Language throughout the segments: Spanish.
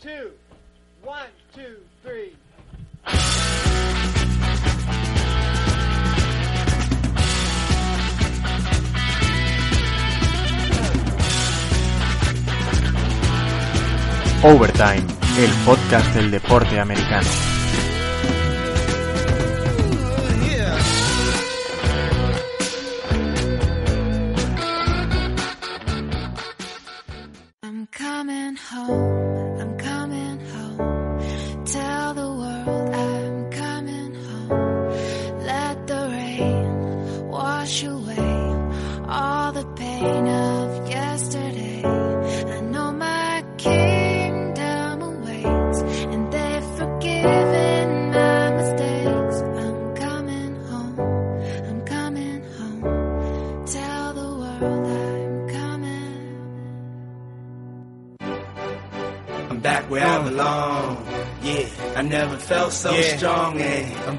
two, one, two, three. Overtime, el podcast del deporte americano.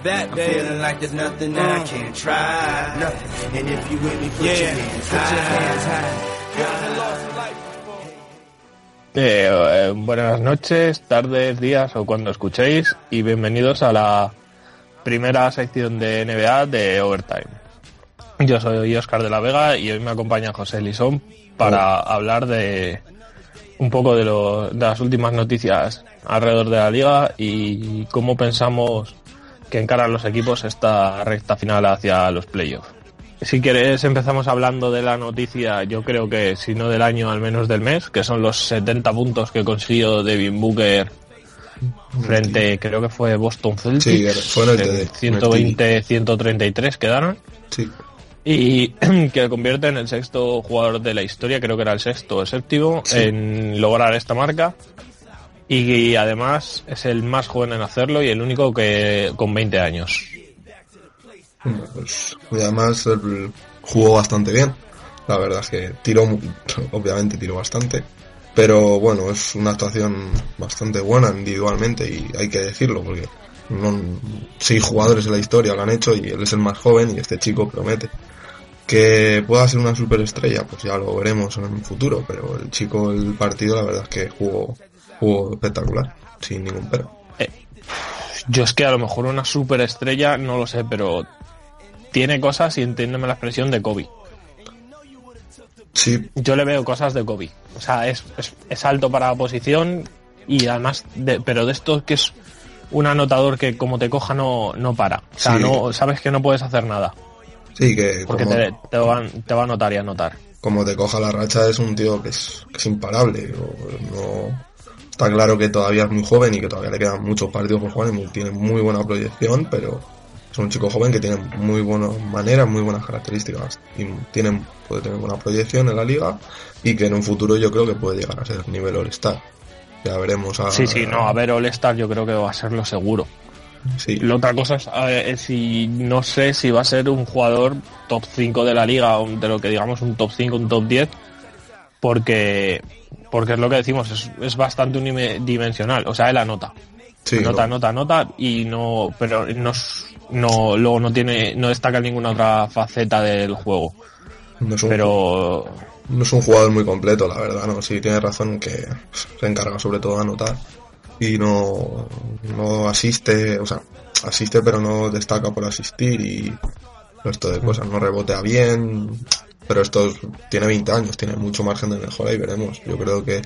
And I'm back, I'm feeling like there's nothing that I can't try. Nothing. And if you with me, put your hands high. Put your hands high. Eh, eh, buenas noches, tardes, días o cuando escuchéis y bienvenidos a la primera sección de NBA de Overtime. Yo soy Oscar de la Vega y hoy me acompaña José Lisón para hablar de un poco de, lo- de las últimas noticias alrededor de la liga y cómo pensamos que encaran los equipos esta recta final hacia los playoffs. Si quieres empezamos hablando de la noticia, yo creo que si no del año, al menos del mes, que son los 70 puntos que consiguió Devin Booker frente, creo que fue Boston Celtics. Sí, era- fue en el TD, en el 120-133 quedaron. Sí, Y que convierte en el sexto jugador de la historia, creo que era el sexto o el séptimo, en lograr esta marca. Y, además es el más joven en hacerlo y el único que con 20 años. Pues, y además jugó bastante bien. La verdad es que tiró, obviamente tiró bastante. Pero bueno, es una actuación bastante buena individualmente y hay que decirlo porque no, seis jugadores en la historia lo han hecho y él es el más joven y este chico promete. Que pueda ser una superestrella, pues ya lo veremos en un futuro, pero el chico, el partido, la verdad es que jugó, jugó espectacular, sin ningún pero. Yo es que a lo mejor una superestrella, no lo sé, pero tiene cosas y entiéndeme la expresión de Kobe. Sí, Yo le veo cosas de Kobe. O sea, es, es, es alto para la posición y además, de, pero de esto que es un anotador que como te coja no, no para. O sea, Sí. no sabes que no puedes hacer nada. sí, que Porque como- te, te, van- te va a anotar y a anotar. como te coja la racha es un tío que es, que es imparable. No, está claro que todavía es muy joven y que todavía le quedan muchos partidos por jugar y tiene muy buena proyección, pero es un chico joven que tiene muy buenas maneras, muy buenas características y tiene, puede tener buena proyección en la liga y que en un futuro yo creo que puede llegar a ser nivel All-Star. Ya veremos a... Sí, sí, no, a ver, All-Star yo creo que va a ser lo seguro. Sí, La otra cosa es, eh, si no sé si va a ser un jugador top 5 de la liga, de lo que digamos un top 5, un top 10, porque porque es lo que decimos, es, es bastante unidimensional, o sea, él anota. sí, nota, no. nota, nota y no, pero no, no, luego no tiene, no destaca en ninguna otra faceta del juego. No es un Pero No es un jugador muy completo, la verdad, ¿no? Sí, tiene razón que se encarga sobre todo de anotar y no, no asiste, o sea, asiste pero no destaca por asistir y esto de cosas, no rebotea bien, pero esto es- tiene 20 años, tiene mucho margen de mejora y veremos. Yo creo que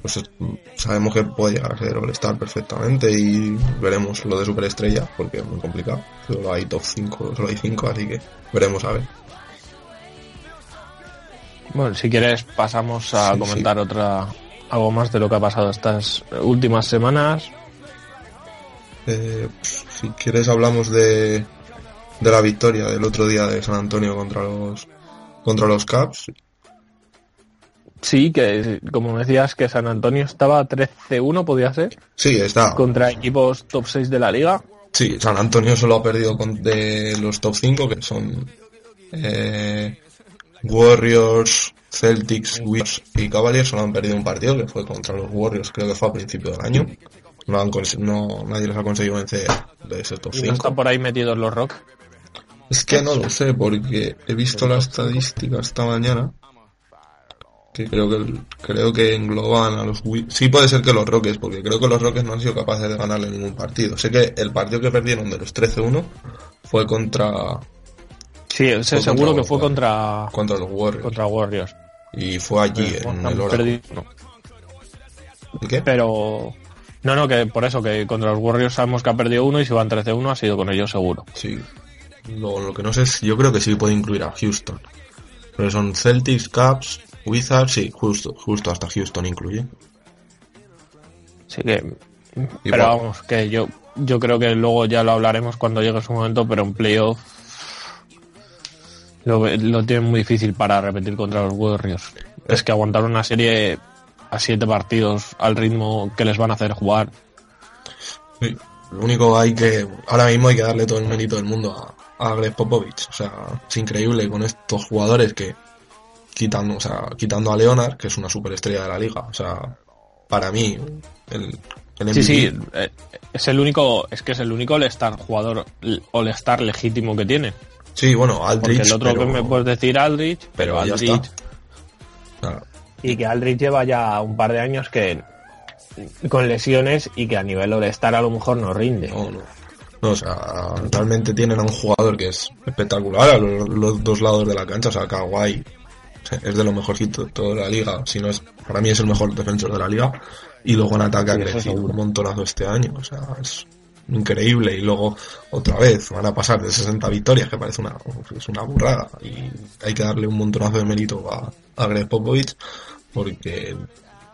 pues es- sabemos que puede llegar a ser All-Star perfectamente y veremos lo de superestrella porque es muy complicado. Solo hay top 5, solo hay 5, así que veremos a ver. bueno, si quieres pasamos a Sí, comentar otra algo más de lo que ha pasado estas últimas semanas. Eh, pues, si quieres hablamos de, de la victoria del otro día de San Antonio contra los contra los Caps. Sí, que como decías que San Antonio estaba 13-1, podía ser, Sí, está. contra equipos top 6 de la liga. Sí, San Antonio solo ha perdido con, de los top 5, que son eh, Warriors, Celtics, Wizards y Cavaliers. Solo han perdido un partido, que fue contra los Warriors, creo que fue a principio del año. No han no, nadie les ha conseguido vencer de ese top Y no 5. están por ahí metidos los Rock. Es que no lo sé, porque he visto la estadística esta mañana que creo que creo que engloban a los sí puede ser que los Rockets porque creo que los Rockets no han sido capaces de ganarle ningún partido sé que el partido que perdieron de los 13-1 fue contra Sí, Fue seguro contra que fue contra, contra los Warriors contra Warriors. y fue allí Pero, en han el Oracle. Pero no, no, que por eso que contra los Warriors sabemos que ha perdido uno y si van 13-1 ha sido con ellos seguro. Sí. Lo, lo que no sé es, yo creo que sí puede incluir a Houston. Pero son Celtics, Caps, Wizards, sí, justo, justo hasta Houston incluye. Así que Y pero bueno, vamos, que yo yo creo que luego ya lo hablaremos cuando llegue su momento, pero en playoff lo, lo tienen muy difícil para repetir contra los Warriors. Es que aguantar una serie a siete partidos al ritmo que les van a hacer jugar. sí. Lo único hay que, ahora mismo hay que darle todo el mérito del mundo a, Greg Popovich. O sea, es increíble con estos jugadores que, quitando, o sea, quitando a Leonard, que es una superestrella de la liga. O sea, para mí, el, el MVP, Sí, sí, eh, es el único, es que es el único All-Star jugador All-Star legítimo que tiene. sí, bueno, Porque Aldridge, el otro pero- que me puedes decir Aldrich, pero, pero ya Aldrich está. y que Aldrich lleva ya un par de años que con lesiones y que a nivel All-Star a lo mejor no rinde. No, no. No, o sea, realmente tienen a un jugador que es espectacular a los, los dos lados de la cancha. O sea, Kawhi es de lo mejorcito de toda la liga. Si no es, para mí es el mejor defensor de la liga. Y luego en ataque ha Sí, crecido un montonazo este año. O sea, es increíble. Y luego, otra vez, van a pasar de 60 victorias, que parece una, es una burrada. Y hay que darle un montonazo de mérito a, a Greg Popovich, porque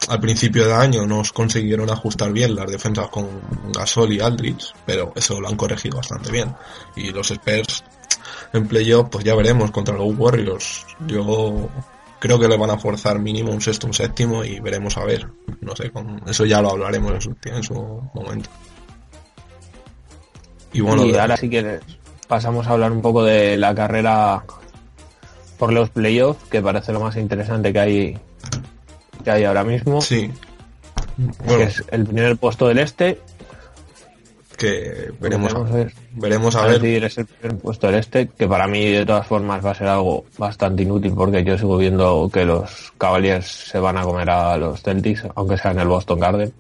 al principio de año nos consiguieron ajustar bien las defensas con Gasol y Aldridge, pero eso lo han corregido bastante bien. Y los Spurs en playoff, pues ya veremos contra los Warriors. Yo creo que le van a forzar mínimo un sexto, un séptimo y veremos a ver. No sé, con eso ya lo hablaremos en su, en su momento. Y bueno, y de- ahora sí que pasamos a hablar un poco de la carrera por los playoffs, que parece lo más interesante que hay que hay ahora mismo, sí. que es el primer puesto del este. que veremos a, Veremos a ver. veremos a a ver. decidir es el primer puesto del este, que para mí de todas formas va a ser algo bastante inútil porque yo sigo viendo que los Cavaliers se van a comer a los Celtics, aunque sea en el Boston Garden.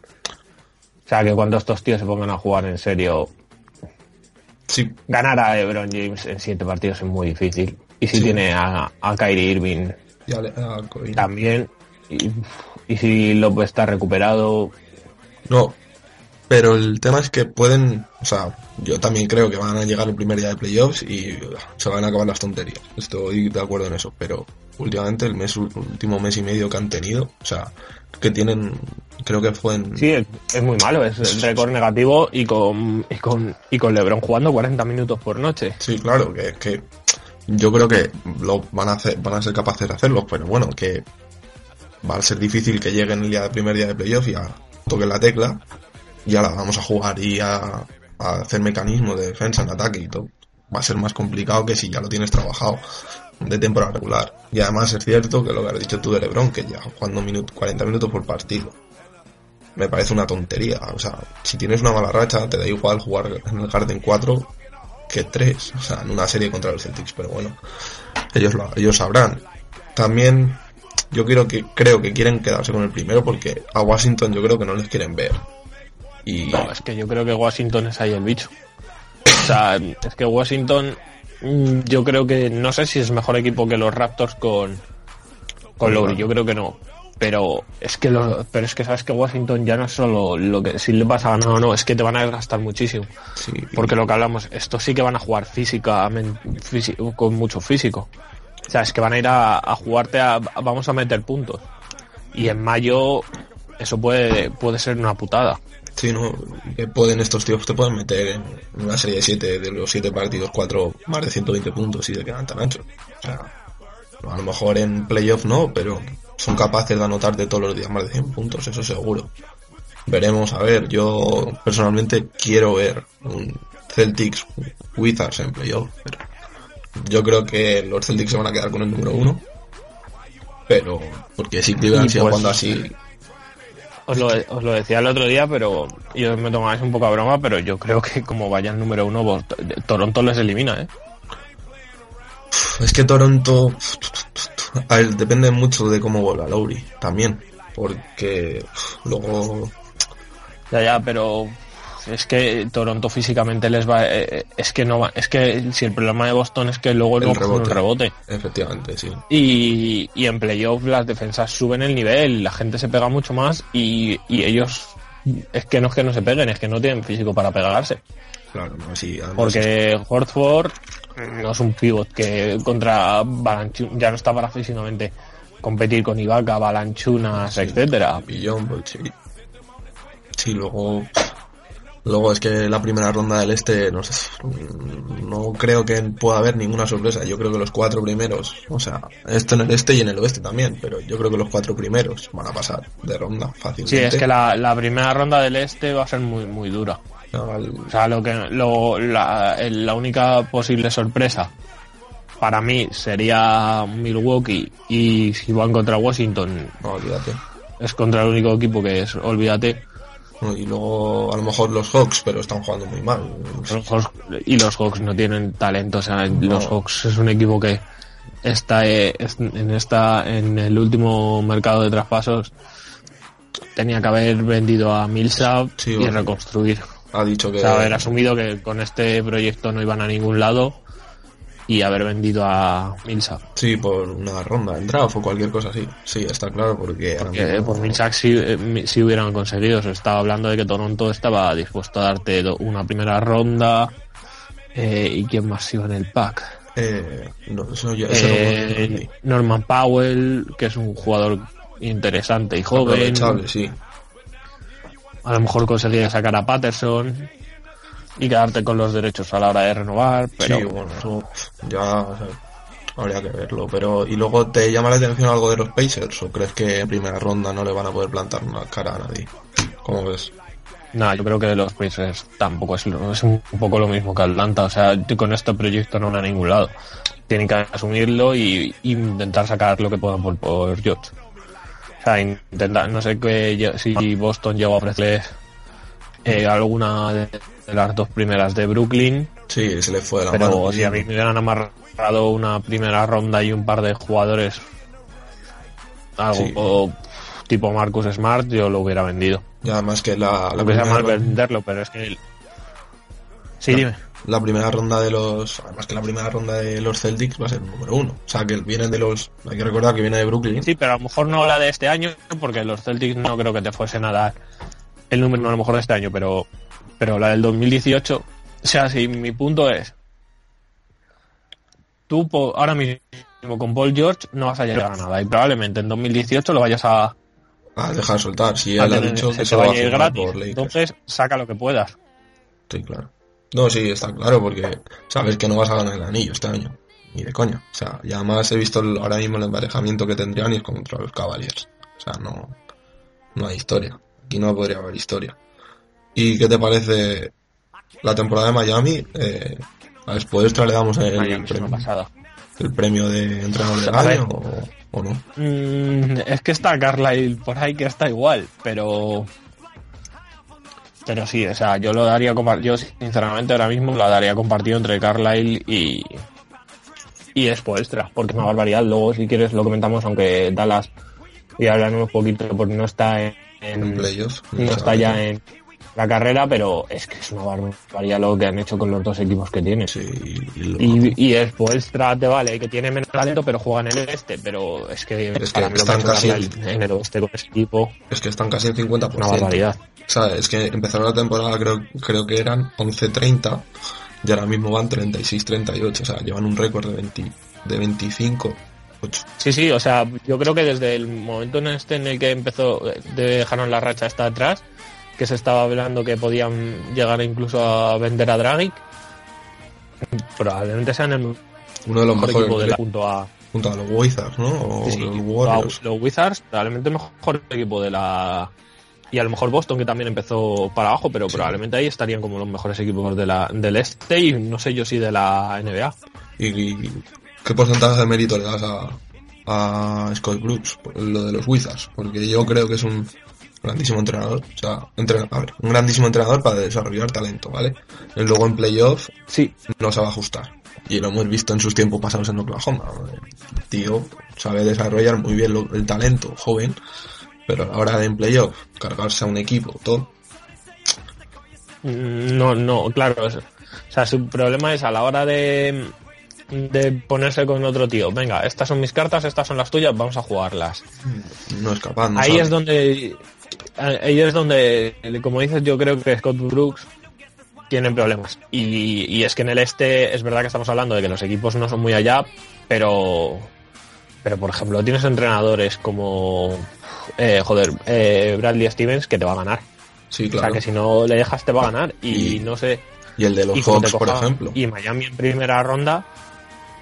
O sea que cuando estos tíos se pongan a jugar en serio, Sí, ganar a LeBron James en siete partidos es muy difícil. Y si Sí. tiene a, a Kyrie Irving ya le, a Kobe. también, y, y si López está recuperado, No, pero el tema es que pueden, o sea, yo también creo que van a llegar el primer día de playoffs y uh, se van a acabar las tonterías. Estoy de acuerdo en eso, pero últimamente el mes último mes y medio que han tenido, o sea, que tienen, creo que fue en sí, es, es muy malo, es el récord negativo y con, y con, y con LeBron jugando 40 minutos por noche. Sí, claro, que, que yo creo que lo van a hacer, van a ser capaces de hacerlo, pero bueno, que va a ser difícil que lleguen el primer día de playoff y a toquen la tecla y ahora vamos a jugar y a, hacer mecanismos de defensa en ataque y todo. Va a ser más complicado que si ya lo tienes trabajado de temporada regular. Y además es cierto que lo que has dicho tú de Lebron, que ya jugando minuto, 40 minutos por partido. Me parece una tontería. O sea, si tienes una mala racha, te da igual jugar en el Garden 4 que 3. O sea, en una serie contra los Celtics. Pero bueno, ellos, lo, ellos sabrán. También yo quiero que, creo que quieren quedarse con el primero porque a Washington yo creo que no les quieren ver. Y No, es que yo creo que Washington es ahí el bicho. O sea, es que Washington, mm, yo creo que, no sé si es mejor equipo que los Raptors con, con Lowry, yo creo que no. Pero es que los, pero es que sabes que Washington ya no es solo lo que si le vas a ganar o no, es que te van a desgastar muchísimo. sí, Porque lo que hablamos, estos sí que van a jugar físicamente, físi- con mucho físico. O sea, es que van a ir a, a jugarte a, vamos a meter puntos. Y en mayo eso puede, puede ser una putada. Sí, ¿no? Que pueden estos tíos te pueden meter en una serie de 7 de los 7 partidos, 4 más de 120 puntos y se quedan tan anchos. O sea, a lo mejor en playoff no, pero son capaces de anotarte todos los días más de 100 puntos, eso seguro. Veremos, a ver, yo personalmente quiero ver un Celtics Wizards en playoff, pero yo creo que los Celtics se van a quedar con el número 1. Pero, porque si Cleveland sigue pues- jugando así, Os lo, os lo decía el otro día, pero yo me tomáis un poco a broma, pero yo creo que como vayan número uno, Toronto les elimina, ¿eh? Es que Toronto. a ver, depende mucho de cómo vuelva Lowry también. Porque luego Ya, ya, pero es que Toronto físicamente les va... eh, es que no va... Es que si el problema de Boston es que luego El no cogen un rebote. rebote. efectivamente sí. Y, y en playoff las defensas suben el nivel, la gente se pega mucho más y, y ellos es que no es que no se peguen, es que no tienen físico para pegarse. Claro, no, sí. Porque Horford no es un pivot que contra Balanchun ya no está para físicamente competir con Ibaka, Balanchunas, Sí. etcétera. Y John, pues, sí. Sí, luego. Luego es que la primera ronda del este, no sé, no creo que pueda haber ninguna sorpresa. Yo creo que los cuatro primeros, o sea, esto en el este y en el oeste también, pero yo creo que los cuatro primeros van a pasar de ronda fácilmente. Sí, es que la, la primera ronda del este va a ser muy muy dura. No, al- O sea, lo que lo, la, única posible sorpresa para mí sería Milwaukee y si van contra Washington no, olvídate. es contra el único equipo que es, olvídate. Y luego a lo mejor los Hawks, pero están jugando muy mal. Los Hawks- y los Hawks no tienen talento, o sea, los Hawks es un equipo que está eh, en esta en el último mercado de traspasos tenía que haber vendido a Millsap Sí, y reconstruir. Ha dicho que O sea, haber asumido que con este proyecto no iban a ningún lado y haber vendido a Millsap. sí, por una ronda en draft o cualquier cosa así. Sí, está claro, porque ahora Que mismo- por Millsap sí, eh, sí hubieran conseguido. Se estaba hablando de que Toronto estaba dispuesto a darte una primera ronda. eh, ¿Y quién más iba en el pack? Eh, no, eso ya- eso no Eh. Norman Powell, que es un jugador interesante y joven. Sí. A lo mejor conseguir sacar a Patterson y quedarte con los derechos a la hora de renovar. Pero sí, bueno, eso ya o sea, habría que verlo. Pero, ¿y luego te llama la atención algo de los Pacers? ¿O crees que en primera ronda no le van a poder plantar una cara a nadie? ¿Cómo ves? nada, yo creo que los Pacers tampoco es, es un poco lo mismo que Atlanta. O sea, con este proyecto no van a ningún lado. Tienen que asumirlo y, y intentar sacar lo que puedan por, por George. O sea, intentar, no sé qué, si Boston llegó a ofrecerles eh, alguna de, de las dos primeras de Brooklyn, Sí, se le fue de la mano. pero si a mí me hubieran amarrado una primera ronda y un par de jugadores, algo Sí. o, tipo Marcus Smart, yo lo hubiera vendido. Y además que la, la, sea mal ronda- venderlo, pero es que... Sí, dime. la primera ronda de los... Además que la primera ronda de los Celtics va a ser número uno. O sea, que viene de los... Hay que recordar que viene de Brooklyn. Sí, pero a lo mejor no la de este año, porque los Celtics no creo que te fuesen a dar el número a lo mejor de este año, pero, pero la del 2018, o sea, si mi punto es, tú ahora mismo con Paul George no vas a llegar a nada y probablemente en 2018 lo vayas a, A dejar soltar. Si él ha dicho que se va a ir gratis. por. Entonces, saca lo que puedas. Sí, claro. No, sí, está claro, porque sabes que no vas a ganar el anillo este año. Ni de coña. O sea, y además he visto el- ahora mismo el emparejamiento que tendrían y es contra los Cavaliers. O sea, no, no hay historia. Aquí no podría haber historia. ¿Y qué te parece la temporada de Miami? Eh, a Spoelstra le damos el, Miami es una premio, pasada. el premio de entrenador del año o, o no. Mm, es que está Carlisle por ahí que está igual, pero. Pero sí, o sea, yo lo daría yo sinceramente ahora mismo lo daría compartido entre Carlisle y. Y Spoelstra, porque es una barbaridad. Luego, si quieres, lo comentamos, aunque Dallas, y hablaremos un poquito, porque no está en. En en- playoffs. no está ya en la carrera, pero es que es una barbaridad lo que han hecho con los dos equipos que tiene. Sí, y lo- Y, y es Spoelstra te vale, que tiene menos talento, pero juega en el este. Pero es que, Es que están casi- en el oeste con ese equipo, es que están casi en 50%. una barbaridad. O sea, es que empezaron la temporada, creo, creo que eran 11-30 y ahora mismo van 36-38. O sea, llevan un récord de, 20, de 25. 8. Sí, sí, o sea, yo creo que desde el momento en este en el que empezó, dejaron la racha hasta atrás, que se estaba hablando que podían llegar incluso a vender a Dragic, probablemente sean el Uno de los mejor mejores equipo de la junto a junto a los Wizards, ¿no? O Sí, los Warriors. los Wizards, probablemente el mejor equipo de la y a lo mejor Boston que también empezó para abajo, pero probablemente ahí estarían como los mejores equipos de la, del este y no sé yo si de la NBA. ¿Y, y qué porcentaje de mérito le das a, a Scott Brooks lo de los Wizards? Porque yo creo que es un grandísimo entrenador. O sea, entrena- a ver, un grandísimo entrenador para desarrollar talento, ¿vale? Y luego en playoff Sí, no se va a ajustar. Y lo hemos visto en sus tiempos pasados en Oklahoma. El tío sabe desarrollar muy bien lo- el talento joven, pero a la hora de en playoff, cargarse a un equipo, todo. Mm, No, no, claro. o sea, su problema es a la hora de, de ponerse con otro tío. Venga, estas son mis cartas, estas son las tuyas, vamos a jugarlas. No es capaz, no ahí sabe. es donde, ahí es donde, como dices, yo creo que Scott Brooks tiene problemas. Y, y es que en el este es verdad que estamos hablando de que los equipos no son muy allá, pero, pero por ejemplo tienes entrenadores como, eh, joder, eh, Bradley Stevens que te va a ganar. Sí, O sea, claro. que si no le dejas te va a ganar. Y, Y- no sé. Y el de los Hawks, por ejemplo. Y Miami en primera ronda.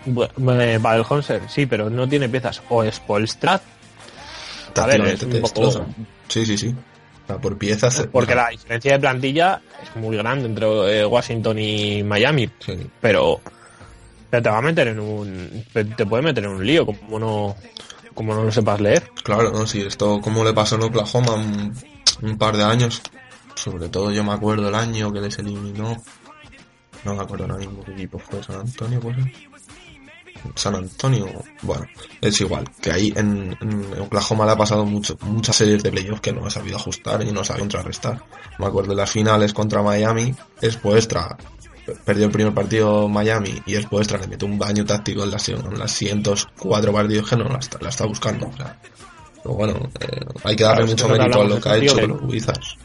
Eh, Va el Honser, sí, pero no tiene piezas. O es Polstrat. A ver, es un poco-. Sí, sí, sí. O sea, por piezas. Porque la diferencia de plantilla es muy grande entre eh, Washington y Miami. Sí. Pero, pero te va a meter en un. Te puede meter en un lío, como no, como no lo sepas leer. Claro, ¿no? Si esto, como le pasó en Oklahoma un, un par de años, sobre todo yo me acuerdo el año que les eliminó, no me acuerdo ahora mismo qué equipo fue, San Antonio, pues. San Antonio, bueno, es igual, que ahí en, en Oklahoma le ha pasado mucho, muchas series de playoffs que no ha sabido ajustar y no sabe contrarrestar. Me acuerdo de las finales contra Miami, Espoestra perdió el primer partido Miami y Espoestra le metió un baño táctico en las, en las siguientes cuatro partidos que no la está, la está buscando. O sea, pero bueno, eh, hay que darle Claro, mucho es que mérito a lo que ha hecho que- los Wizards.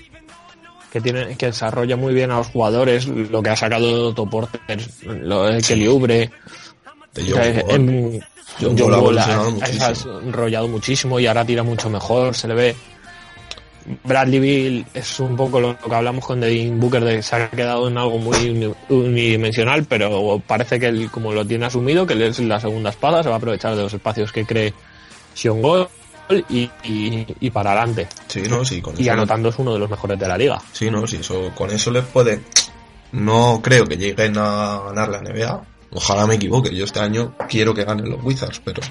que tiene que desarrolla muy bien a los jugadores lo que ha sacado Otto Porter lo de Kelly De o John sea, Wall. en- John John Wall ha Wall ha- evolucionado ha muchísimo. y ahora tira mucho mejor se le ve Bradley Bill es un poco lo que hablamos con Devin Booker de que se ha quedado en algo muy uni- unidimensional pero parece que él como lo tiene asumido que él es la segunda espada se va a aprovechar de los espacios que cree Sean Gold y, y, y para adelante Sí, no, sí, con y eso. anotando es uno de los mejores de la liga Sí, no, sí, eso, con eso les puede. No creo que lleguen a ganar la NBA. Ojalá me equivoque. Yo este año quiero que ganen los Wizards, pero.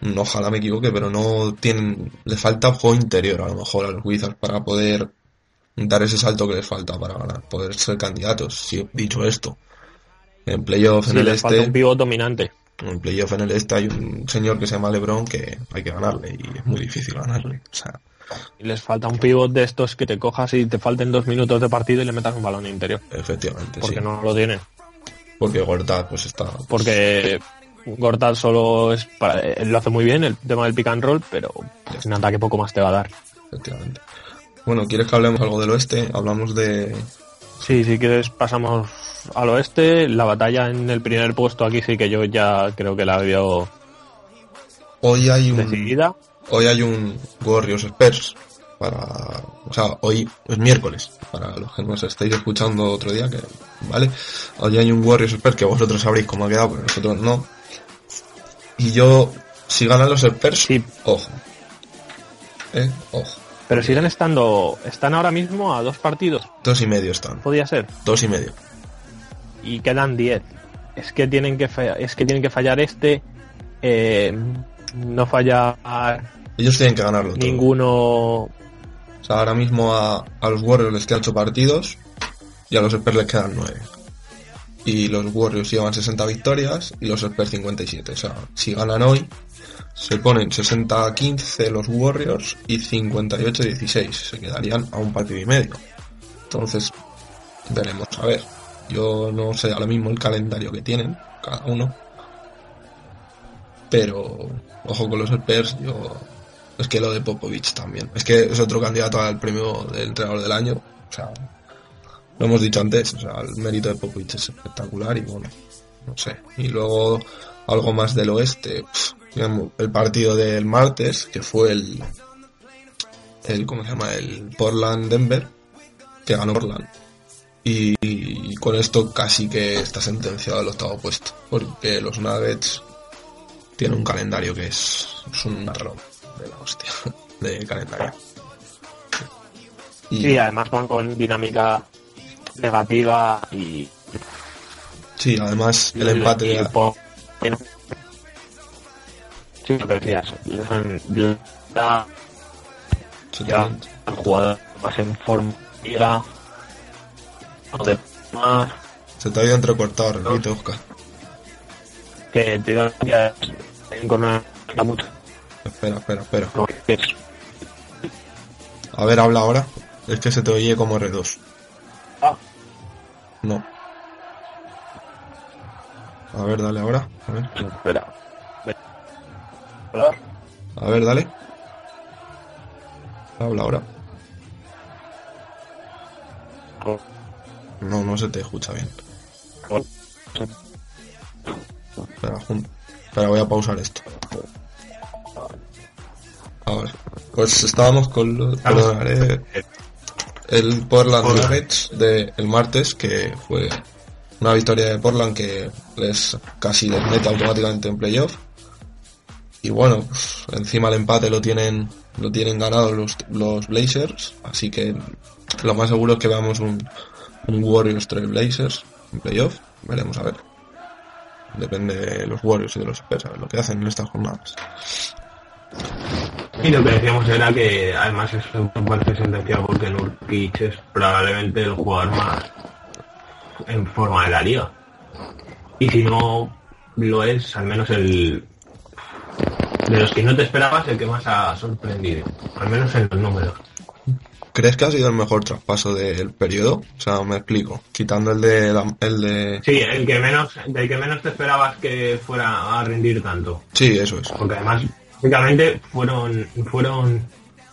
No, ojalá me equivoque, pero no tienen. Le falta juego interior a lo mejor a los Wizards para poder dar ese salto que les falta para ganar, poder ser candidatos. Sí, dicho esto, en playoff en el les falta este. un pivot dominante En playoff en el este hay un señor que se llama LeBron que hay que ganarle y es muy difícil ganarle. O sea, Y les falta un pivot de estos que te cojas y te falten dos minutos de partido y le metas un balón interior. efectivamente, Porque sí. no lo tienen. Porque Gortat pues está. Porque Gortat solo es para, él lo hace muy bien, el tema del pick and roll, pero pues, en ataque poco más te va a dar. efectivamente. Bueno, ¿quieres que hablemos algo del oeste? Hablamos de... Sí, si quieres pasamos al oeste. La batalla en el primer puesto aquí sí que yo ya creo que la veo Hoy hay un... decidida. Hoy hay un Warriors Spurs para... O sea, hoy es miércoles, para los que nos estáis escuchando otro día, que... ¿Vale? Hoy hay un Warriors Spurs que vosotros sabréis cómo ha quedado, pero nosotros no. Y yo, si ganan los Spurs, Sí, ojo. ¿Eh? Ojo. pero siguen estando, están ahora mismo a dos partidos, Dos y medio están. podía ser. Dos y medio. y quedan 10. Es que tienen que fa- es que tienen que fallar este eh, no fallar Ellos tienen que ganarlo todo. O sea, ahora mismo a, a los Warriors les quedan 8 partidos y a los Spurs les quedan 9. Y los Warriors llevan 60 victorias y los Spurs 57. O sea, si ganan hoy, se ponen 60-15 los Warriors y 58-16. Se quedarían a un partido y medio. Entonces, veremos. A ver, yo no sé ahora mismo el calendario que tienen cada uno. Pero, ojo con los Spurs, yo es que lo de Popovich también. Es que es otro candidato al premio del entrenador del año. O sea, lo hemos dicho antes. O sea, el mérito de Popovich es espectacular y bueno, no sé. Y luego algo más del oeste. el partido del martes, que fue el, el ¿cómo se llama? El Portland-Denver, que ganó Portland. Y, y con esto casi que está sentenciado el octavo puesto. Porque los Nuggets tienen un calendario que es, es un error de la hostia de calendario. Y sí además van con dinámica negativa y sí, además el empate y de- po- sí lo que decías les- ya, ya el jugador más en forma más se te ha ido entrecortado, repite, Oscar. Que te da con una la mucho. Espera, espera, espera. A ver, habla ahora. Es que se te oye como R2. Ah, No. A ver, dale ahora. A ver, espera. Hola. a ver, dale. Habla ahora. No, no se te escucha bien. Espera, jun- espera, voy a pausar esto. Pues estábamos con los, perdonaré, el Portland Hola. Nuggets de el martes, que fue una victoria de Portland que les casi les mete automáticamente en playoff. Y bueno, pues, encima el empate lo tienen lo tienen ganado los, los Blazers, así que lo más seguro es que veamos un, un Warriors 3 Blazers en playoff. Veremos a ver. Depende de los Warriors y de los Spurs, a ver lo que hacen en estas jornadas. Y lo que decíamos era que además es un parte sentenciado porque Nurkic es probablemente el jugador más en forma de la liga. Y si no lo es, al menos el de los que no te esperabas, el que más ha sorprendido. Al menos en los números. ¿Crees que ha sido el mejor traspaso del periodo? O sea, me explico. Quitando el de la- el de Sí, el que menos, del que menos te esperabas que fuera a rendir tanto. Sí, eso es. Porque además, básicamente, fueron, fueron,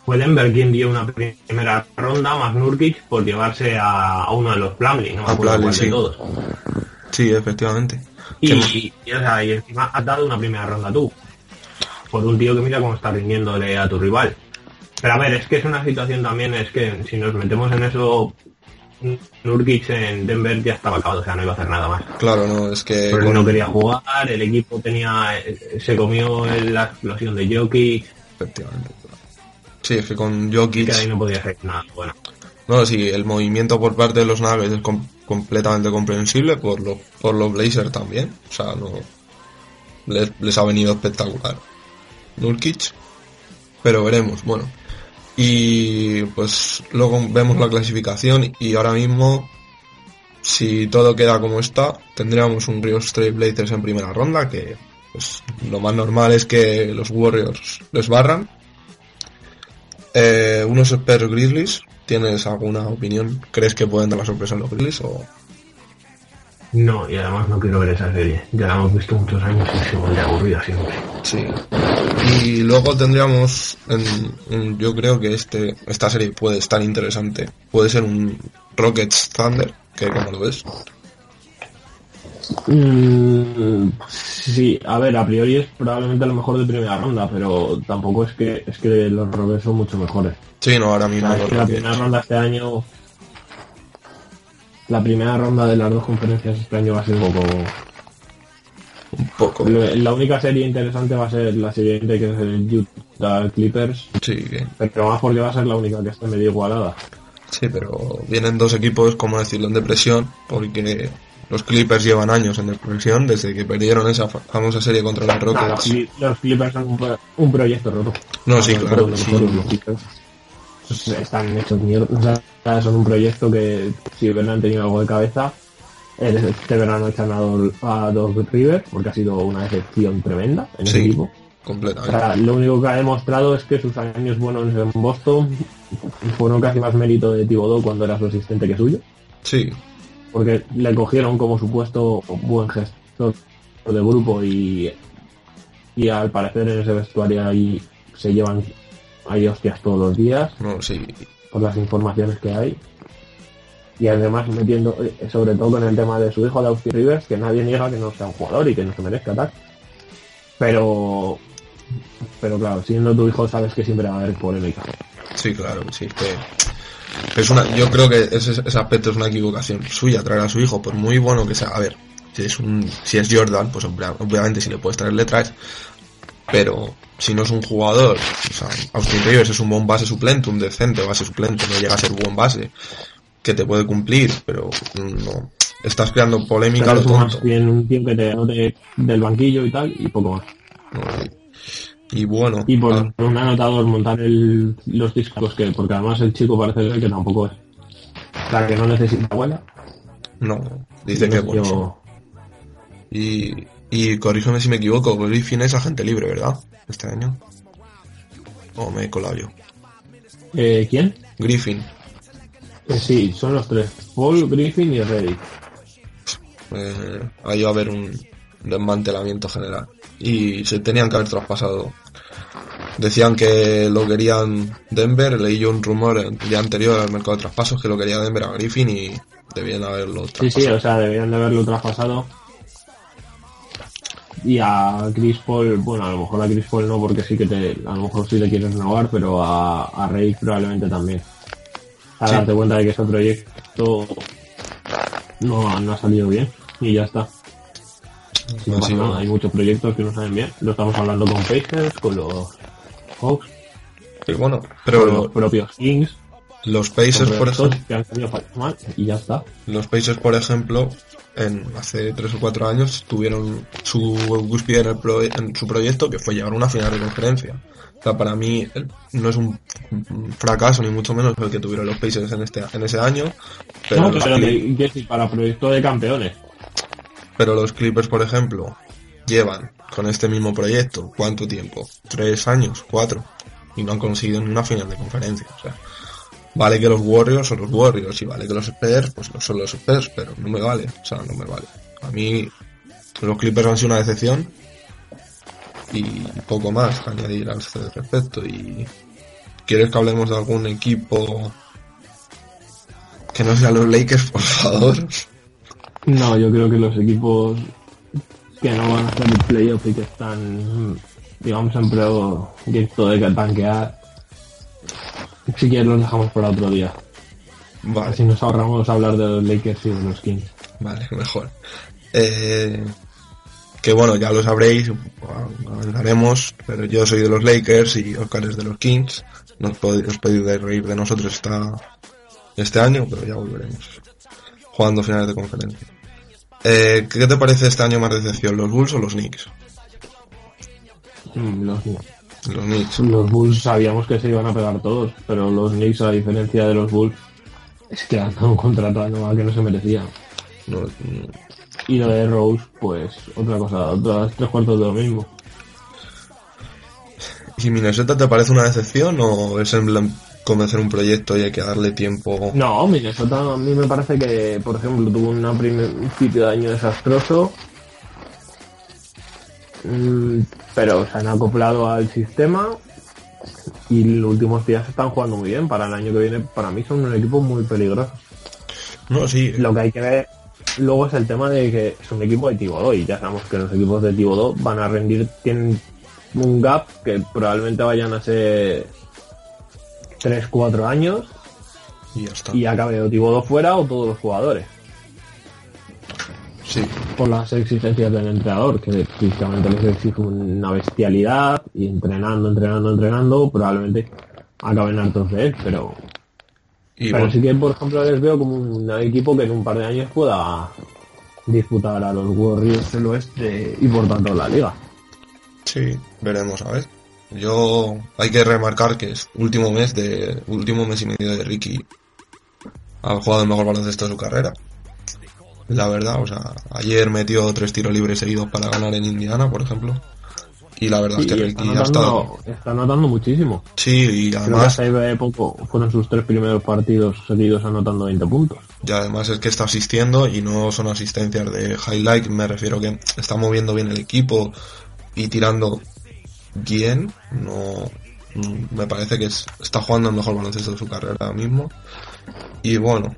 fue Denver quien dio una primera ronda más Nurkic por llevarse a, a uno de los Plumlee, no me A acuerdo de todos. Sí, efectivamente. Y, Que- y, y, o sea, y encima has dado una primera ronda tú. Por un tío que mira cómo está rindiéndole a tu rival. Pero a ver, es que es una situación también, es que si nos metemos en eso, Nurkic en Denver ya estaba acabado, o sea, no iba a hacer nada más. Claro, no, es que Pero con- no quería jugar, el equipo tenía, eh, se comió la explosión de Jokic, efectivamente. Sí, es que con que Jokic... ahí no podía hacer nada. Bueno, No, sí, el movimiento por parte de los Nuggets es com- completamente comprensible, por, los por los Blazers también. O sea, no... Les, les ha venido espectacular. Nurkic. Pero veremos, bueno. Y pues luego vemos la clasificación y ahora mismo, si todo queda como está, tendríamos un Rio Straight Blazers en primera ronda, que pues lo más normal es que los Warriors les barran. Eh, unos Spurs Grizzlies, ¿tienes alguna opinión? ¿Crees que pueden dar la sorpresa en los Grizzlies o...? No, y además no quiero ver esa serie. Ya la hemos visto muchos años y se vuelve aburrida siempre. Sí. Y luego tendríamos, en- en- yo creo que este esta serie puede estar interesante. Puede ser un Rockets Thunder, que como lo ves. Mm, sí, a ver, a priori es probablemente lo mejor de primera ronda, pero tampoco es que es que los Rockets son mucho mejores. Sí, no, ahora O mismo sea, es los que la primera ronda este año, la primera ronda de las dos conferencias este año va a ser un poco Un poco. La única serie interesante va a ser la siguiente, que es el Utah Clippers, Sí, que- pero más porque va a ser la única que esté medio igualada. sí, pero vienen dos equipos, como decirlo, en depresión, porque los Clippers llevan años en depresión desde que perdieron esa fa- famosa serie contra los Rockets. Los Clippers son un, pro- un proyecto roto. No, sí, claro, sí. Están hechos mierda. Son un proyecto que si hubieran han tenido algo de cabeza, este verano echan a, a Doc Rivers, porque ha sido una decepción tremenda en el Sí. equipo. O Completamente. sea, lo único que ha demostrado es que sus años buenos en Boston fueron casi más mérito de Thibodeau cuando era su asistente que suyo, Sí, porque le cogieron como supuesto buen gestor de grupo y, y al parecer en ese vestuario ahí se llevan ahí hostias todos los días no, sí. por las informaciones que hay. Y además metiendo, eh, sobre todo con el tema de su hijo de Austin Rivers, que nadie niega que no sea un jugador y que no se merezca tal. Pero, pero claro, siendo tu hijo sabes que siempre va a haber polémica. Sí, claro, sí. Que es una, yo creo que ese, ese aspecto es una equivocación suya, traer a su hijo, por muy bueno que sea. A ver, si es un, si es Jordan, pues obvia- obviamente si le puedes traer, le traes. Pero si no es un jugador, o sea, Austin Rivers es un buen base suplente, un decente base suplente, no llega a ser buen base, que te puede cumplir, pero no. Estás creando polémica lo es más tonto. bien un tío que te anote del banquillo y tal, y poco más. Y bueno, Y por ah, un anotador montar el, los discos que, porque además el chico parece ser que tampoco es. O sea, que no necesita abuela. no, dice que es Yo-. Y, Y corrígeme si me equivoco, Griffin es agente libre, ¿verdad? Este año. O me he colado yo. Eh, ¿Quién? Griffin. Eh, sí, son los tres. Paul, Griffin y Reddick. Eh, ahí va a haber un desmantelamiento general. Y se tenían que haber traspasado. Decían que lo querían Denver, leí yo un rumor el día anterior al mercado de traspasos que lo quería Denver a Griffin y debían haberlo Sí, traspasado. sí, o sea, deberían de haberlo traspasado. Y a Chris Paul, bueno, a lo mejor a Chris Paul no, porque sí que te, a lo mejor sí te quieres renovar, pero a, a Rey probablemente también. A Sí. darte cuenta de que ese proyecto no, no ha salido bien y ya está. No pasa va. nada, hay muchos proyectos que no salen bien. Lo estamos hablando con Pacers, con los Hawks, Y bueno, con pero los propios Kings, los Pacers, por ejemplo, y ya está. los por ejemplo, en hace tres o cuatro años tuvieron su cúspide en, el pro- en su proyecto que fue llegar a una final de conferencia. O sea, para mí el- no es un fracaso ni mucho menos el que tuvieron los Pacers en este en ese año, pero, no, para proyecto de campeones. pero los Clippers, por ejemplo, llevan con este mismo proyecto ¿cuánto tiempo? Tres años, cuatro y no han conseguido ni una final de conferencia. O sea, vale que los Warriors son los Warriors y vale que los Spurs pues no son los Spurs, pero no me vale, o sea, no me vale. A mí los Clippers han sido una decepción y poco más que añadir al respecto. Y ¿quieres que hablemos de algún equipo que no sea los Lakers, por favor? No, yo creo que los equipos que no van a hacer el playoff y que están, digamos, en proyecto de tanquear, si quieres los dejamos para otro día. Vale. Así nos ahorramos hablar de los Lakers y de los Kings. Vale, mejor. Eh, que bueno, ya lo sabréis, hablaremos, pero yo soy de los Lakers y Oscar es de los Kings. No os podéis, os podéis de reír de nosotros esta, este año, pero ya volveremos. Jugando finales de conferencia. Eh, ¿Qué te parece este año más decepción, los Bulls o los Knicks? Mm, Los, Los Knicks. los Bulls sabíamos que se iban a pegar todos, pero los Knicks, a diferencia de los Bulls, es que han dado un contrato anual que no se merecía. No, Y lo de Rose, pues otra cosa, otras tres cuartos de lo mismo. ¿Y Minnesota te parece una decepción o es en plan comenzar un proyecto y hay que darle tiempo? No, Minnesota a mí me parece que, por ejemplo, tuvo una primer- un principio de año desastroso, pero se han acoplado al sistema y los últimos días están jugando muy bien. Para el año que viene, para mí son un equipo muy peligroso. No, sí, Lo que hay que ver luego es el tema de que es un equipo de Tibodó y ya sabemos que los equipos de Tibodó van a rendir, tienen un gap que probablemente vayan a ser 3-4 años y ya está. y acabe Tibodó fuera o todos los jugadores. Sí, por las exigencias del entrenador, que físicamente les exige una bestialidad y entrenando, entrenando, entrenando, probablemente acaben hartos de él, pero, y pero bueno, sí que, por ejemplo, les veo como un equipo que en un par de años pueda disputar a los Warriors del Oeste y por tanto la liga. Sí, veremos, a ver. Yo hay que remarcar que es último mes de último mes y medio de Ricky ha jugado el mejor baloncesto de su carrera. La verdad, o sea, ayer metió tres tiros libres seguidos para ganar en Indiana, por ejemplo. Y la verdad Sí, es que Ricky está ha estado está notando muchísimo. Sí, y Creo que además hace poco fueron sus tres primeros partidos seguidos anotando 20 puntos. y además es que está asistiendo y no son asistencias de highlight, me refiero que está moviendo bien el equipo y tirando bien, no mm, me parece que es- está jugando el mejor baloncesto de su carrera ahora mismo. Y bueno,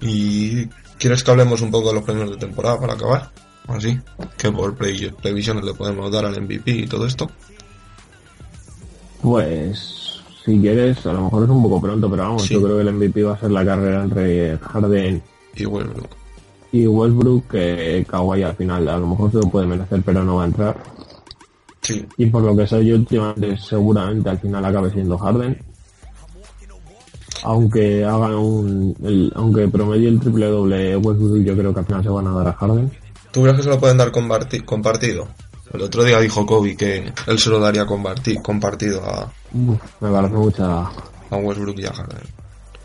y ¿quieres que hablemos un poco de los premios de temporada para acabar? Así, que por pre- previsiones le podemos dar al MVP y todo esto. Pues, si quieres, a lo mejor es un poco pronto, pero vamos, Sí. yo creo que el MVP va a ser la carrera entre Harden Y Westbrook. y Westbrook, que Kawhi al final a lo mejor se lo puede merecer, pero no va a entrar. Sí, Y por lo que sé yo últimamente, seguramente al final acabe siendo Harden. Aunque hagan un, el- aunque promedie el triple doble Westbrook, yo creo que al final se van a dar a Harden. ¿Tú crees que se lo pueden dar comparti- compartido? El otro día dijo Kobe que él se lo daría comparti- compartido a, Uf, me parece mucha, a Westbrook y a Harden.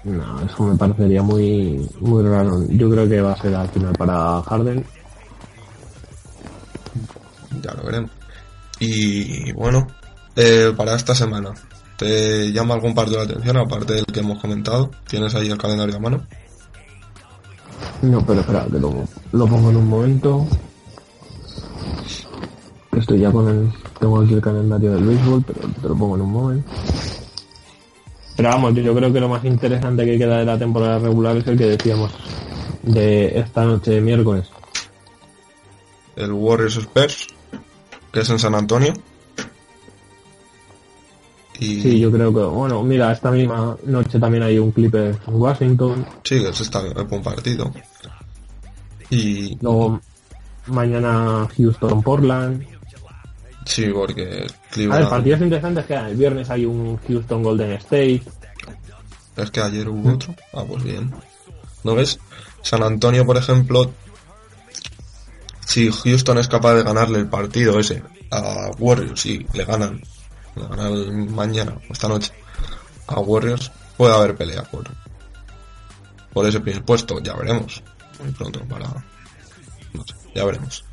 no, eso me parecería muy, muy raro. Yo creo que va a ser al final para Harden. ya lo veremos. Y bueno, eh, para esta semana, ¿te llama algún partido la atención aparte del que hemos comentado? ¿Tienes ahí el calendario a mano? No, pero espera, que lo, lo pongo en un momento. Estoy ya con el. Tengo aquí el calendario del béisbol, pero te lo pongo en un momento. Pero vamos, yo creo que lo más interesante que queda de la temporada regular es el que decíamos de esta noche de miércoles. El Warriors Spurs, que es en San Antonio. Y Sí, yo creo que, bueno, mira, esta misma noche también hay un Clipper en Washington. sí, que ese está es buen partido. Y Luego mañana Houston Portland. sí, porque A ver, Cleveland, partidos interesantes que el viernes hay un Houston Golden State. es que ayer hubo otro. Ah, pues bien. ¿No ves? San Antonio, por ejemplo, si Houston es capaz de ganarle el partido ese a Warriors y le ganan, ganan mañana o esta noche a Warriors, puede haber pelea por, por ese primer puesto, ya veremos. Muy pronto para... No sé, ya veremos.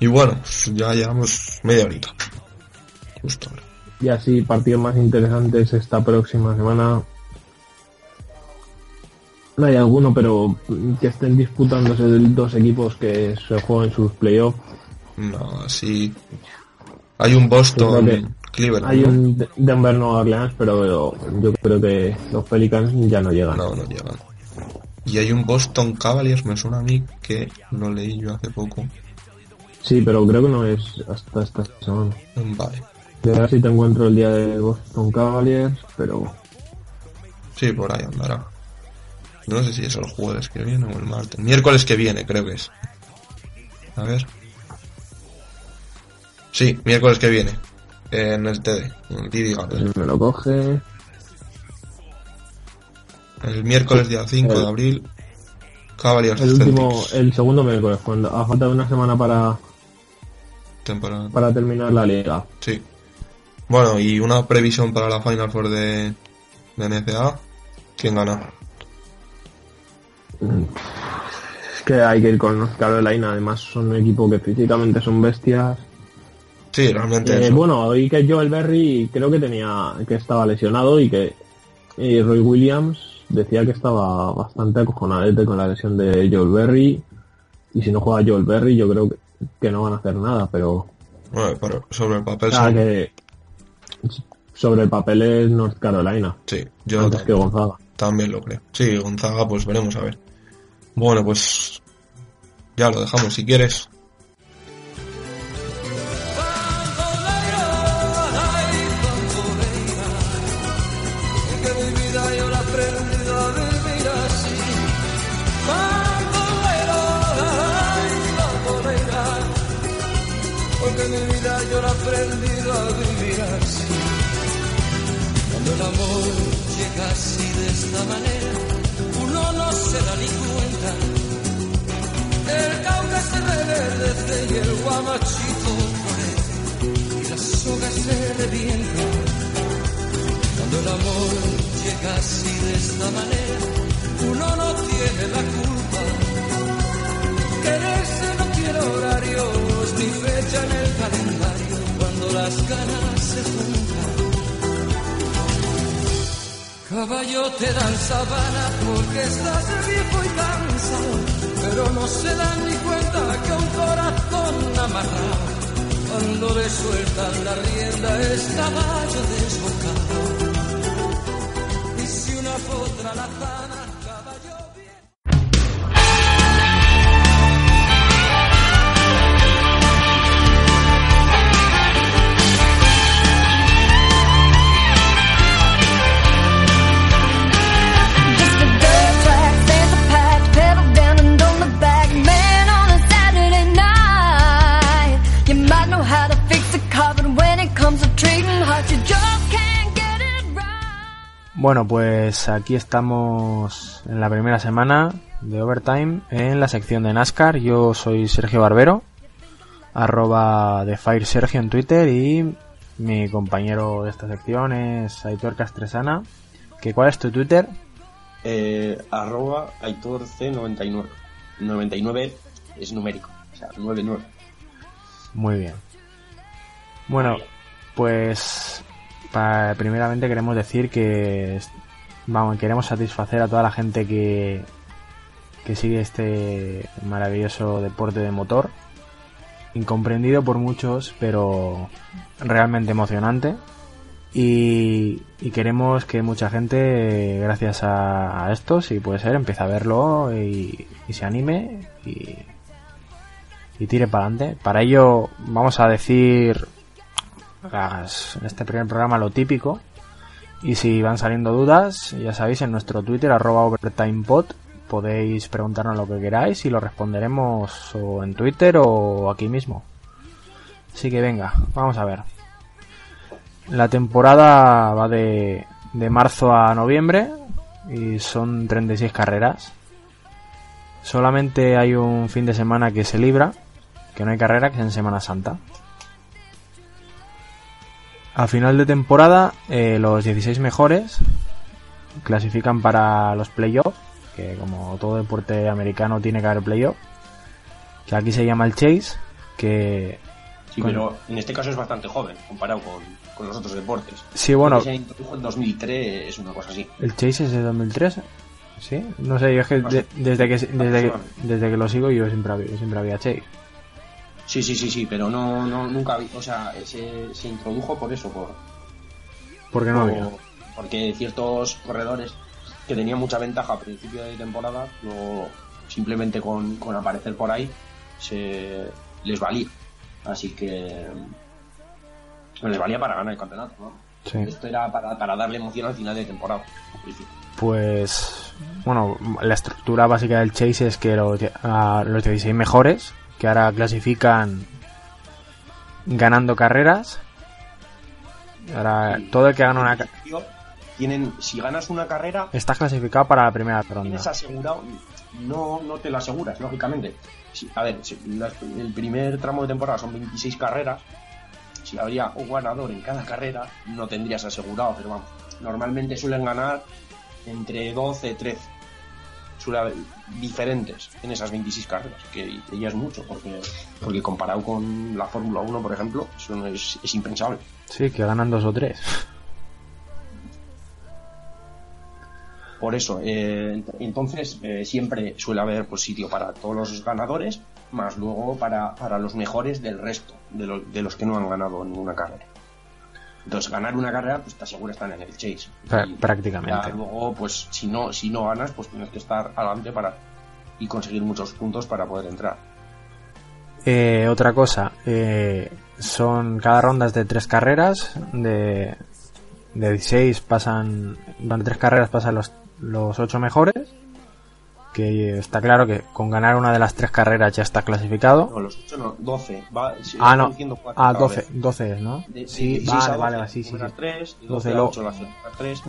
Y bueno, ya llevamos media horita. Justo ahora. Y así, partidos más interesantes esta próxima semana. No hay alguno, pero que estén disputándose dos equipos que se juegan sus playoffs. No, así... Hay un Boston, Cleveland. Hay un De- Denver Nueva Orleans, pero yo creo que los Pelicans ya no llegan. No, no llegan. Y hay un Boston Cavaliers, me suena a mí, que lo leí yo hace poco. Sí, pero creo que no es hasta esta semana. Vale. A ver si te encuentro el día de Boston Cavaliers, pero Sí, por ahí andará. No sé si es el jueves que viene o el martes. Miércoles que viene, creo que es. A ver. Sí, miércoles que viene. En el TD, en el TD Garden. me lo coge. El miércoles día 5 de El- abril. Cavaliers El último, el segundo miércoles, cuando a falta de una semana para, Temporada. para terminar la liga. Sí. Bueno, y una previsión para la Final Four de, de NCAA. ¿Quién gana? Es que hay que ir con North Carolina, además son un equipo que físicamente son bestias. Sí, realmente Eh, bueno, oí que Joel Berry creo que tenía que estaba lesionado y que y Roy Williams decía que estaba bastante acojonadete con la lesión de Joel Berry y si no juega Joel Berry yo creo que, que no van a hacer nada, pero Bueno, pero sobre el papel que sobre el papel es North Carolina Sí, yo antes que también, Gonzaga. también lo creo. Sí, Gonzaga, pues veremos a ver. Bueno, pues ya lo dejamos si quieres. Aprendido a vivir así. Cuando el amor llega así de esta manera, uno no se da ni cuenta. El cauca se reverdece y el guamachito florece, y la soga se revienta. Cuando el amor llega así de esta manera, uno no tiene la culpa. Quererse no tiene horarios ni fecha en el calendario las ganas se juntan. Caballo te dan sabana porque estás viejo y cansado, pero no se dan ni cuenta que un corazón amarrado, cuando le sueltan la rienda es caballo desbocado. Y si una potra la Bueno, pues aquí estamos en la primera semana de Overtime en la sección de NASCAR. Yo soy Sergio Barbero, arroba de Fire Sergio en Twitter y mi compañero de esta sección es Aitor Castresana. ¿Que ¿Cuál es tu Twitter? Eh, arroba Aitor C99. 99 es numérico, o sea, 99. Muy bien. Bueno, pues primeramente queremos decir que vamos, queremos satisfacer a toda la gente que, que sigue este maravilloso deporte de motor. Incomprendido por muchos, pero realmente emocionante. Y, y queremos que mucha gente, gracias a, a esto, si puede ser, empiece a verlo y, y se anime y, y tire para adelante. Para ello vamos a decir en este primer programa lo típico. Y si van saliendo dudas, ya sabéis, en nuestro Twitter, arroba overtimepod, podéis preguntarnos lo que queráis y lo responderemos o en Twitter o aquí mismo. Así que venga, vamos a ver. La temporada va de, de marzo a noviembre y son 36 carreras. Solamente hay un fin de semana que se libra, que no hay carrera, que es en Semana Santa. A final de temporada, eh, los 16 mejores clasifican para los playoffs, que como todo deporte americano tiene que haber playoff, que aquí se llama el Chase, que Sí, Con- pero en este caso es bastante joven comparado con, con los otros deportes. Sí, bueno. Que Se introdujo en 2003, es una cosa así. el Chase es de 2003. Sí, no sé, yo es que de- desde que desde que, Aproximadamente. desde que lo sigo yo siempre siempre había Chase. Sí, sí, sí, sí, pero no, no nunca vi, o sea, se, se introdujo por eso, por, Porque no por- había. porque ciertos corredores que tenían mucha ventaja a principio de temporada, luego simplemente con, con aparecer por ahí se les valía. Así que les valía para ganar el campeonato, ¿no? Sí. Esto era para, para darle emoción al final de temporada. Pues, bueno, la estructura básica del Chase es que los, a los 16 mejores, que ahora clasifican ganando carreras, ahora todo el que gana una ca- Tío, Tienen, si ganas una carrera, estás clasificado para la primera ronda. tienes asegurado, no, no te lo aseguras, lógicamente. Si- a ver, si las- el primer tramo de temporada son 26 carreras, si habría un ganador en cada carrera, no tendrías asegurado, pero vamos, normalmente suelen ganar entre 12 y 13. Suele haber diferentes en esas 26 carreras, que ya es mucho, porque, porque comparado con la Fórmula 1, por ejemplo, eso no es, es impensable. Sí, que ganan dos o tres. Por eso, eh, ent- entonces eh, siempre suele haber pues, sitio para todos los ganadores, más luego para, para los mejores del resto, de, lo- de los que no han ganado ninguna carrera. Entonces, ganar una carrera, pues te asegura estar en el chase. Y prácticamente. ya luego, pues si no, si no ganas, pues tienes que estar adelante para y conseguir muchos puntos para poder entrar. Eh, otra cosa, eh, son cada ronda es de tres carreras, de, de 16 pasan, durante tres carreras pasan los, los ocho mejores, que está claro que con ganar una de las tres carreras ya está clasificado. No, los 8 no, 12. Va, se Ah, no, ah, cada 12, vez. 12 es, ¿no? De- de Sí, 16 vale, a 12, vale, sí, sí, sí. 3, de 12 12 a lo- 8 las otras 3,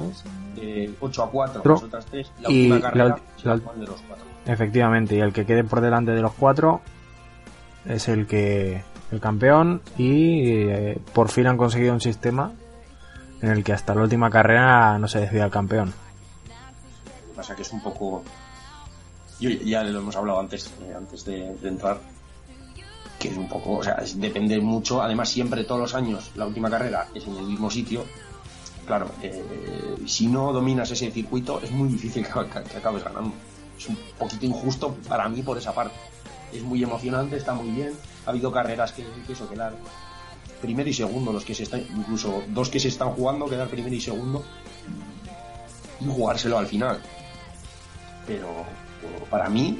de 8 a 4 Otro. las otras 3, la Y última la carrera ulti- se la la- de los 4. Efectivamente, y el que quede por delante de los cuatro es el que el campeón y eh, por fin han conseguido un sistema en el que hasta la última carrera no se decida el campeón. Lo que pasa que es un poco... Yo, ya lo hemos hablado antes, eh, antes de, entrar, que es un poco, o sea, es- depende mucho, además siempre todos los años la última carrera es en el mismo sitio. Claro, eh, si no dominas ese circuito es muy difícil que, que- que acabes ganando. Es un poquito injusto para mí por esa parte. Es muy emocionante, está muy bien. Ha habido carreras que, que eso, quedar primero y segundo, los que se están, incluso dos que se están jugando, quedar primero y segundo y jugárselo al final. Pero para mí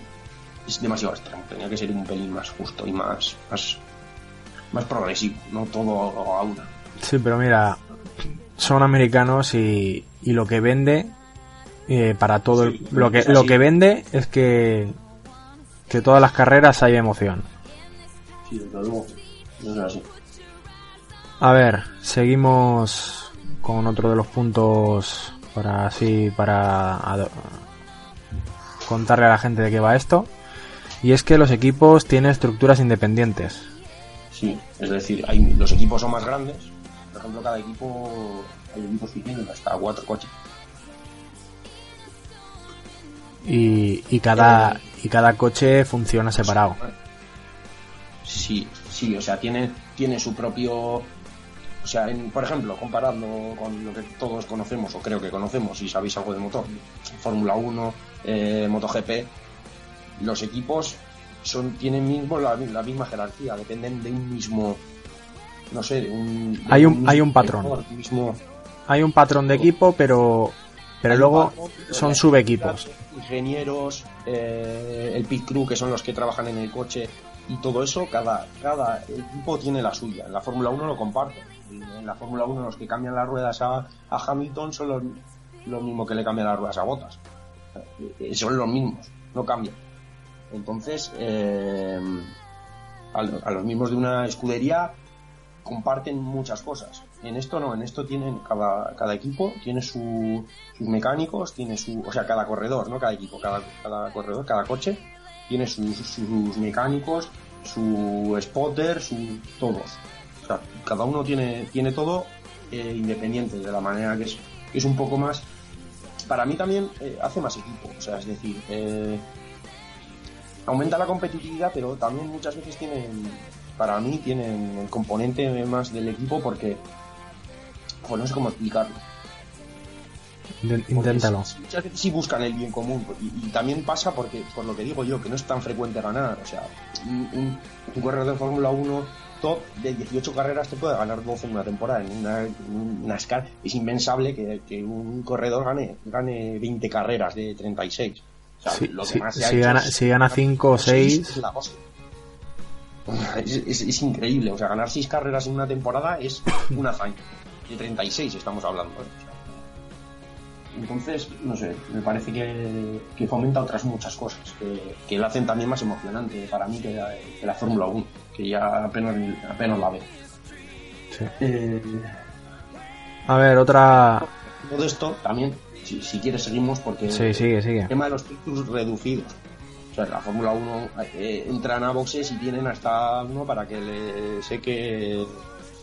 es demasiado extremo. Tenía que ser un pelín más justo y más, más, más progresivo, no todo a una. Sí, pero mira, son americanos y, y lo que vende eh, para todo el- lo que lo que vende es que que todas las carreras haya emoción. Sí, desde luego. Es así. A ver, seguimos con otro de los puntos para así para contarle a la gente de qué va esto. Y es que los equipos tienen estructuras independientes. Sí, es decir, hay, los equipos son más grandes. Por ejemplo, cada equipo, hay equipos que tienen hasta cuatro coches. Y, y cada y cada coche funciona separado. Sí, sí, o sea, tiene, tiene su propio. O sea, en- por ejemplo, comparando con lo que todos conocemos, o creo que conocemos, si sabéis algo de motor, Fórmula 1, eh, MotoGP, los equipos son tienen mismo la, la misma jerarquía, dependen de un mismo. No sé, de un. de Hay un- mismo hay un patrón. mismo, Hay un patrón de equipo, pero, pero Hay luego patrón, son subequipos. Ingenieros, eh, el pit crew, que son los que trabajan en el coche, y todo eso, cada, cada equipo tiene la suya. En la Fórmula 1 lo comparten. En la Fórmula 1 los que cambian las ruedas a, a Hamilton son los, los mismos que le cambian las ruedas a Bottas. Eh, Son los mismos, no cambian. Entonces, eh, a, lo- a los mismos de una escudería comparten muchas cosas. En esto no, en esto tienen cada, cada equipo tiene su, sus mecánicos, tiene su, o sea, cada corredor, no cada equipo, cada, cada corredor, cada coche tiene sus, sus mecánicos, su spotter, su todos. O sea, cada uno tiene tiene todo eh, independiente de la manera que es que es un poco más para mí también eh, hace más equipo, o sea, es decir, eh, aumenta la competitividad, pero también muchas veces tienen, para mí, tienen el componente más del equipo porque, pues no sé cómo explicarlo. Inténtalo. Muchas veces sí buscan el bien común y, y también pasa porque, por lo que digo yo, que no es tan frecuente ganar. O sea, un, un, un corredor de Fórmula 1 top de 18 carreras te puede ganar 12 en una temporada. En una, en NASCAR es impensable que, que un corredor gane, gane 20 carreras de 36. O sea, Sí, lo que sí, más se ha si hecho gana- es- si gana cinco o seis- es la hostia. Es, es- es increíble, o sea, ganar 6 carreras en una temporada es una hazaña. De 36 estamos hablando. ¿eh? Entonces, no sé, me parece que, que fomenta otras muchas cosas, que, que la hacen también más emocionante para mí que la, que la Fórmula 1, que ya apenas, apenas la veo. Sí. Eh, A ver, otra. todo esto también, si, si quieres seguimos, porque Sí, sigue, sigue. el tema de los ciclos reducidos. O sea, la Fórmula 1 eh, entran a boxes y tienen hasta uno para que le seque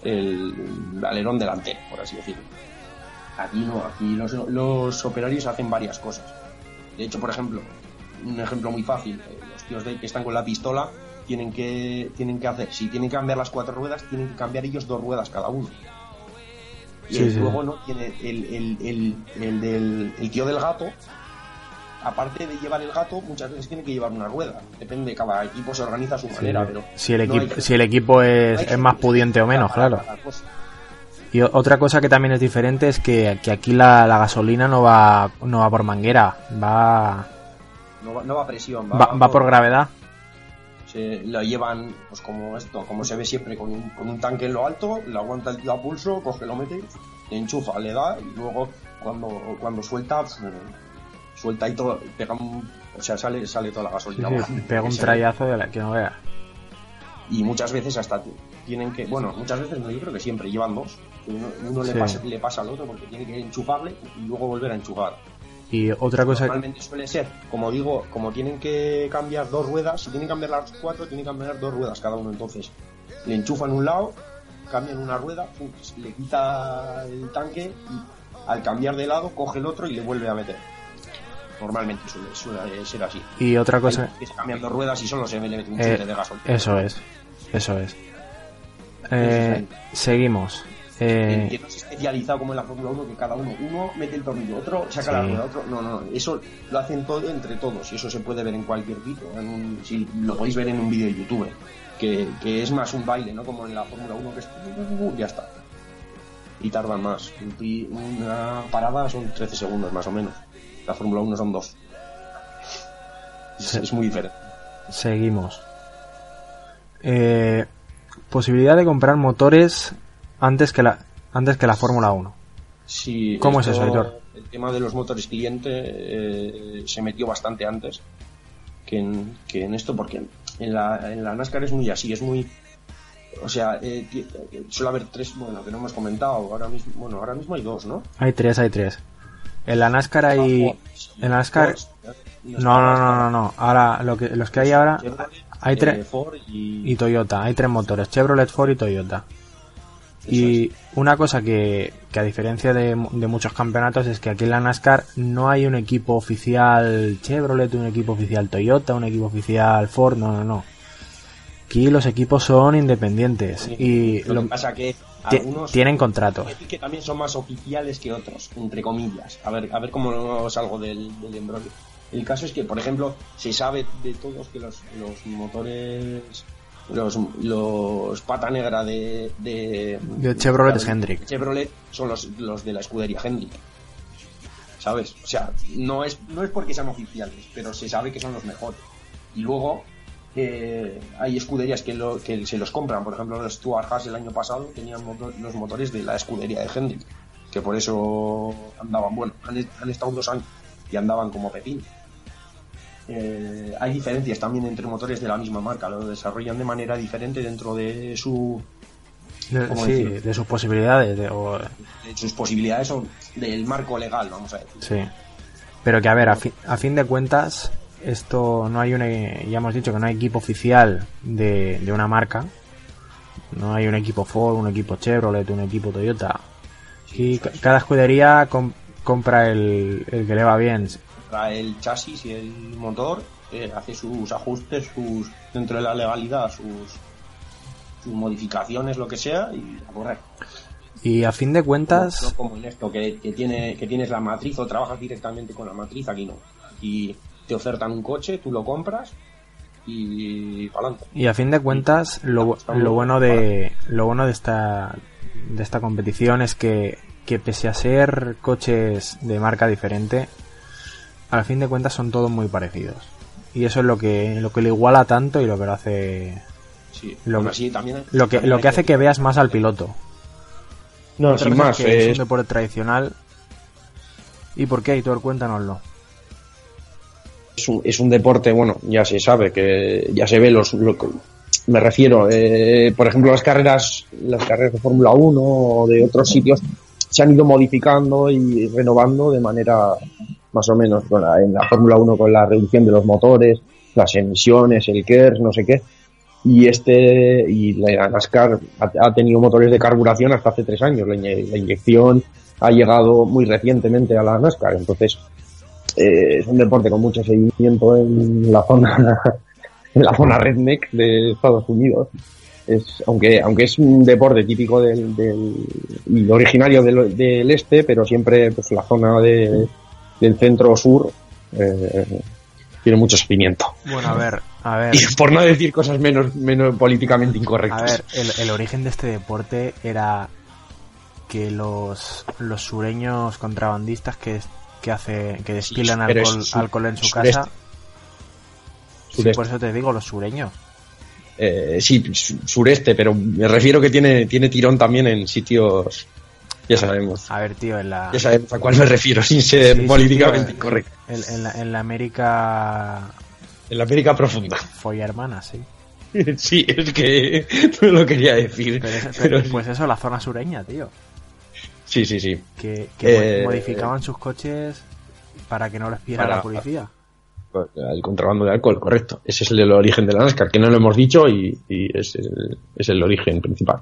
el alerón delantero, por así decirlo. Aquí no, aquí los, los operarios hacen varias cosas. De hecho, por ejemplo, un ejemplo muy fácil, eh, los tíos de, que están con la pistola tienen que, tienen que hacer, si tienen que cambiar las cuatro ruedas, tienen que cambiar ellos dos ruedas cada uno. Y Sí, luego no tiene el, el, el, el del el tío del gato, aparte de llevar el gato, muchas veces tiene que llevar una rueda. Depende, cada equipo se organiza a su manera, pero Si el, no equipo, hay- si el equipo es, es más pudiente o menos, claro. Y otra cosa que también es diferente es que, que aquí la, la gasolina no va, no va por manguera, va, No, va- no va a presión, va, va por gravedad. se lo llevan pues como esto, como se ve siempre, con un, con un tanque en lo alto, lo aguanta el tío a pulso, coge, lo mete, le enchufa, le da y luego cuando, cuando suelta, suelta y todo, pega un- o sea, sale, sale toda la Sí, gasolina. sí, volando. pega un trayazo de la que no veas. Y muchas veces hasta tienen que, bueno, muchas veces no, yo creo que siempre llevan dos. Uno, uno le, pasa, le pasa al otro porque tiene que enchufarle y luego volver a enchufar. Y otra cosa, Normalmente suele ser, como digo, como tienen que cambiar dos ruedas, si tienen que cambiar las cuatro, tienen que cambiar dos ruedas cada uno. Entonces, le enchufan un lado, cambian una rueda, pum, le quita el tanque y al cambiar de lado coge el otro y le vuelve a meter. Normalmente suele, suele ser así. y otra cosa, Hay que se cambian dos ruedas y solo se le mete un Eh, de gasolina. eso es, eso es. Eh, seguimos. que Eh, no es especializado como en la Fórmula 1, que cada uno, uno mete el tornillo, otro saca Sí. la rueda, otro. No, no, eso lo hacen todo entre todos y eso se puede ver en cualquier vídeo. si lo podéis ver en un vídeo de YouTube, que, que es más un baile, ¿no? Como en la Fórmula 1, que es. Ya está. Y tardan más. Una parada son 13 segundos más o menos. La Fórmula 1 son dos. Es, Sí. es muy diferente. seguimos. Eh, posibilidad de comprar motores antes que la antes que la Fórmula 1. Sí, ¿Cómo es eso, Aitor? El tema de los motores cliente eh, se metió bastante antes que en, que en esto, porque en la, en la NASCAR es muy así, es muy. O sea, eh, eh, suele haber tres, bueno, que no hemos comentado, ahora mismo, bueno, ahora mismo hay dos, ¿no? Hay tres, hay tres. En la NASCAR hay en la NASCAR no, no, no, no, no. Ahora lo que los que hay ahora hay eh, tres Ford y, y Toyota, hay tres motores, Chevrolet, Ford y Toyota. Y una cosa que, que a diferencia de, de muchos campeonatos es que aquí en la NASCAR no hay un equipo oficial Chevrolet, un equipo oficial Toyota, un equipo oficial Ford, no, no, no. aquí los equipos son independientes y Lo lo- que pasa que algunos tienen contratos. decir que también son más oficiales que otros, entre comillas. A ver, a ver cómo salgo del, del embrollo. El caso es que, por ejemplo, se sabe de todos que los, los motores, los, los pata negra de, de, De Chevrolet es Hendrick. Chevrolet son los, los de la escudería Hendrick. ¿Sabes? O sea, no es, no es porque sean oficiales, pero se sabe que son los mejores. Y luego eh, hay escuderías que, lo, que se los compran. Por ejemplo, los Stuart Haas el año pasado tenían motor- los motores de la escudería de Hendrick, que por eso andaban, bueno, han, han estado dos años y andaban como pepín. Eh, hay diferencias también entre motores de la misma marca, lo desarrollan de manera diferente dentro de su De, ¿cómo sí, decirlo? de sus posibilidades. de- o- de sus posibilidades o del marco legal, vamos a decir. sí. Pero que a ver, a, fi- a fin de cuentas, esto no hay un, e- ya hemos dicho que no hay equipo oficial de, de una marca. No hay un equipo Ford, un equipo Chevrolet, un equipo Toyota. Y ca- cada escudería com- compra el, el que le va bien. Trae el chasis y el motor, eh, hace sus ajustes, sus dentro de la legalidad, sus, sus modificaciones, lo que sea, y a correr. Y a fin de No, cuentas, no como en esto, que, que, tiene, que tienes la matriz o trabajas directamente con la matriz, aquí no. Aquí te ofertan un coche, tú lo compras y adelante. y a fin de cuentas, lo, lo bueno de lo bueno de esta de esta competición es que, que pese a ser coches de marca diferente, al fin de cuentas son todos muy parecidos. Y eso es lo que lo que lo iguala tanto y lo que lo hace Sí, Lo que- también, lo que también lo que hace que veas más al piloto. No, Otras sin más. que es eh, un deporte tradicional. ¿Y por qué, Aitor? Cuéntanoslo. es un, es un deporte, bueno, ya se sabe, que ya se ve los, lo que- me refiero, eh, por ejemplo, las carreras, las carreras de Fórmula 1 o de otros sitios se han ido modificando y renovando de manera más o menos con la- en la Fórmula 1 con la reducción de los motores, las emisiones, el KERS, no sé qué. Y este, y la NASCAR ha, tenido motores de carburación hasta hace tres años. La, inye- la inyección ha llegado muy recientemente a la NASCAR. Entonces, eh, es un deporte con mucho seguimiento en la zona en la zona redneck de Estados Unidos es aunque aunque es un deporte típico del, del originario del, del este pero siempre pues la zona de, del centro sur eh, tiene mucho seguimiento Bueno, a ver, a ver. y por no decir cosas menos menos políticamente A incorrectas ver, el, el origen de este deporte era que los, los sureños contrabandistas que, que hace que destilan alcohol, alcohol en su sureste. casa. Sí, por eso te digo, los sureños. Eh, sí su- sureste pero me refiero que tiene tiene tirón también en sitios ya sabemos A ver, tío, en la, ya sabemos a cuál me refiero sin ser Sí, políticamente incorrecto en, en la, en la América en la América profunda folla hermana, sí. Sí, es que no lo quería decir. Pero es- pero pero- pues eso, la zona sureña, tío. sí, sí, sí. Que, que Eh, modificaban sus coches para que no les para- la policía. El contrabando de alcohol, correcto. Ese es el, origen de la NASCAR, que no lo hemos dicho y, y es, el, es el origen principal.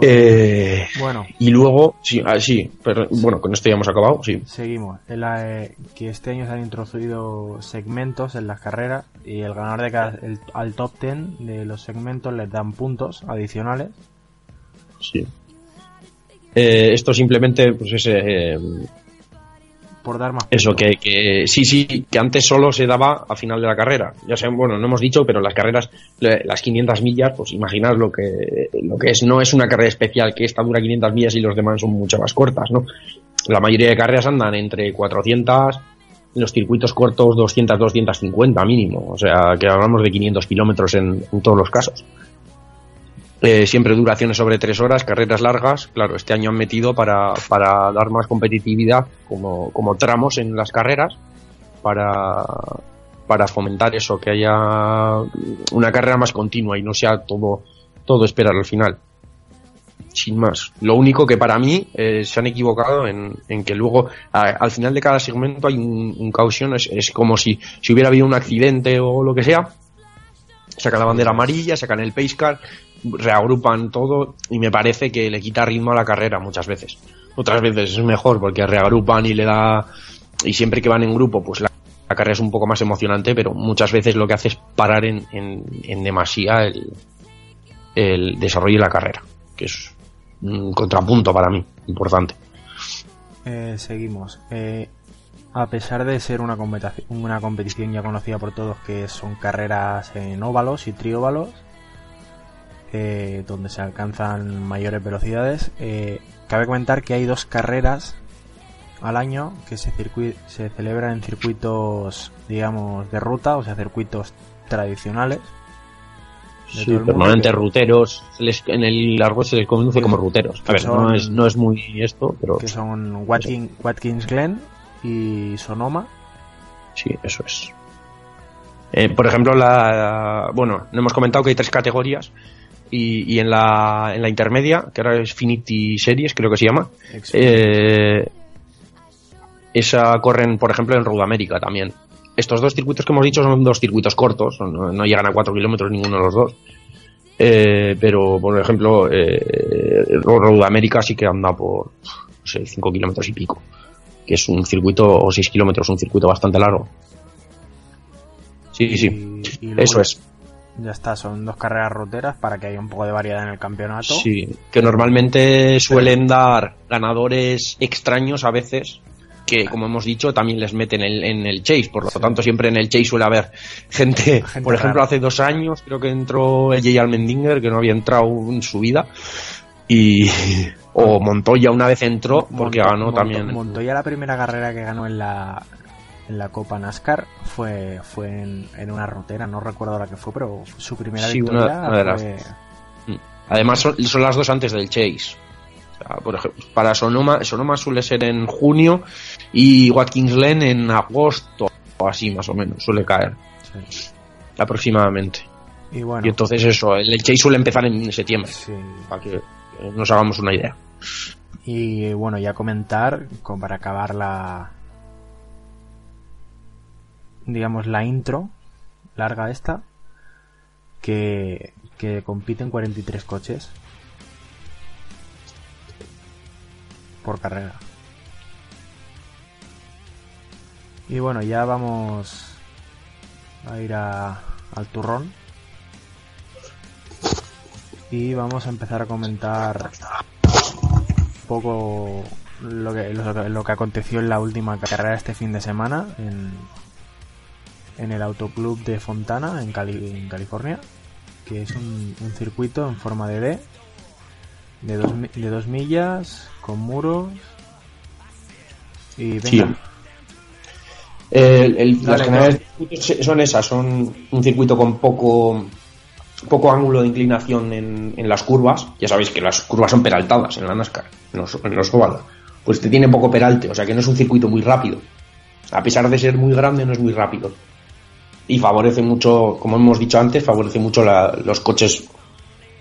Pues, Eh, bueno, y luego, sí, ah, sí, pero bueno, con esto ya hemos acabado, sí. Seguimos. En la, eh, que este año se han introducido segmentos en las carreras y el ganador de cada, el- al top 10 de los segmentos les dan puntos adicionales. sí. Eh, esto simplemente, pues es, eh, por dar Eso, que, que sí, sí, que antes solo se daba a final de la carrera. Ya sé, bueno, no hemos dicho, pero las carreras, las 500 millas, pues imaginad lo que, lo que es. No es una carrera especial, que esta dura 500 millas y los demás son mucho más cortas, ¿no? La mayoría de carreras andan entre 400, en los circuitos cortos 200, 250 mínimo. O sea, que hablamos de 500 kilómetros en todos los casos. Eh, siempre duraciones sobre tres horas, carreras largas. Claro, este año han metido para, para dar más competitividad como, como tramos en las carreras para, para fomentar eso, que haya una carrera más continua y no sea todo, todo esperar al final. Sin más. Lo único que para mí eh, se han equivocado en, en que luego al final de cada segmento hay un, un caution, es, es como si, si hubiera habido un accidente o lo que sea, sacan la bandera amarilla, sacan el pace car, reagrupan todo y me parece que le quita ritmo a la carrera muchas veces. Otras veces es mejor porque reagrupan y le da y siempre que van en grupo pues la carrera es un poco más emocionante, pero muchas veces lo que hace es parar en, en, en demasía el, el desarrollo de la carrera, que es un contrapunto para mí, importante. Eh, seguimos. Eh, a pesar de ser una, competi- una competición ya conocida por todos, que son carreras en óvalos y trióvalos, eh, donde se alcanzan mayores velocidades, eh, cabe comentar que hay dos carreras al año que se, se celebran en circuitos, digamos, de ruta, o sea, circuitos tradicionales. Sí, normalmente que- ruteros, les- en el argot se les conoce como ruteros. A ver, no es, no es muy esto, pero que son Watkin- Watkins Glen y Sonoma. sí, eso es. Eh, por ejemplo, la, bueno, no hemos comentado que hay tres categorías y, y en, la, en la intermedia, que ahora es Finity Series, creo que se llama, eh, esa corren, por ejemplo, en Road América también. Estos dos circuitos que hemos dicho son dos circuitos cortos, no, no llegan a 4 kilómetros ninguno de los dos. Eh, pero, por ejemplo, eh, Road América sí que anda por, no sé, 5 kilómetros y pico. Que es un circuito, o 6 kilómetros, un circuito bastante largo. Sí, sí, Y luego eso es. Ya está, son dos carreras ruteras para que haya un poco de variedad en el campeonato. Sí, que normalmente suelen dar ganadores extraños a veces, que como hemos dicho también les meten en, en el chase, por lo tanto siempre en el chase suele haber gente, Gente por ejemplo rara. hace dos años creo que entró el Jay Almendinger, que no había entrado en su vida, y o Montoya una vez entró porque Monto- ganó Monto- también. Montoya la primera carrera que ganó en la en la Copa NASCAR fue fue en, en una rutera, no recuerdo ahora que fue, pero su primera Sí, victoria una de las- fue Además son, son las dos antes del Chase. O sea, por ejemplo, para Sonoma, Sonoma suele ser en junio y Watkins Glen en agosto o así más o menos suele caer sí. y aproximadamente. Y bueno, entonces eso, el Chase suele empezar en septiembre sí. para que eh, nos hagamos una idea. Y bueno, ya comentar como para acabar la digamos la intro larga esta que que compiten 43 coches por carrera. Y bueno, ya vamos a ir a, al turrón. Y vamos a empezar a comentar un poco lo que, lo, lo que aconteció en la última carrera este fin de semana en, en el Autoclub de Fontana, en, Cali- en California, que es un, un circuito en forma de D, de dos, de dos millas, con muros. Y venga, Sí. El- el- Dale, las generales circuitos son esas, son un circuito con poco poco ángulo de inclinación en, en las curvas. Ya sabéis que las curvas son peraltadas en la NASCAR, en los, en los óvalos. Pues te tiene poco peralte, o sea que no es un circuito muy rápido. A pesar de ser muy grande, no es muy rápido. Y favorece mucho, como hemos dicho antes, favorece mucho la- los coches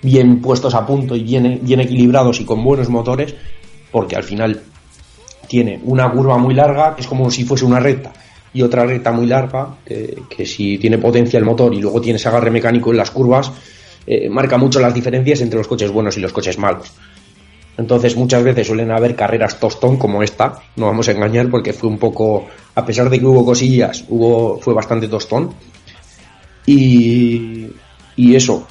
bien puestos a punto y bien, bien equilibrados y con buenos motores, porque al final tiene una curva muy larga, que es como si fuese una recta, y otra recta muy larga, que, si tiene potencia el motor y luego tiene ese agarre mecánico en las curvas, eh, marca mucho las diferencias entre los coches buenos y los coches malos. Entonces muchas veces suelen haber carreras tostón como esta, no vamos a engañar porque fue un poco, a pesar de que hubo cosillas, hubo, fue bastante tostón. Y, y eso,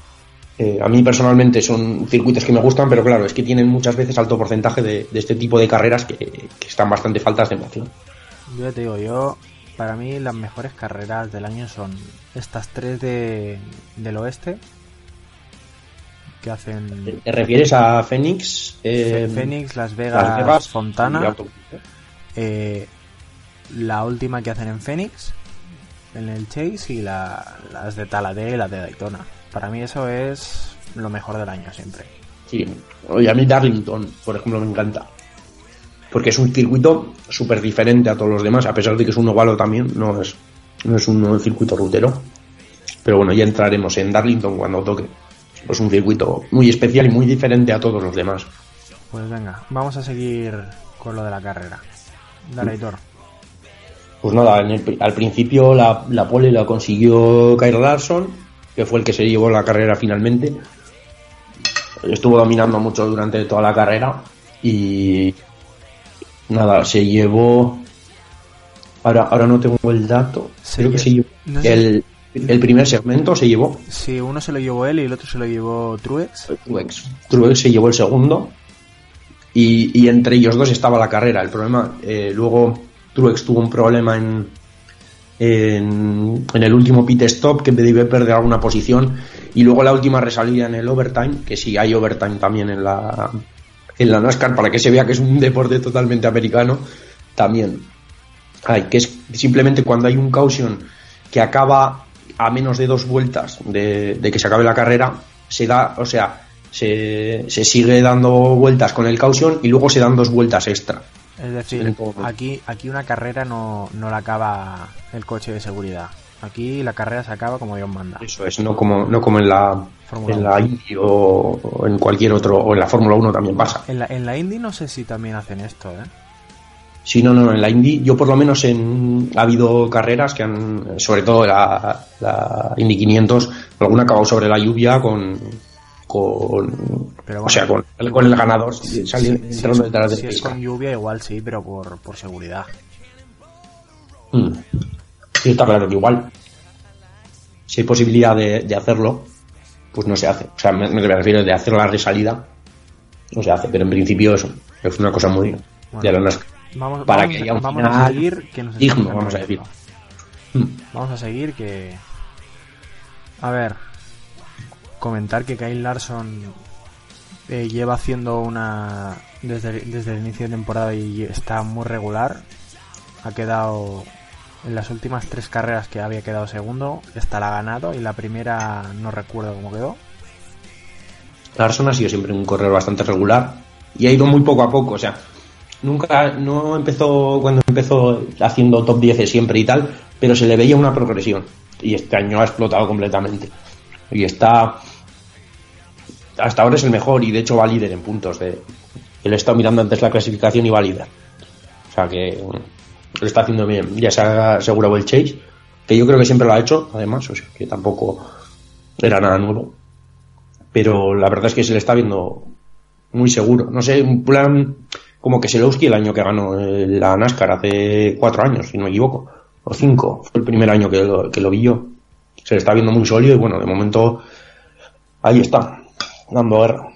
eh, a mí personalmente son circuitos que me gustan, pero claro, es que tienen muchas veces alto porcentaje de, de este tipo de carreras que, que están bastante faltas de emoción. Yo te digo, yo, para mí las mejores carreras del año son estas tres de, del oeste, que hacen ¿Te refieres a Phoenix? eh, Phoenix, Las Vegas, Las Vegas y Fontana, Auto- eh, la última que hacen en Phoenix, en el Chase, y la- las de Taladera y las de Daytona. Para mí eso es lo mejor del año siempre. Sí, y a mí Darlington, por ejemplo, me encanta. Porque es un circuito súper diferente a todos los demás, a pesar de que es un ovalo también, no es, no es un circuito rutero. Pero bueno, ya entraremos en Darlington cuando toque. Es un circuito muy especial y muy diferente a todos los demás. Pues venga, vamos a seguir con lo de la carrera. Dale, Aitor. Pues nada, en el al principio la, la pole la consiguió Kyle Larson, que fue el que se llevó la carrera finalmente. Estuvo dominando mucho durante toda la carrera y nada, se llevó Ahora, ahora no tengo el dato. Se Creo que se llevó. no sé. El, el primer segmento se llevó. Sí, uno se lo llevó él y el otro se lo llevó Truex. Truex. Truex se llevó el segundo. Y, y entre ellos dos estaba la carrera. El problema, eh, luego Truex tuvo un problema en, en, en el último pit stop que debió perder alguna posición. Y luego la última resalida en el overtime, que sí hay overtime también en la, en la NASCAR, para que se vea que es un deporte totalmente americano, también hay, que es simplemente cuando hay un caution que acaba a menos de dos vueltas de, de que se acabe la carrera, se da, o sea, se, se sigue dando vueltas con el caution y luego se dan dos vueltas extra. Es decir, aquí, aquí una carrera no, no la acaba el coche de seguridad. Aquí la carrera se acaba como Dios manda. Eso es, no como, no como en la, en la Indy o, o en cualquier otro, o en la Fórmula 1 también pasa. En la, en la Indy no sé si también hacen esto, ¿eh? Sí, no, no, en la Indy, yo por lo menos en, ha habido carreras que han, sobre todo la, la Indy 500, alguna ha acabado sobre la lluvia con, con Pero o bueno. sea, con, el- con el ganador Si- saliendo, si- si entrando detrás de si es con lluvia igual sí, pero por, por seguridad. Mm. Sí, está claro que igual, si hay posibilidad de, de hacerlo, pues no se hace. O sea, me, me refiero de hacer la resalida, no se hace, pero en principio eso, es una cosa muy de la. Vamos, Para vamos- que un vamos a seguir que nos digno, vamos a decir. Vamos a seguir que... A ver, comentar que Kyle Larson eh, lleva haciendo una... Desde, desde el inicio de temporada y está muy regular. Ha quedado... En las últimas tres carreras que había quedado segundo, esta la ha ganado y la primera no recuerdo cómo quedó. Larson ha sido siempre un corredor bastante regular y ha ido muy poco a poco, o sea, nunca, no empezó cuando empezó haciendo top 10 siempre y tal, pero se le veía una progresión. Y este año ha explotado completamente. Y está, hasta ahora es el mejor y de hecho va líder en puntos de, él está mirando antes la clasificación y va líder, o sea que lo está haciendo bien, ya se ha asegurado el Chase, que yo creo que siempre lo ha hecho, además, o sea, que tampoco era nada nuevo. Pero la verdad es que se le está viendo muy seguro. No sé, un plan como que Selowski el año que ganó eh, la NASCAR hace cuatro años, si no me equivoco, o cinco, fue el primer año que lo, que lo vi yo. Se le está viendo muy sólido y bueno, de momento ahí está, dando guerra.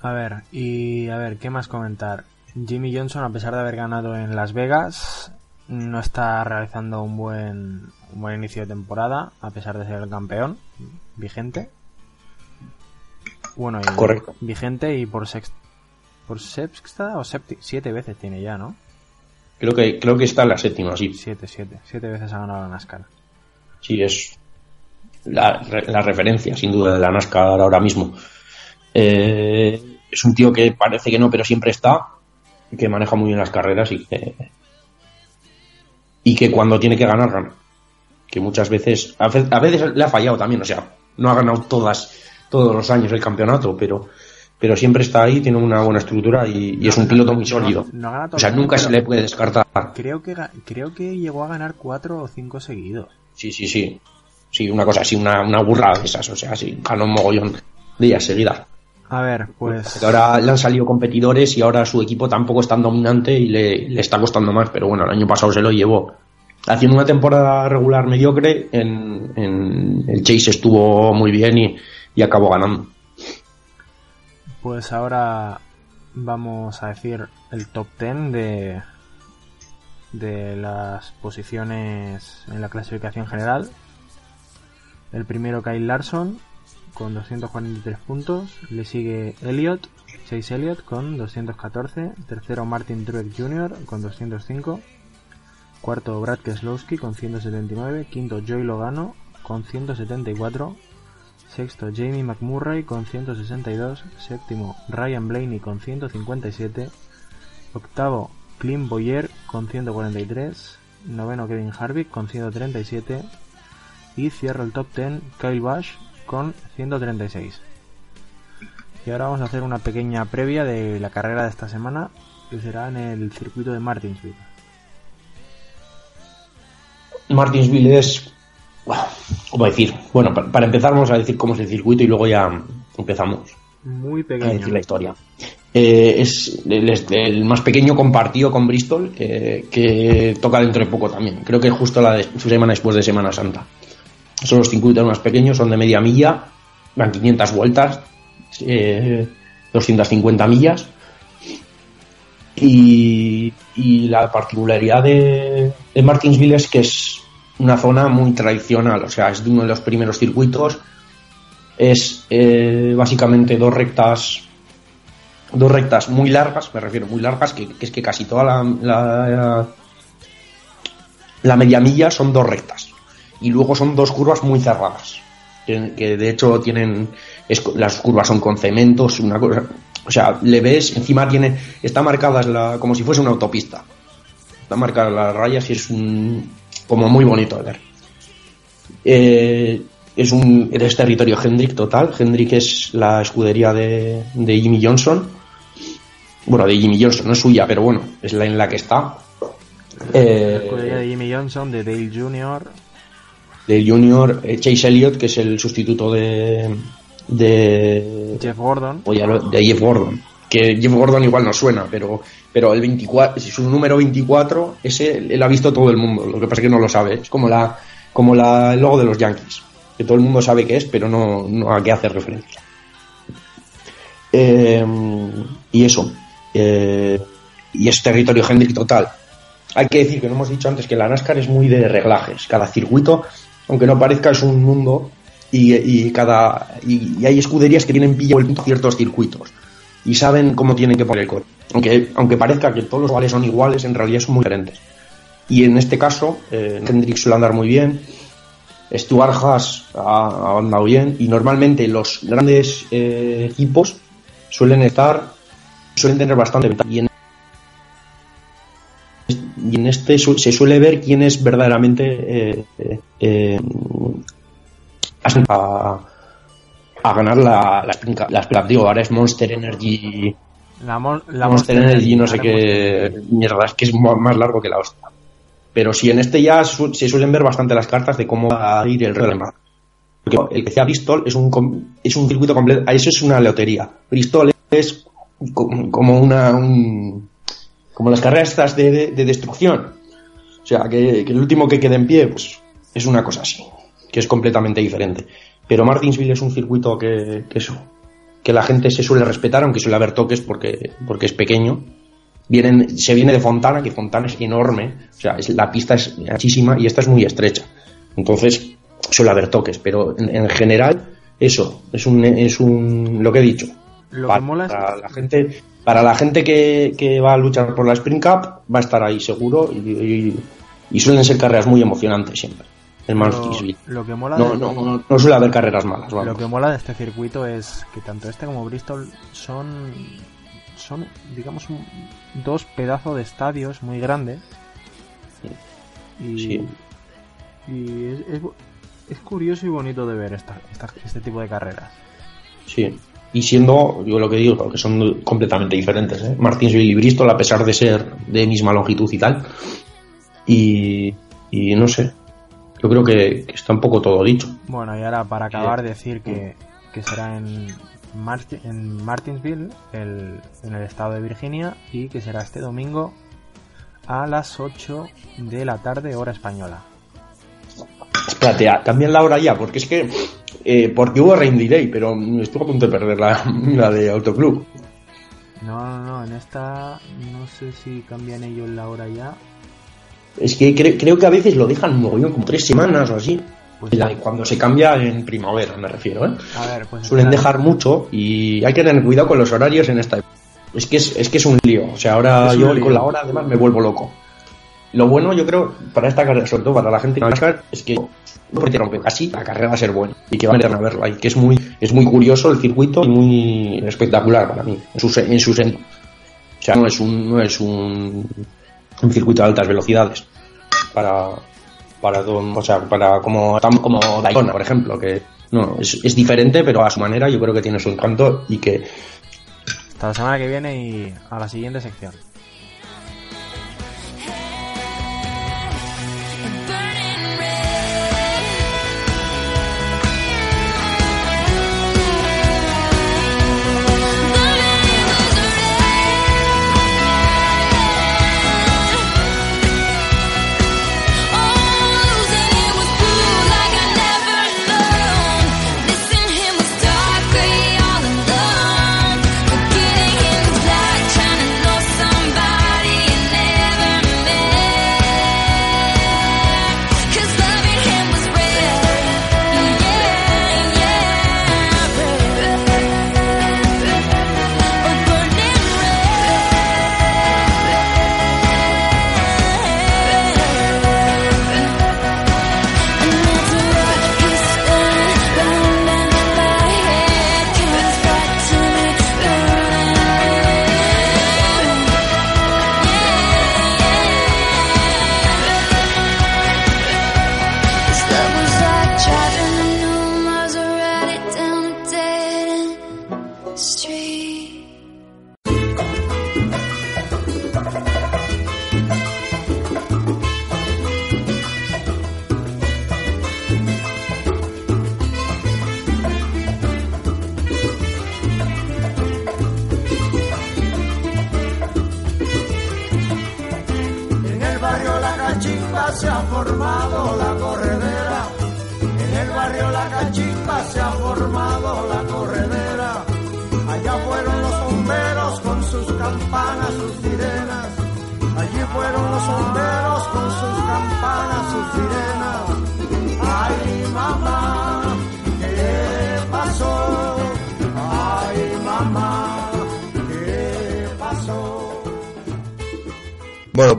A ver, y a ver, ¿qué más comentar? Jimmy Johnson, a pesar de haber ganado en Las Vegas, no está realizando un buen, un buen inicio de temporada, a pesar de ser el campeón vigente. Bueno, y Correcto. vigente y por sexta, por sexta o séptima, siete veces tiene ya, ¿no? Creo que, creo que está en la séptima, sí. Siete, siete, siete veces ha ganado la NASCAR. Sí, es la, la referencia, sin duda, de la NASCAR ahora mismo. Eh, es un tío que parece que no, pero siempre está, que maneja muy bien las carreras y que, y que cuando tiene que ganar, gana. Que muchas veces, a ve- a veces le ha fallado también, o sea, no ha ganado todas, todos los años el campeonato, pero, pero siempre está ahí, tiene una buena estructura y, y es un piloto muy sólido. No O sea, nunca se le puede descartar. Creo que, creo que llegó a ganar cuatro o cinco seguidos. Sí, sí, sí. Sí, una cosa así, una, una burrada de esas, o sea, sí, ganó un mogollón de días seguidas. A ver, pues... Ahora le han salido competidores y ahora su equipo tampoco es tan dominante y le, le está costando más, pero bueno, el año pasado se lo llevó. Haciendo una temporada regular mediocre, en, en el Chase estuvo muy bien y, y acabó ganando. Pues ahora vamos a decir el top 10 de, de las posiciones en la clasificación general. El primero Kyle Larson con 243 puntos. Le sigue Elliot, Chase Elliott con 214. Tercero Martin Truex Jr. con 205. Cuarto Brad Keselowski con 179. Quinto Joey Logano con 174. Sexto, Jamie McMurray con 162. Séptimo, Ryan Blaney con 157. Octavo, Clint Boyer con 143. Noveno, Kevin Harvick con 137. Y cierra el top 10, Kyle Busch con 136. Y ahora vamos a hacer una pequeña previa de la carrera de esta semana, que será en el circuito de Martinsville. Martinsville es. ¿Cómo decir? Bueno, pa- para empezar, vamos a decir cómo es el circuito y luego ya empezamos. Muy a decir la historia. eh, es el, más pequeño compartido con Bristol, eh, que toca dentro de poco también. Creo que es justo la de, su semana después de Semana Santa. Son los circuitos más pequeños, son de media milla, van 500 vueltas, eh, 250 millas. Y, y la particularidad de, de Martinsville es que es una zona muy tradicional, o sea, es uno de los primeros circuitos. Es eh, básicamente dos rectas, dos rectas muy largas, me refiero muy largas, que, es que casi toda la, la, media milla son dos rectas. Y luego son dos curvas muy cerradas, que, que de hecho tienen, es- las curvas son con cementos, una cosa, o sea, le ves, encima tiene, está marcada la, como si fuese una autopista. Está marcada las rayas y es un, como muy bonito de ver. Eh, es un es territorio Hendrick total. Hendrick es la escudería de, de Jimmy Johnson. Bueno, de Jimmy Johnson, no es suya, pero bueno, es la en la que está. La Eh, escudería de Jimmy Johnson, de Dale Jr., de Junior, eh, Chase Elliott, que es el sustituto de, de Jeff Gordon. o ya lo- de Jeff Gordon. Que Jeff Gordon igual no suena, pero, pero el 24, su número 24, ese él ha visto todo el mundo. Lo que pasa es que no lo sabe. Es como la, como la, el logo de los Yankees. Que todo el mundo sabe qué es, pero no, no a qué hace referencia. Eh, y eso. Eh, y es territorio Hendrick total. Hay que decir que no hemos dicho antes que la NASCAR es muy de reglajes. Cada circuito, aunque no parezca, es un mundo y, y cada y, hay escuderías que tienen pillado el punto ciertos circuitos y saben cómo tienen que poner el coche. Aunque, aunque parezca que todos los ovales son iguales, en realidad son muy diferentes. Y en este caso, eh, Hendrick suele andar muy bien, Stuart Haas ha, andado bien y normalmente los grandes eh, equipos suelen estar, suelen tener bastante ventaja. Y en, este se suele ver quién es verdaderamente eh, eh, eh, a, a ganar la, la Cup. La digo, ahora es Monster Energy. La, mon- la Monster Energy, no sé qué mierda, es que es más largo que la hostia. Pero si en este ya su- se suelen ver bastante las cartas de cómo va a ir el Bull. Porque el que sea Bristol es un, es un circuito completo, a eso es una lotería. Bristol es co- como una, un- como las carreras estas de, de- de destrucción. O sea, que, que el último que quede en pie, pues es una cosa así, que es completamente diferente. Pero Martinsville es un circuito que, que eso, que la gente se suele respetar, aunque suele haber toques porque, porque es pequeño. Vienen, se viene de Fontana, que Fontana es enorme, o sea, es- la pista es anchísima y esta es muy estrecha. Entonces, suele haber toques, pero en, en general, eso, es un, es un, lo que he dicho. Lo que para, mola es- para la gente, para la gente que, que va a luchar por la Spring Cup, va a estar ahí seguro y, y- y suelen ser carreras muy emocionantes siempre. Pero Martinsville. lo que mola No, de- no, no, suele haber carreras malas, vamos. Lo que mola de este circuito es que tanto este como Bristol son, son digamos, un- dos pedazos de estadios muy grandes. Y, Sí. y es, es, es curioso y bonito de ver esta, esta- este tipo de carreras. Sí. Y siendo, yo lo que digo, que son completamente diferentes, ¿eh? Martinsville y Bristol, a pesar de ser de misma longitud y tal. Y, y no sé, yo creo que, que está un poco todo dicho. Bueno, y ahora para acabar decir que, que será en, Marti- en Martinsville, el- en el estado de Virginia, y que será este domingo a las 8 de la tarde, hora española. Espérate, cambian la hora ya, porque es que. eh, porque hubo Rain Delay, pero estuve a punto de perder la, la de Autoclub. No, no, no, en esta no sé si cambian ellos la hora ya. Es que cre- creo que a veces lo dejan un mogollón, como tres semanas o así. Pues La cuando se cambia en primavera, me refiero, ¿eh? A ver, pues Suelen dejar mucho y hay que tener cuidado con los horarios en esta época. Es que es, es que es un lío. O sea, ahora yo lío. con la hora además me vuelvo loco. Lo bueno, yo creo, para esta carrera, sobre todo para la gente que va es que porque aunque casi la carrera va a ser buena y que van a verla y que es muy es muy curioso el circuito y muy espectacular para mí en su en su sen- o sea no es un no es un, un circuito de altas velocidades para para o sea para como como Daytona por ejemplo que no es, es diferente pero a su manera yo creo que tiene su encanto y que Hasta la semana que viene y a la siguiente sección.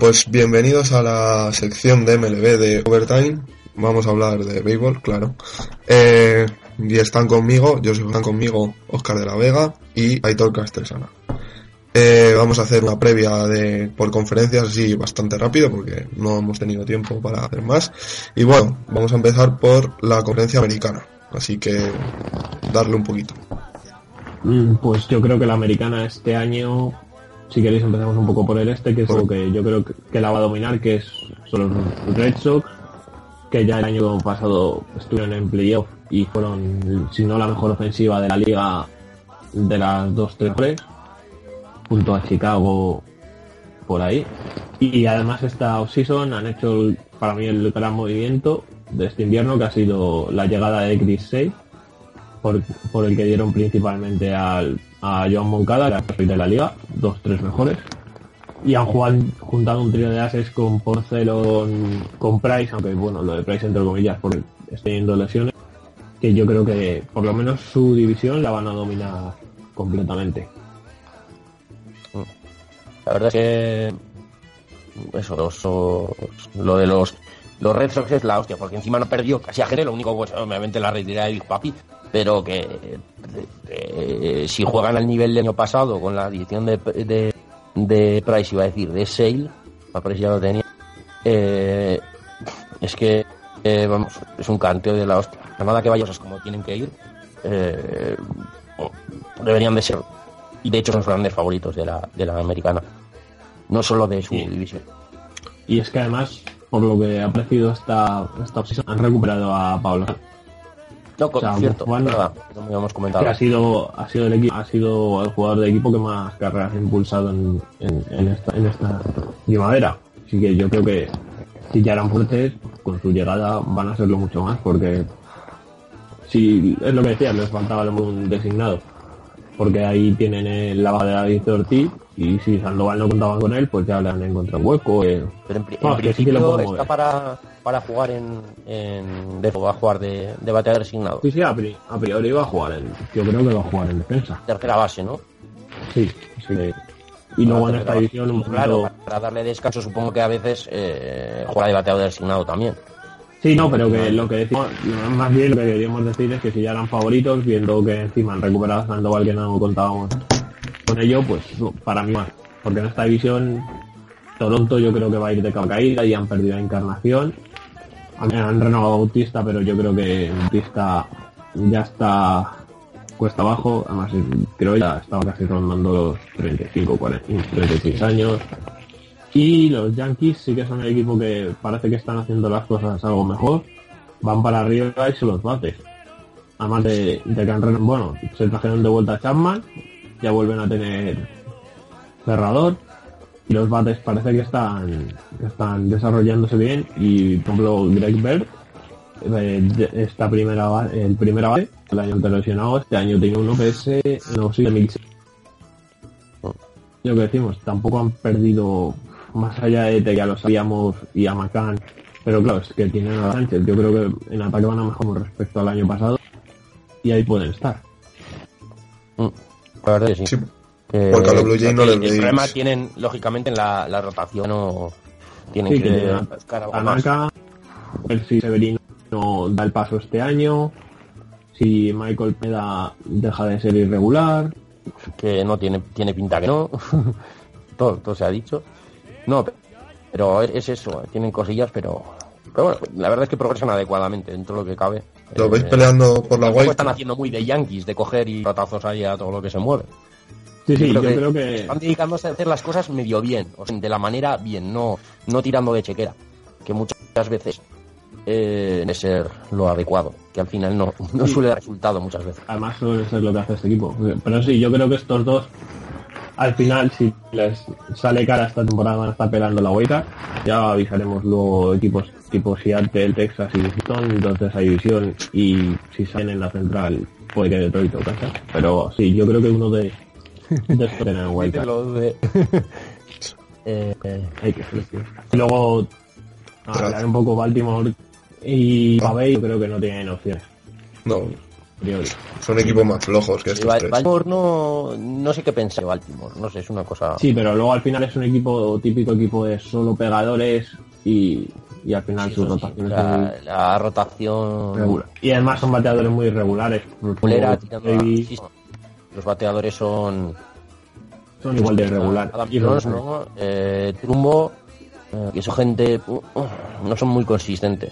Pues bienvenidos a la sección de MLB de Overtime. Vamos a hablar de béisbol, claro. Eh, y están conmigo, yo soy conmigo Oscar de la Vega y Aitor Castresana. Eh, vamos a hacer una previa de por conferencias así bastante rápido porque no hemos tenido tiempo para hacer más. Y bueno, vamos a empezar por la conferencia americana. Así que darle un poquito. Mm, Pues yo creo que la americana este año, si queréis empezamos un poco por el este, que es lo que yo creo que- la va a dominar, que es son los Red Sox, que ya el año pasado estuvieron en playoff y fueron, si no la mejor ofensiva de la liga de las dos tres junto a Chicago por ahí. Y además esta offseason han hecho el- para mí el gran movimiento de este invierno, que ha sido la llegada de Chris Sale, por, por el que dieron principalmente al, a Joan Moncada, era el de la liga, dos, tres mejores. Y han jugado, juntado un trío de ases con Porcelon, con Price, aunque bueno, lo de Price entre comillas, porque está teniendo lesiones, que yo creo que por lo menos su división la van a dominar completamente. La verdad es que eso, los- lo de los los Red Sox es la hostia, porque encima no perdió casi a gente, lo único pues obviamente la retirada de Big Papi, pero que eh, si juegan al nivel del año pasado con la adición de, de, de Price, iba a decir, de Sale, a Price ya lo tenía, eh, es que eh, vamos, es un canteo de la hostia. Nada que vayas como tienen que ir, deberían de ser, y de hecho son los grandes favoritos de la, de la americana, no solo de su división. Y es que además, por lo que ha parecido esta, esta offseason, han recuperado a Pablo. No, O sea, cierto, Juan- verdad, como habíamos comentado. que ha sido ha sido el equipo ha sido el jugador de equipo que más carreras ha impulsado en, en, en esta en esta primavera así que yo creo que si ya eran fuertes con su llegada van a serlo mucho más porque si es lo que decía les faltaba un designado porque ahí tienen el- la baja de David Ortiz y si Sandoval no contaban con él pues ya le han encontrado un hueco eh. Pero en, No, en sí que lo está mover. para, para jugar en, en de, va a jugar de, de bateador designado. sí sí a, pri- a priori va a jugar en yo creo que va a jugar en defensa Tercera base, ¿no? sí, sí y luego en Tercera esta división un Claro, poquito para darle descanso supongo que a veces eh, juega de bateador designado también. Sí, no, pero que lo que decimos, más bien lo que queríamos decir es que si ya eran favoritos, viendo que encima han recuperado a Sandoval que no contábamos con ello, pues para mí más. Porque en esta división, Toronto yo creo que va a ir de caída y han perdido a Encarnación. Han, renovado a Bautista, pero yo creo que Bautista ya está cuesta abajo. Además, creo que ya estaba casi rondando los 35, 40, 36 años. Y los Yankees sí que son el equipo que parece que están haciendo las cosas algo mejor. Van para arriba y se los bates. Además de, que han bueno, se trajeron de vuelta a Chapman, ya vuelven a tener cerrador. Y los bates parece que están, que están desarrollándose bien. Y por ejemplo Greg Bird, eh, esta primera el primera base, el año anterior lesionado, este año tiene un OPS no sí, de 1000. Lo que decimos, tampoco han perdido más allá de que ya lo sabíamos y a McCann, pero claro, es que tienen a Sánchez. Yo creo que en ataque van a mejor respecto al año pasado y ahí pueden estar. La verdad que sí. Sí, porque a los Blue Jays no el, les el veis. problema tienen, lógicamente, en la, la rotación no tienen Sí, que, que buscar algo más. Tanaka, a ver si Severino da el paso este año, si Michael Peda deja de ser irregular. que no tiene tiene pinta que no todo, todo se ha dicho no pero es, es eso tienen cosillas pero pero bueno la verdad es que progresan adecuadamente dentro de lo que cabe Lo veis Eh, peleando por la wild. están haciendo muy de yankees de coger y ratazos ahí a todo lo que se mueve Sí, sí, yo creo que están dedicándose a hacer las cosas medio bien o sea, de la manera bien no no tirando de chequera que muchas veces eh, de ser lo adecuado que al final no, no Sí. suele dar resultado muchas veces además suele ser lo que hace este equipo. Pero sí, yo creo que estos dos, al final, si les sale cara esta temporada, van a estar pelando la hueca. Ya avisaremos luego equipos tipo Seattle, Texas y Houston, de esa división y si salen en la central puede que Detroit o Kansas. Pero sí, yo creo que uno de, de estos en el Wild Card. Lo de- Eh, eh, Hay que seleccionar. Y luego hablar un poco Baltimore y Bay, yo creo que no tienen opciones. No, priori. son equipos más flojos que estos Ba- tres. Baltimore no, no sé qué pensar Baltimore, no sé, es una cosa... Sí, pero luego al final es un equipo típico equipo de solo pegadores y, y al final sus rotaciones son La, la rotación... regular. Y además son bateadores muy irregulares. Mulera, Como tirando a- Davis, sí, los bateadores son son igual de irregular. Adam Y Jones, regulares. ¿no? Eh, Trumbo eh, que son gente uh, uh, no son muy consistentes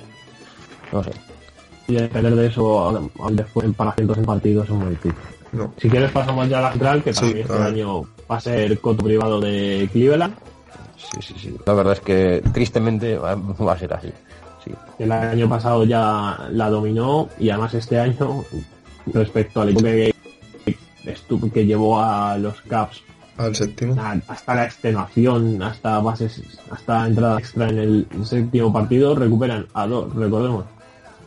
no sé Y depender de eso, después para cientos en partidos son muy difícil. No. Si quieres pasamos ya a la central, que Sí, también este año va a ser coto privado de Cleveland. sí sí sí la verdad es que tristemente va, va a ser así sí El año pasado ya la dominó y además este año, respecto al equipo que, que llevó a los Caps Al séptimo. a- hasta la extenuación, hasta bases, hasta entrada extra en el séptimo partido, recuperan a dos, recordemos,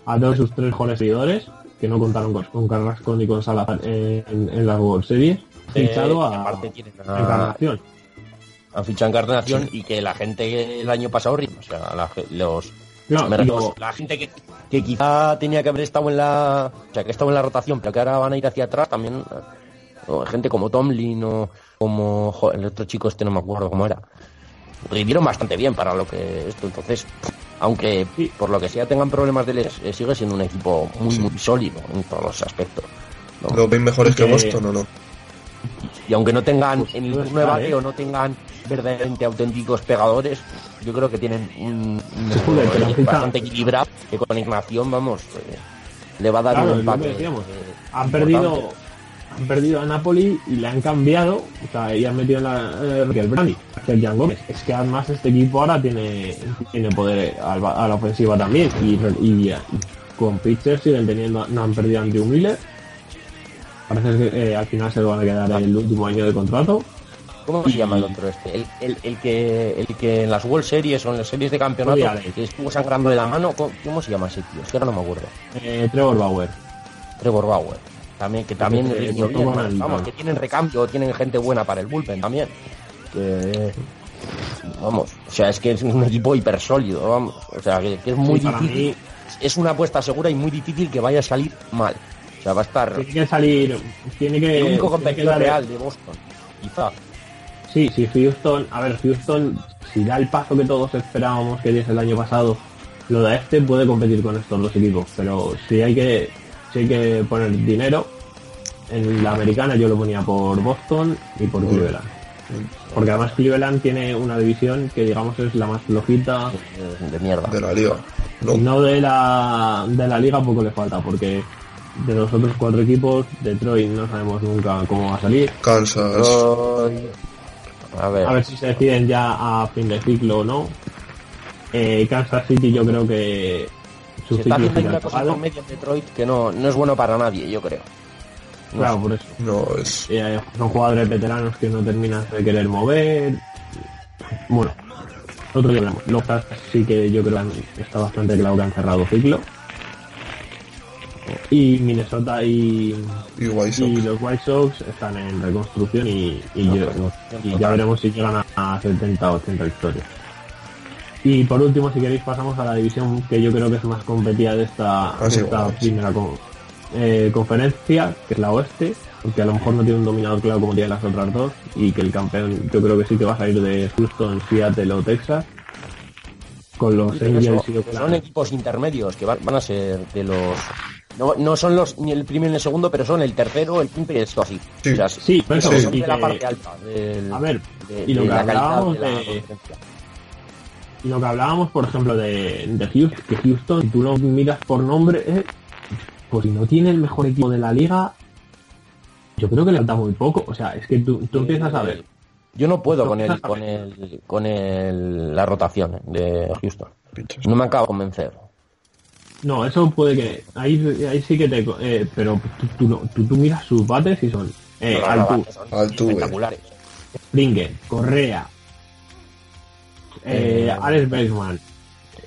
a dos de sus tres mejores seguidores, que no contaron con, con Carrasco ni con Salazar en, en las World Series, Eh, fichado y a, aparte a Encarnación. han fichado a Encarnación y que la gente el año pasado o sea la los No, me y refiero, luego- la gente que, que quizá tenía que haber estado en la o sea que estaba en la rotación pero que ahora van a ir hacia atrás también eh, o gente como Tomlin o como jo, el otro chico este no me acuerdo cómo era rindieron bastante bien para lo que esto entonces aunque por lo que sea tengan problemas de les eh, sigue siendo un equipo muy muy sólido en todos los aspectos ¿no? ¿Lo ven mejores que Que- Boston o no? y aunque no tengan en el bateo ¿eh? no tengan verdaderamente auténticos pegadores yo creo que tienen un, un Sí, joder, bastante equilibrado que con Ignación vamos eh, le va a dar Claro, un eh, Han perdido. Han perdido a Napoli y le han cambiado, o sea, y han metido en la eh, Raquel Brani, Sergian Gómez. Es que además este equipo ahora tiene, tiene poder a la ofensiva también y, re- y, y con pitchers siguen teniendo, no han perdido a Andrew Miller. Parece que eh, al final se lo van a quedar el último año de contrato. ¿Cómo se llama el otro este? El, el, el que, el que en las World Series o en las series de campeonato que estuvo sangrando de la mano, ¿cómo, cómo se llama ese tío? Es que ahora no me acuerdo. Eh, Trevor Bauer. Trevor Bauer. También, que también Que- que bien, vamos, que tienen recambio, tienen gente buena para el bullpen también. Que vamos, o sea, es que es un equipo hiper sólido, vamos. O sea, que, que es muy Sí, difícil. Es una apuesta segura y muy difícil que vaya a salir mal. O sea, va a estar Tiene que salir, tiene que... el único competidor dar- real de Boston. Quizá. Sí, sí, Houston, a ver, Houston, si da el paso que todos esperábamos que diese el año pasado, lo de este puede competir con estos dos equipos, pero si hay que, si hay que poner dinero, en la americana yo lo ponía por Boston y por Cleveland. Porque además Cleveland tiene una división que digamos es la más flojita, De, mierda. De la liga. No. no de la, de la liga poco le falta, porque de los otros cuatro equipos, Detroit no sabemos nunca cómo va a salir. Kansas. A ver, A ver si se deciden ya a fin de ciclo o no. Eh, Kansas City yo creo que se está haciendo una cosa por medio en Detroit que no, no es bueno para nadie, yo creo. No Claro, sé. por eso. No, es. Eh, son jugadores veteranos que no terminan de querer mover. Bueno, otro día hablamos. Los sí que yo creo que está bastante claro que han cerrado ciclo. Y Minnesota y, Y White Sox. y los White Sox están en reconstrucción y, y yo- y ya veremos si llegan a, a 70 o 80 victorias. Y por último, si queréis, pasamos a la división que yo creo que es más competida de esta, Ah, de sí, esta bueno. primera con- eh, conferencia, que es la oeste, porque a lo mejor no tiene un dominador claro como tienen las otras dos, y que el campeón yo creo que sí que va a salir de Houston, Seattle o Texas, con los Sí, pero Angels eso- y Oakland. son equipos intermedios que van, van a ser de los no, no son los ni el primero ni el segundo pero son el tercero el quinto y esto así Sí. o sea, Sí, son y de la parte alta del- A ver, de, y lo de que la calidad de la de-. Y lo que hablábamos, por ejemplo, de, de Houston, que Houston, si tú lo miras por nombre, eh, pues si no tiene el mejor equipo de la liga, yo creo que le falta muy poco. O sea, es que tú, tú empiezas a ver. yo no puedo No con el con el con el la rotación eh, de Houston no me acaba de convencer No, eso puede que. Ahí, ahí sí que te. eh, pero tú, tú, no- tú, tú miras sus bates y son. Eh, No, no, no, Altu, son Altuve. espectaculares Springer, Correa, eh, Eh, Alex Baseman,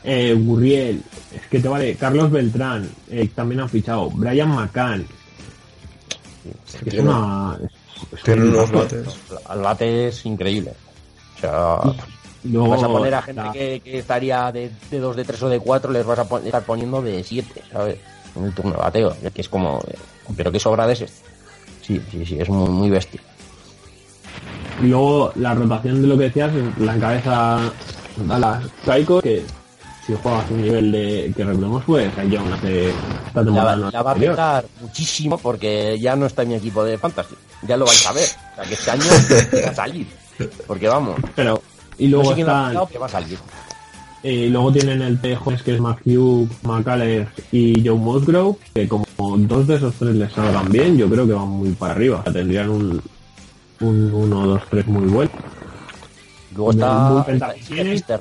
eh, Gurriel, es que te vale, Carlos Beltrán, eh, también han fichado, Brian McCann. Es que es una. es- es Tienen un unos bates. El bate es increíble. O sea, luego vas a poner a gente que, que estaría de, de 2, de 3 o de 4, les vas a pon- estar poniendo de 7, ¿sabes? En el turno de bateo. Que es como, pero qué sobra de ese. Sí, sí, sí, es muy, muy bestia. Y luego la rotación de lo que decías, la encabeza Dallas Taiko, que si juegas un nivel de que recordemos fue Cy Young hace esta La, temporada. va- la a petar muchísimo porque ya no está en mi equipo de fantasy. Ya lo vais a ver. O sea, que este año va a salir. Porque vamos. Pero, y luego no sé quién lo ha están- pegado, pero va a salir. Eh, luego tienen el T jóvenes que es Matthew, McCullers y Joe Musgrove, que como dos de esos tres les salgan bien, yo creo que van muy para arriba. O sea, tendrían un, un 1, 2, 3 muy bueno. Luego está,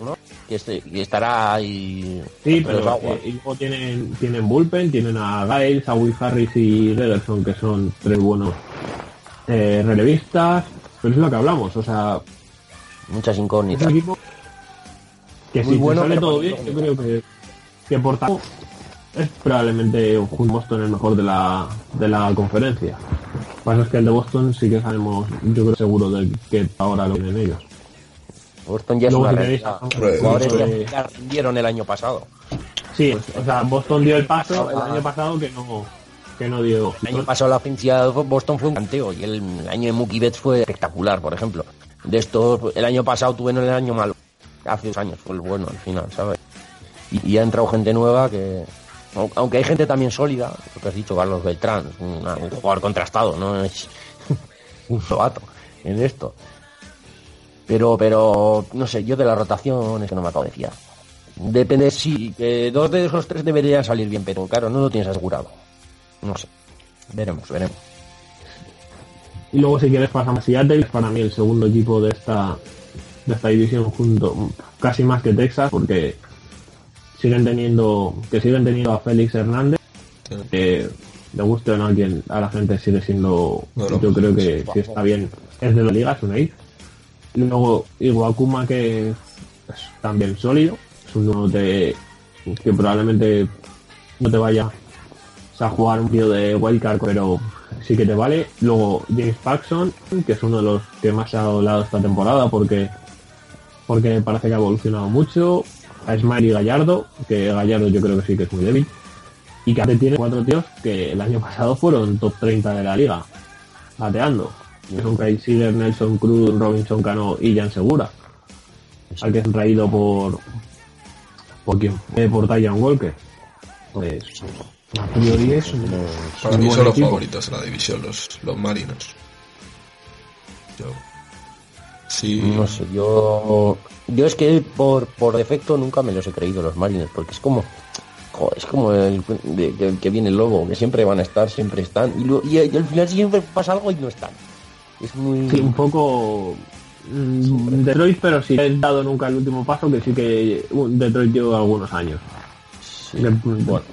¿no? Que, este- que estará ahí. Sí, pero aguas. eh, y luego tienen, tienen Bullpen, tienen a Giles, a Will Harris y Rederson, que son tres buenos eh, relevistas. Pero es lo que hablamos, o sea, Muchas incógnitas. que Muy si bueno, sale todo bien, yo creo que, que por tanto es probablemente un Boston el mejor de la, de la conferencia. Lo que pasa es que el de Boston sí que sabemos, yo creo seguro de que ahora lo tienen ellos. Boston ya es Luego, una si realidad. Los jugadores ya, rindieron el año pasado. Sí, o sea, Boston dio el paso el año pasado que no, que no dio. El año pasado la ofensiva de Boston fue un canteo y el, el año de Mookie Betts fue espectacular, por ejemplo. De esto, el año pasado tuve el año malo. Hace dos años fue el bueno al final, ¿sabes? Y, y ha entrado gente nueva que, aunque hay gente también sólida, lo que has dicho, Carlos Beltrán, un jugador contrastado, no es un novato en esto. Pero, pero, no sé, yo de la rotación es que no me acabo de fiar. Depende, sí, que dos de esos tres deberían salir bien, pero claro, no lo tienes asegurado. No sé. Veremos, veremos. Y luego si quieres pasamos a Seattle, para mí el segundo equipo de esta de esta división junto casi más que Texas porque siguen teniendo que siguen teniendo a Félix Hernández que le guste o no a quien a la gente sigue siendo No, no. yo creo que si está bien es de la liga es un ace luego Iwakuma que es también sólido es uno de que probablemente no te vaya a jugar un tío de wildcard, pero sí que te vale. Luego James Paxson, que es uno de los que más se ha hablado esta temporada porque porque parece que ha evolucionado mucho. A Smiley Gallardo, que Gallardo yo creo que sí que es muy débil. Y que tiene cuatro tíos que el año pasado fueron top 30 de la liga, bateando. Que son Kyle Seager, Nelson Cruz, Robinson Cano y Jan Segura. Al que han traído por. ¿Por quién? Eh, por Tyan Walker. Pues. A priori es un, Para mí son los equipo. favoritos de la división, los, los Marinos. Yo. Sí. No sé, yo. Yo es que por, por defecto nunca me los he creído los Marines, porque es como. es como el de- que, que viene el lobo, que siempre van a estar, siempre están, y, lo- y, y al final siempre pasa algo y no están. Es muy. Sí, un poco mm, Detroit, pero sí he dado nunca el último paso, que sí que un Detroit lleva algunos años. Que- bueno,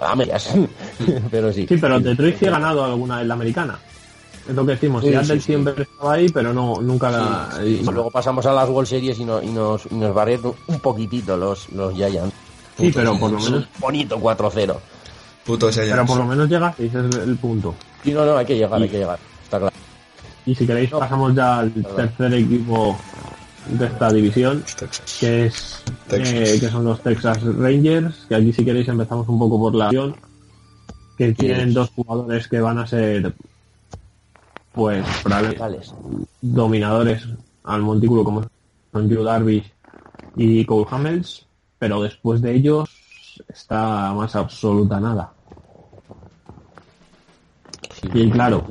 a medias, pero sí. Sí, pero Detroit sí ha ganado alguna en la americana. Es lo que decimos, Sí, Seattle sí, sí. siempre estaba ahí, pero no nunca la... Sí, y- Luego pasamos a las World Series y, no- y nos, y nos barrieron un poquitito los, los Giants. Sí, pero por lo menos... Bonito 4-0. Putos Pero Giants. por lo menos llega, ese es el punto. Y no, no, hay que llegar, Y- hay que llegar. Está claro. Y si queréis pasamos ya al tercer equipo de esta división, que es Texas. eh, que son los Texas Rangers, que aquí si queréis empezamos un poco por la que tienen dos jugadores que van a ser pues probablemente Tales. dominadores al montículo como son Drew Darvish y Cole Hamels, pero después de ellos está más absoluta nada. Y claro,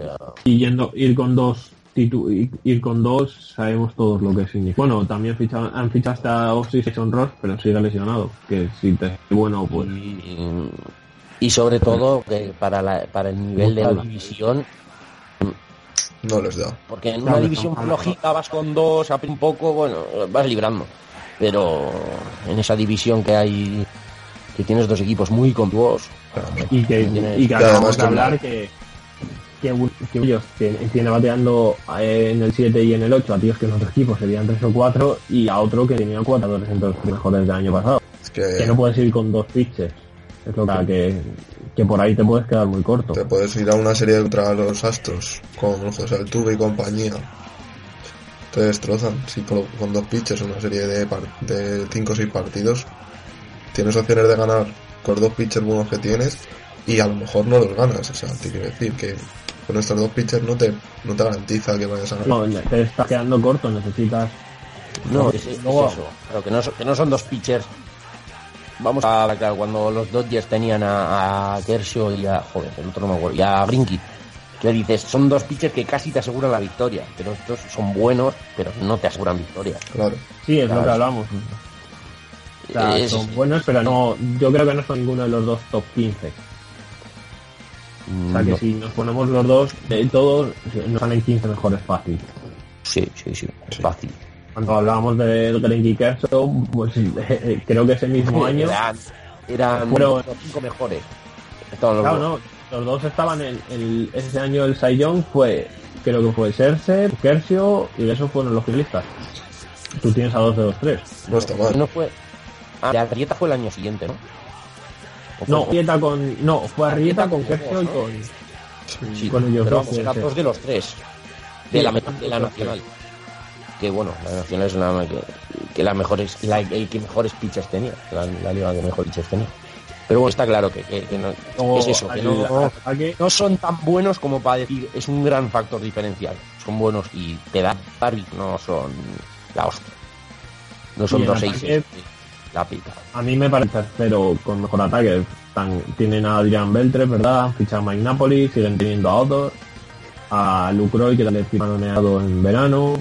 y yendo, ir con dos ir- con dos sabemos todos lo que significa. Bueno, también ficha- han fichado hasta Jason Ross, pero sigue lesionado. Que si te bueno, pues Y, y sobre todo que para, la, para el nivel de la división, No les da. porque en una división hablando. flojita vas con dos, a un poco, bueno, vas librando. Pero en esa división que hay, que tienes dos equipos muy completos, y que, Tiene- y que acabamos además de que- hablar que, que, que ellos tiene, tiene bateando eh, en el 7 y en el 8 a tíos que en otro equipo serían 3 o 4 y a otro que tenía 4 entre los mejores del año pasado. Que, Que no puedes ir con dos pitches. Es lo que, que, que por ahí te puedes quedar muy corto. te puedes ir a una serie contra los Astros con José Altuve y compañía. Te destrozan. Si por- con dos pitches una serie de 5 o 6 partidos tienes opciones de ganar con los dos pitchers buenos que tienes y a lo mejor no los ganas. O sea, te quiero decir que con estos dos pitchers no te, no te garantiza que vayas a ganar. No, te estás quedando corto, necesitas. No, es, es eso. Pero que no, son, que no son dos pitchers. Vamos a claro, cuando los Dodgers tenían a, a Kershaw y a. Joder, el otro no me acuerdo. Y a Grinky. Que dices, son dos pitchers que casi te aseguran la victoria. Pero estos son buenos, pero no te aseguran victoria. Claro. Sí, es lo que hablamos. O sea, Es- son buenos, pero no. Yo creo que no son ninguno de los dos top 15. O sea, que no. si nos ponemos los dos, de todos, nos salen 15 mejores fácil. Sí, sí, sí, es fácil. Cuando hablábamos de y Kershaw, pues eh, creo que ese mismo año. Eran, eran Fueron- los cinco mejores. Estaban los Claro, dos. no, los dos estaban en el, ese año el Young fue, creo que fue Scherzer, Kershaw y de esos fueron los finalistas. Tú tienes a dos de los tres. No está mal. No fue. Ah, la Arrieta fue el año siguiente, ¿no? ¿O fue- No, Arrieta con, no, fue Arrieta con con Kershaw y con, Sí, con ellos pero dos. vamos, eran dos de los tres. De Sí, la, de la los nacional. Que bueno, la nacional es la que, que la mejores, la, el que mejores pitchers tenía. La, la liga que mejores pitchers tenía. Pero bueno, está claro que, que- que no, es eso, que no, son tan buenos como para decir es un gran factor diferencial. Son buenos y te dan Barbie, no son la hostia. No son dos ataque- seis la pica. A mí me parece tercero con mejor ataque. Están- tienen a Adrián Beltre, ¿verdad? Han fichado a Mike Napoli, siguen teniendo a Odor, a Lucroy, que le firmaron en verano,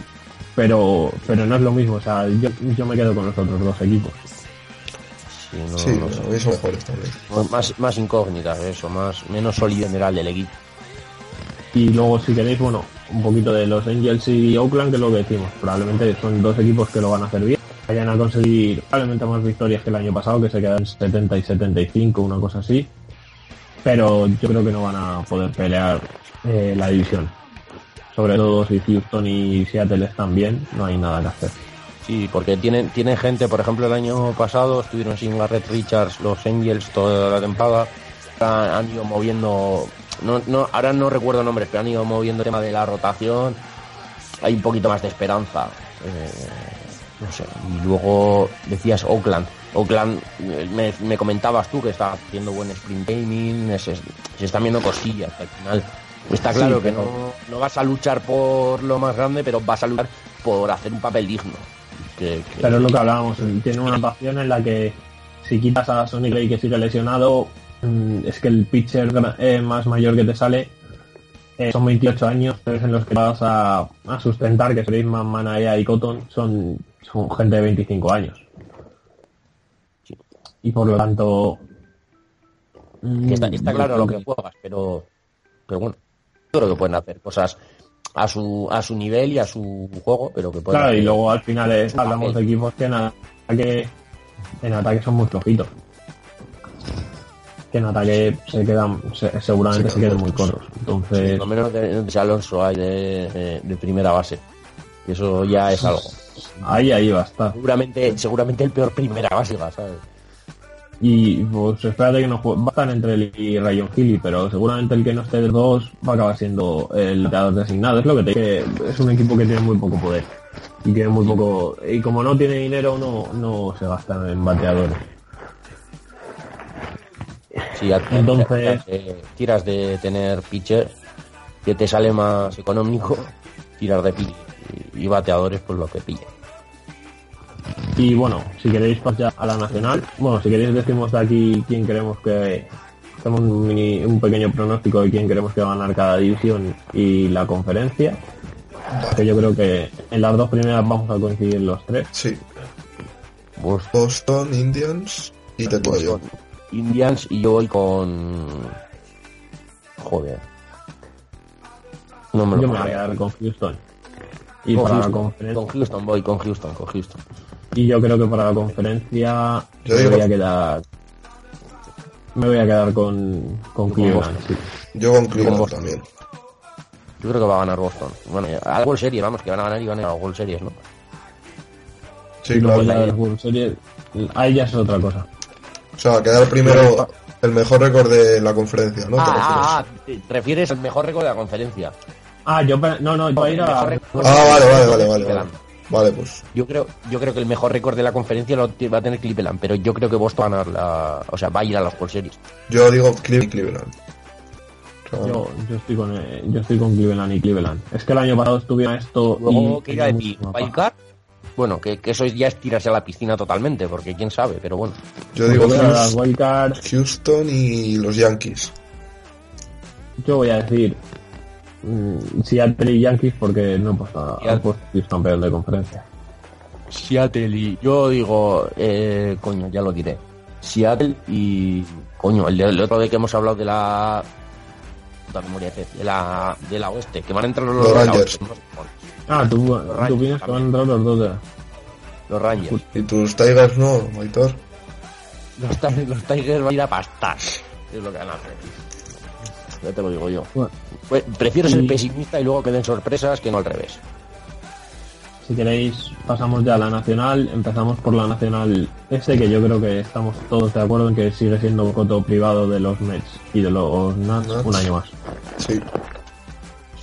pero pero no es lo mismo. O sea, yo, yo me quedo con los otros dos equipos. Sí, no- Sí, no sé. a mí son mejores también. Más, más incógnitas, eso, más, menos sólido general del equipo. Y luego, si queréis, bueno, un poquito de los Angels y Oakland, que es lo que decimos. Probablemente son dos equipos que lo van a hacer bien. Vayan a conseguir probablemente más victorias que el año pasado, que se quedan 70 y 75, una cosa así. Pero yo creo que no van a poder pelear eh, la división. Sobre todo si Houston y Seattle están bien, no hay nada que hacer. Sí, porque tienen, tienen gente, por ejemplo, el año pasado estuvieron sin Garrett Richards, los Angels, toda la temporada. Han, ido moviendo, no, no, ahora no recuerdo nombres, pero han ido moviendo el tema de la rotación. Hay un poquito más de esperanza. Eh, no sé. Y luego decías Oakland. Oakland, eh, me, me comentabas tú que está haciendo buen sprint gaming, se, se están viendo cosillas. Al final está Sí, claro que no, no vas a luchar por lo más grande, pero vas a luchar por hacer un papel digno. Que- que- Pero es lo que hablábamos, tiene una rotación en la que si quitas a Sonny Gray que sigue lesionado, mm, es que el pitcher eh, más mayor que te sale eh, son 28 años, pero es en los que vas a, a sustentar que Freeman, Manaya y Cotton son, son gente de 25 años. Y por lo tanto... está, mm, está claro lo que juegas, pero, pero bueno, creo que pueden hacer cosas a su, a su nivel y a su juego, pero que pueden Claro, y luego al final es- hablamos de equipos que en ataque, en ataque son muy flojitos. Que en ataque se quedan, se- seguramente se, queden muy cortos. Entonces, lo menos de, de Alonso hay de, primera base. Y eso ya es algo. ahí, ahí va a estar. Seguramente, seguramente el peor primera base, ¿sabes? Y pues espérate que no juegue. Va a estar entre él y Rayon Healy, pero seguramente el que no esté de dos va a acabar siendo el bateador designado. Es lo que te que es un equipo que tiene muy poco poder. Y tiene muy poco. Y como no tiene dinero, no, no se gasta en bateadores. Si a- Entonces- tiras de, tiras de tener pitcher, que te sale más económico, tirar de pitcher y, bateadores, pues lo que pille. Y bueno, si queréis pasar a la nacional, bueno, si queréis decimos de aquí quién queremos que hacemos un, mini- un pequeño pronóstico de quién queremos que va a ganar cada división y la conferencia. Que yo creo que en las dos primeras vamos a coincidir los tres. Sí. Boston, Indians y te puedo yo. Indians y yo voy con... Joder. No me lo Yo me voy a quedar con Houston. Y Con para la conferencia. con Houston voy, con Houston, con Houston. Y yo creo que para la conferencia Yo me digo- voy a quedar. Me voy a quedar con, con Cleveland. sí. Yo con Cleveland también. Yo creo que va a ganar Boston. Bueno, a la World Series, vamos, que van a ganar y van a ganar World Series, ¿no? Sí, y luego claro. World Series, ahí ya es otra cosa. O sea, quedar primero el mejor récord de la conferencia, ¿no? ¿Te Ah, refieres? ah, ah, te refieres al mejor récord de la conferencia. Ah, yo, no, no, yo a ir a... Ah, vale, vale, vale, vale. Vale, pues Yo creo, yo creo que el mejor récord de la conferencia lo va a tener Cleveland, pero yo creo que Boston va a ganar la, o sea, va a ir a las World Series. yo digo Cle- Cleveland. O sea, Yo, yo estoy con eh, yo estoy con Cleveland y Cleveland. Es que el año pasado estuvieron esto Luego, ¿qué iba a decir? Bueno, que, que eso ya es tirarse a la piscina totalmente, porque quién sabe, pero bueno. yo digo Houston, wildcard, Houston y los Yankees. yo voy a decir Seattle y Yankees porque no he puesto Chiefs campeón de conferencia. Seattle y... Yo digo, eh, coño, ya lo diré. Seattle y... Coño, el, el otro de que hemos hablado de la... puta memoria, de la, de la oeste, que van a entrar los, Los Rangers. oeste, Ah, tú, Rangers tú piensas que van a entrar los dos de. Los Rangers. ¿Y tus Tigers no, Aitor? Los, Tigers- los Tigers van a ir a pastar. Es lo que van a hacer. Ya te lo digo yo. Bueno, Pues, prefiero ser pesimista y luego que den sorpresas que no al revés. si queréis pasamos ya a la nacional. Empezamos por la nacional este que yo creo que estamos todos de acuerdo en que sigue siendo coto privado de los Mets y de los Nats Nats. un año más. Sí.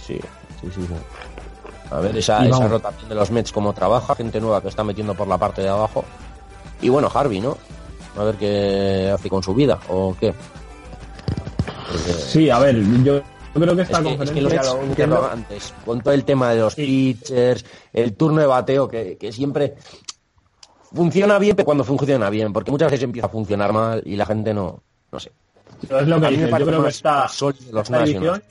Sí, sí, sí. sí. A ver esa, esa rotación de los Mets, cómo trabaja, gente nueva que está metiendo por la parte de abajo. Y bueno, Harvey, ¿no? A ver qué hace con su vida, o qué. Sí, a ver, yo, creo que esta es que, es lo antes, con todo el tema de los pitchers, el turno de bateo, que, que siempre funciona bien, pero cuando funciona bien, porque muchas veces empieza a funcionar mal y la gente no, no sé. Pero es lo que A mí me dices, yo creo que está los edición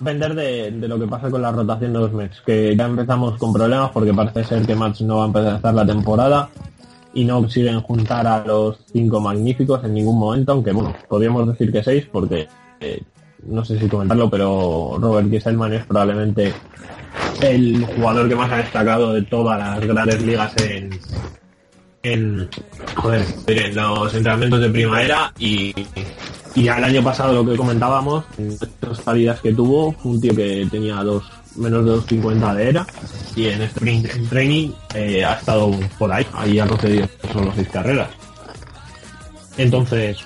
vender de, de lo que pasa con la rotación de los Mets, que ya empezamos con problemas porque parece ser que Mats no va a empezar la temporada y no consiguen juntar a los cinco magníficos en ningún momento, aunque bueno, podríamos decir que seis porque eh, no sé si comentarlo, pero Robert Kieselman es probablemente el jugador que más ha destacado de todas las grandes ligas en, en, joder, en los entrenamientos de primavera y, y ya el año pasado lo que comentábamos, las salidas que tuvo, un tío que tenía dos menos de 2.50 de era y en sprint en training eh, ha estado por ahí, ahí ha concedido solo seis carreras. Entonces,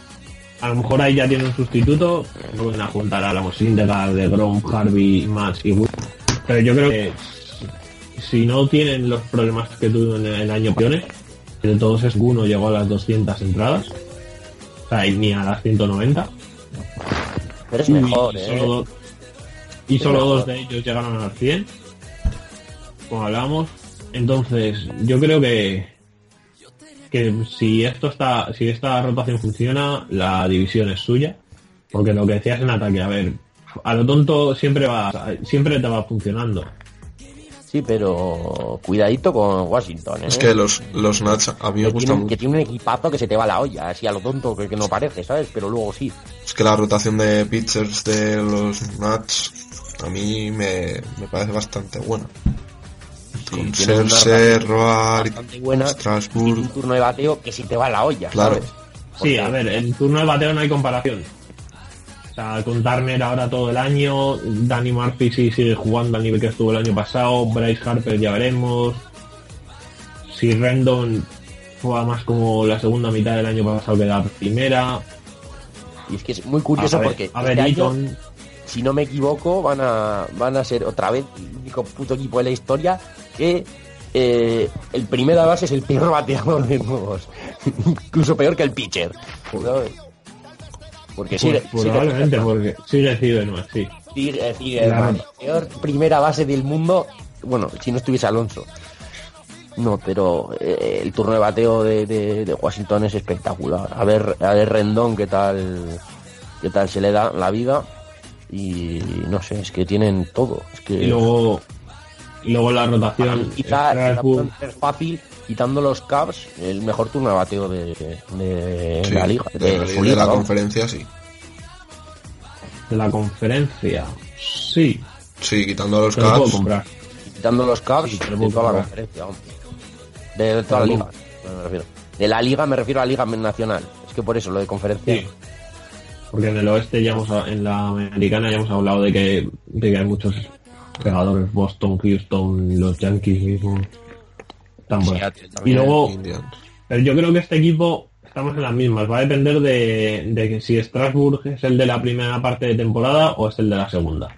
a lo mejor ahí ya tiene un sustituto, no van a juntar a la Mosindegar de Grom, Harvey, Max y Wood. Pero yo creo que si no tienen los problemas que tuvo en el año pasado, que de todos es uno llegó a las 200 entradas, o sea, y ni a las 190. Pero es Y mejor, ¿eh? solo y solo dos de ellos llegaron a las 100, como hablamos. Entonces, yo creo que que si esto está, si esta rotación funciona, la división es suya, porque lo que decías en ataque, a ver, a lo tonto siempre va, siempre te va funcionando. Sí, pero cuidadito con Washington, ¿eh? Es que los, los Nats a mí me gustan mucho. que tiene un equipazo que se te va la olla, así a lo tonto que, que no parece, ¿sabes? Pero luego sí. Es que la rotación de pitchers de los Nats a mí me, me parece bastante buena. Con Scherzer, rotación Roar, Strasburg. un turno de bateo que si te va la olla, Claro. ¿sabes? Sí, a ver, en turno de bateo no hay comparación. O sea, con Turner ahora todo el año, Danny Murphy sí sigue jugando al nivel que estuvo el año pasado, Bryce Harper ya veremos. Si Rendon juega más como la segunda mitad del año pasado que la primera. Y es que es muy curioso A ver, porque a ver, este año, Eaton- si no me equivoco, van a, van a ser otra vez el único puto equipo de la historia que eh, el primera base es el peor bateador de todos. Incluso peor que el pitcher. ¿sabes? Porque Pues, sigue, probablemente, porque sigue sí. sigue, sigue el peor primera base del mundo. Bueno, si no estuviese Alonso. No, pero eh, el turno de bateo de, de- de Washington es espectacular. A ver, a ver Rendón qué tal, qué tal se le da la vida. Y no sé, es que tienen todo. Es que Y luego, y luego la rotación. quizá, ser fácil, quitando los Cavs, el mejor turno de bateo de, de Sí, la liga. de, De, la, su de liga, la vamos. conferencia, sí. de la conferencia. Sí, Sí, quitando los lo Cavs. comprar. quitando los Cavs Sí, lo de toda la comprar. conferencia, vamos. de, de toda la lo liga. me refiero. De la liga me refiero a la liga nacional. Es que por eso lo de conferencia. Sí. Porque en el oeste ya hemos, en la americana ya hemos hablado de que, de que hay muchos pegadores, Boston, Houston, los Yankees mismos. Y luego. Pero yo creo que este equipo estamos en las mismas. Va a depender de, de que si Strasbourg es el de la primera parte de temporada o es el de la segunda.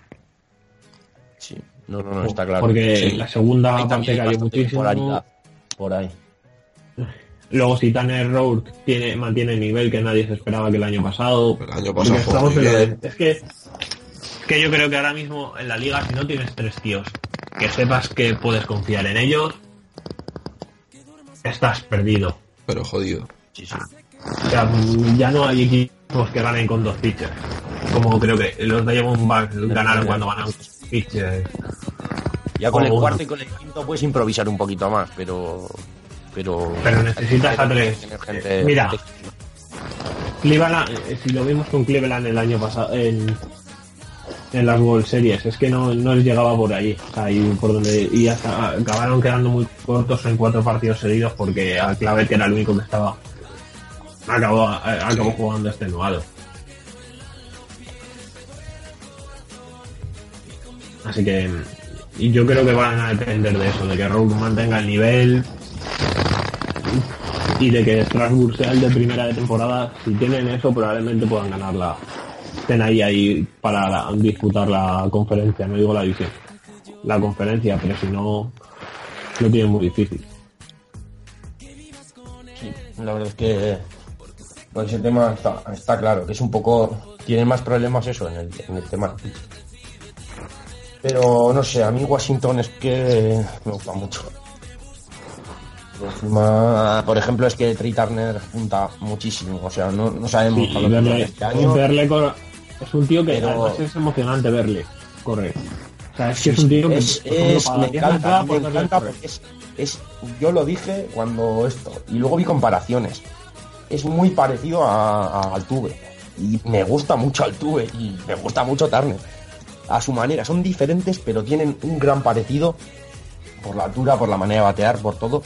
Sí, no, no, no, está claro. Porque Sí. la segunda Hay parte también cayó muchísimo. por ahí. Luego si Tanner Rourke tiene, mantiene el nivel que nadie se esperaba que el año pasado. El año Porque pasado jugó estamos muy en lo de- bien. Es que, que yo creo que ahora mismo en la liga, si no tienes tres tíos que sepas que puedes confiar en ellos, estás perdido. Pero jodido. Sí, sí. O sea, ya no hay equipos que ganen con dos pitchers. Como creo que los Diamondbacks ganaron cuando ganaron con pitchers. Ya con el uno. cuarto y con el quinto puedes improvisar un poquito más, pero. Pero, Pero necesitas a tres. Gente- Mira. Cleveland, eh, si lo vimos con Cleveland el año pasado en las World Series, es que no, no les llegaba por ahí, y por donde y acabaron quedando muy cortos en cuatro partidos seguidos porque a Clavet que era el único que estaba acabó, eh, acabó jugando extenuado. Así que y yo creo que van a depender de eso, de que Rourke mantenga el nivel y de que Strasbourg sea el de primera de temporada. Si tienen eso, probablemente puedan ganarla. Estén ahí ahí para la- disputar la conferencia, no digo la división, la conferencia, pero si no, lo tienen muy difícil. La verdad es que pues ese tema está, está claro, que es un poco. Tienen más problemas eso en el, en el tema. Pero no sé, a mí Washington es que me gusta mucho. Por encima, por ejemplo, es que Trey Turner junta muchísimo. O sea, no, no sabemos que verle, este año. verle cor- es un tío que Pero- además es emocionante verle correr. O sea, es que es un tío que es, me encanta, me encanta porque es, es- yo lo dije cuando esto y luego vi comparaciones. Es muy parecido a, a Altuve y me gusta mucho Altuve y me gusta mucho Turner a su manera. Son diferentes pero tienen un gran parecido por la altura por la manera de batear por todo.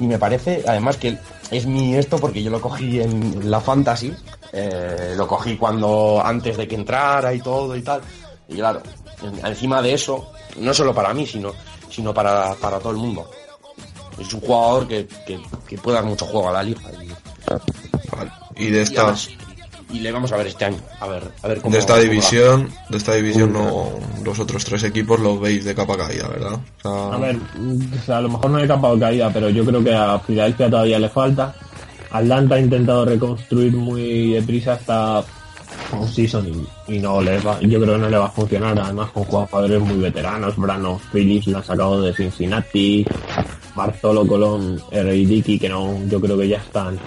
Y me parece además que es mi esto porque yo lo cogí en la fantasy eh, lo cogí cuando antes de que entrara y todo y tal y claro en- encima de eso no solo para mí sino sino para, para todo el mundo es un jugador que, que, que puede dar mucho juego a la liga y, Vale. Y de y, esta, y le vamos a ver este año a ver a ver cómo de esta cómo división, de esta división no, los otros tres equipos los veis de capa caída, ¿verdad? O sea, A ver, o sea, a lo mejor no he capa de caída, pero yo creo que a Filadelfia todavía le falta. Atlanta ha intentado reconstruir muy deprisa hasta un season y, y no le va, yo creo que no le va a funcionar. Además, con jugadores muy veteranos, Brano Phillips lo han sacado de Cincinnati, Bartolo Colón, R.I. Dickey, que no, yo creo que ya están,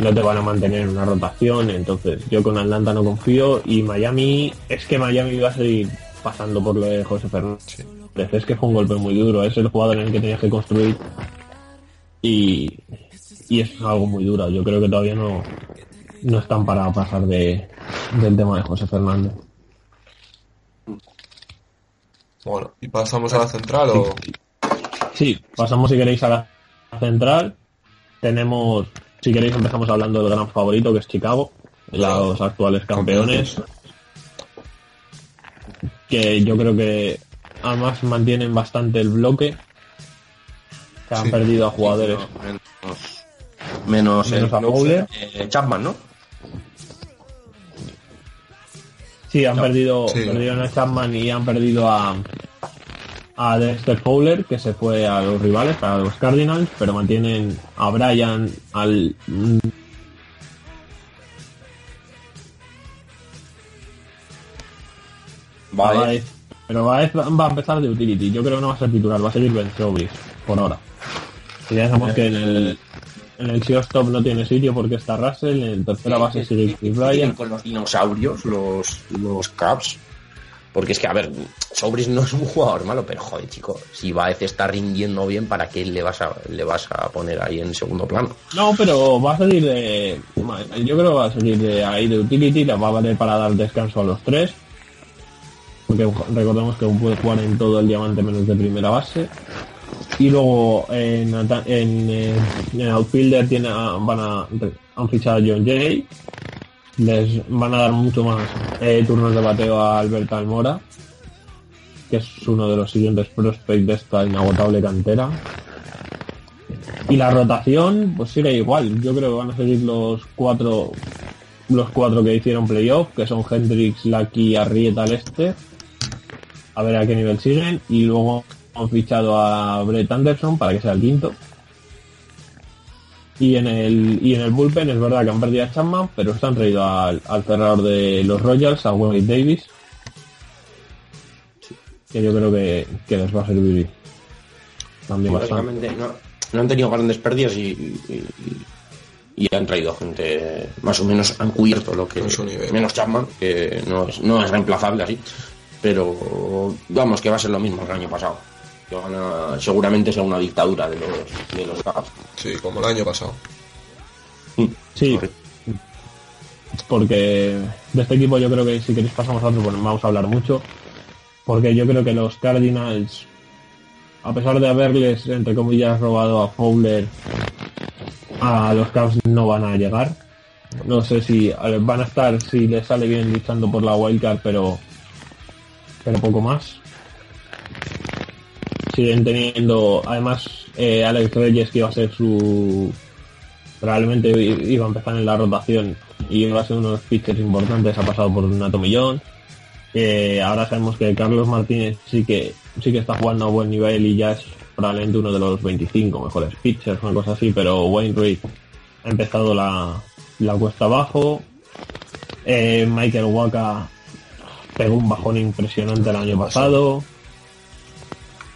no te van a mantener en una rotación. Entonces, yo con Atlanta no confío y Miami, es que Miami va a seguir pasando por lo de José Fernández. Es que fue un golpe muy duro, es el jugador en el que tenías que construir y, y es algo muy duro. Yo creo que todavía no, no están para pasar de, del tema de José Fernández. bueno, ¿y pasamos a la central o...? Sí, pasamos si queréis a la central. Tenemos, si queréis empezamos hablando del gran favorito que es Chicago, los actuales campeones. Que yo creo que además mantienen bastante el bloque. Que han Sí. perdido a jugadores. Menos, Menos el a Fowler. eh, Chapman no Sí, han No, perdido, sí. perdieron a Chapman y han perdido a, a Dexter Fowler, que se fue a los rivales, a los Cardinals, pero mantienen a Brian, al... vale Baez. Pero Baez va a empezar de utility. Yo creo que no va a ser titular, va a seguir Ben por ahora. Y ya sabemos que en el, en el shortstop no tiene sitio porque está Russell, en tercera base sigue Chris Bryan. con los dinosaurios, los, los Cubs. Porque es que, a ver, Sobris no es un jugador malo, pero joder, chico, si Baez está rindiendo bien, ¿para qué le vas a, le vas a poner ahí en segundo plano? No, pero va a salir de. Yo creo que va a salir de ahí de utility, la va a valer para dar descanso a los tres. Porque recordemos que puede jugar en todo el diamante menos de primera base. Y luego en, eh, en outfielder tiene van a, han fichado a John Jay. Les van a dar mucho más eh, turnos de bateo a Albert Almora, que es uno de los siguientes prospects de esta inagotable cantera. Y la rotación, pues sigue igual. Yo creo que van a seguir los cuatro los cuatro que hicieron playoff, que son Hendrix, Lucky, Arrieta, Lester. A ver a qué nivel siguen. Y luego han fichado a Brett Anderson para que sea el quinto. Y en el y en el bullpen es verdad que han perdido a Chapman, pero se han traído al, al cerrador de los Royals, a Wade Davis. Que yo creo que, que les va a servir también Sí, bastante. básicamente no, no han tenido grandes pérdidas y, y- y han traído gente más o menos han cubierto lo que su nivel. menos Chapman que no es, no es reemplazable así pero vamos que va a ser lo mismo que el año pasado que van a, seguramente sea una dictadura de los de los Cavs. Sí, como el año pasado. Sí, porque de este equipo yo creo que si queréis pasamos a otro, pues vamos a hablar mucho. Porque yo creo que los Cardinals, a pesar de haberles, entre comillas, robado a Fowler, a los Cavs no van a llegar. No sé si van a estar, si les sale bien luchando por la wildcard, pero, pero poco más. Siguen teniendo, además, eh, Alex Reyes, que iba a ser su, probablemente iba a empezar en la rotación y iba a ser uno de los pitchers importantes, ha pasado por un atomillón. Eh, ahora sabemos que Carlos Martínez sí que sí que está jugando a buen nivel y ya es probablemente uno de los 25 mejores pitchers, una cosa así, pero Wayne Reed ha empezado la, la cuesta abajo. Eh, Michael Waka pegó un bajón impresionante el año pasado.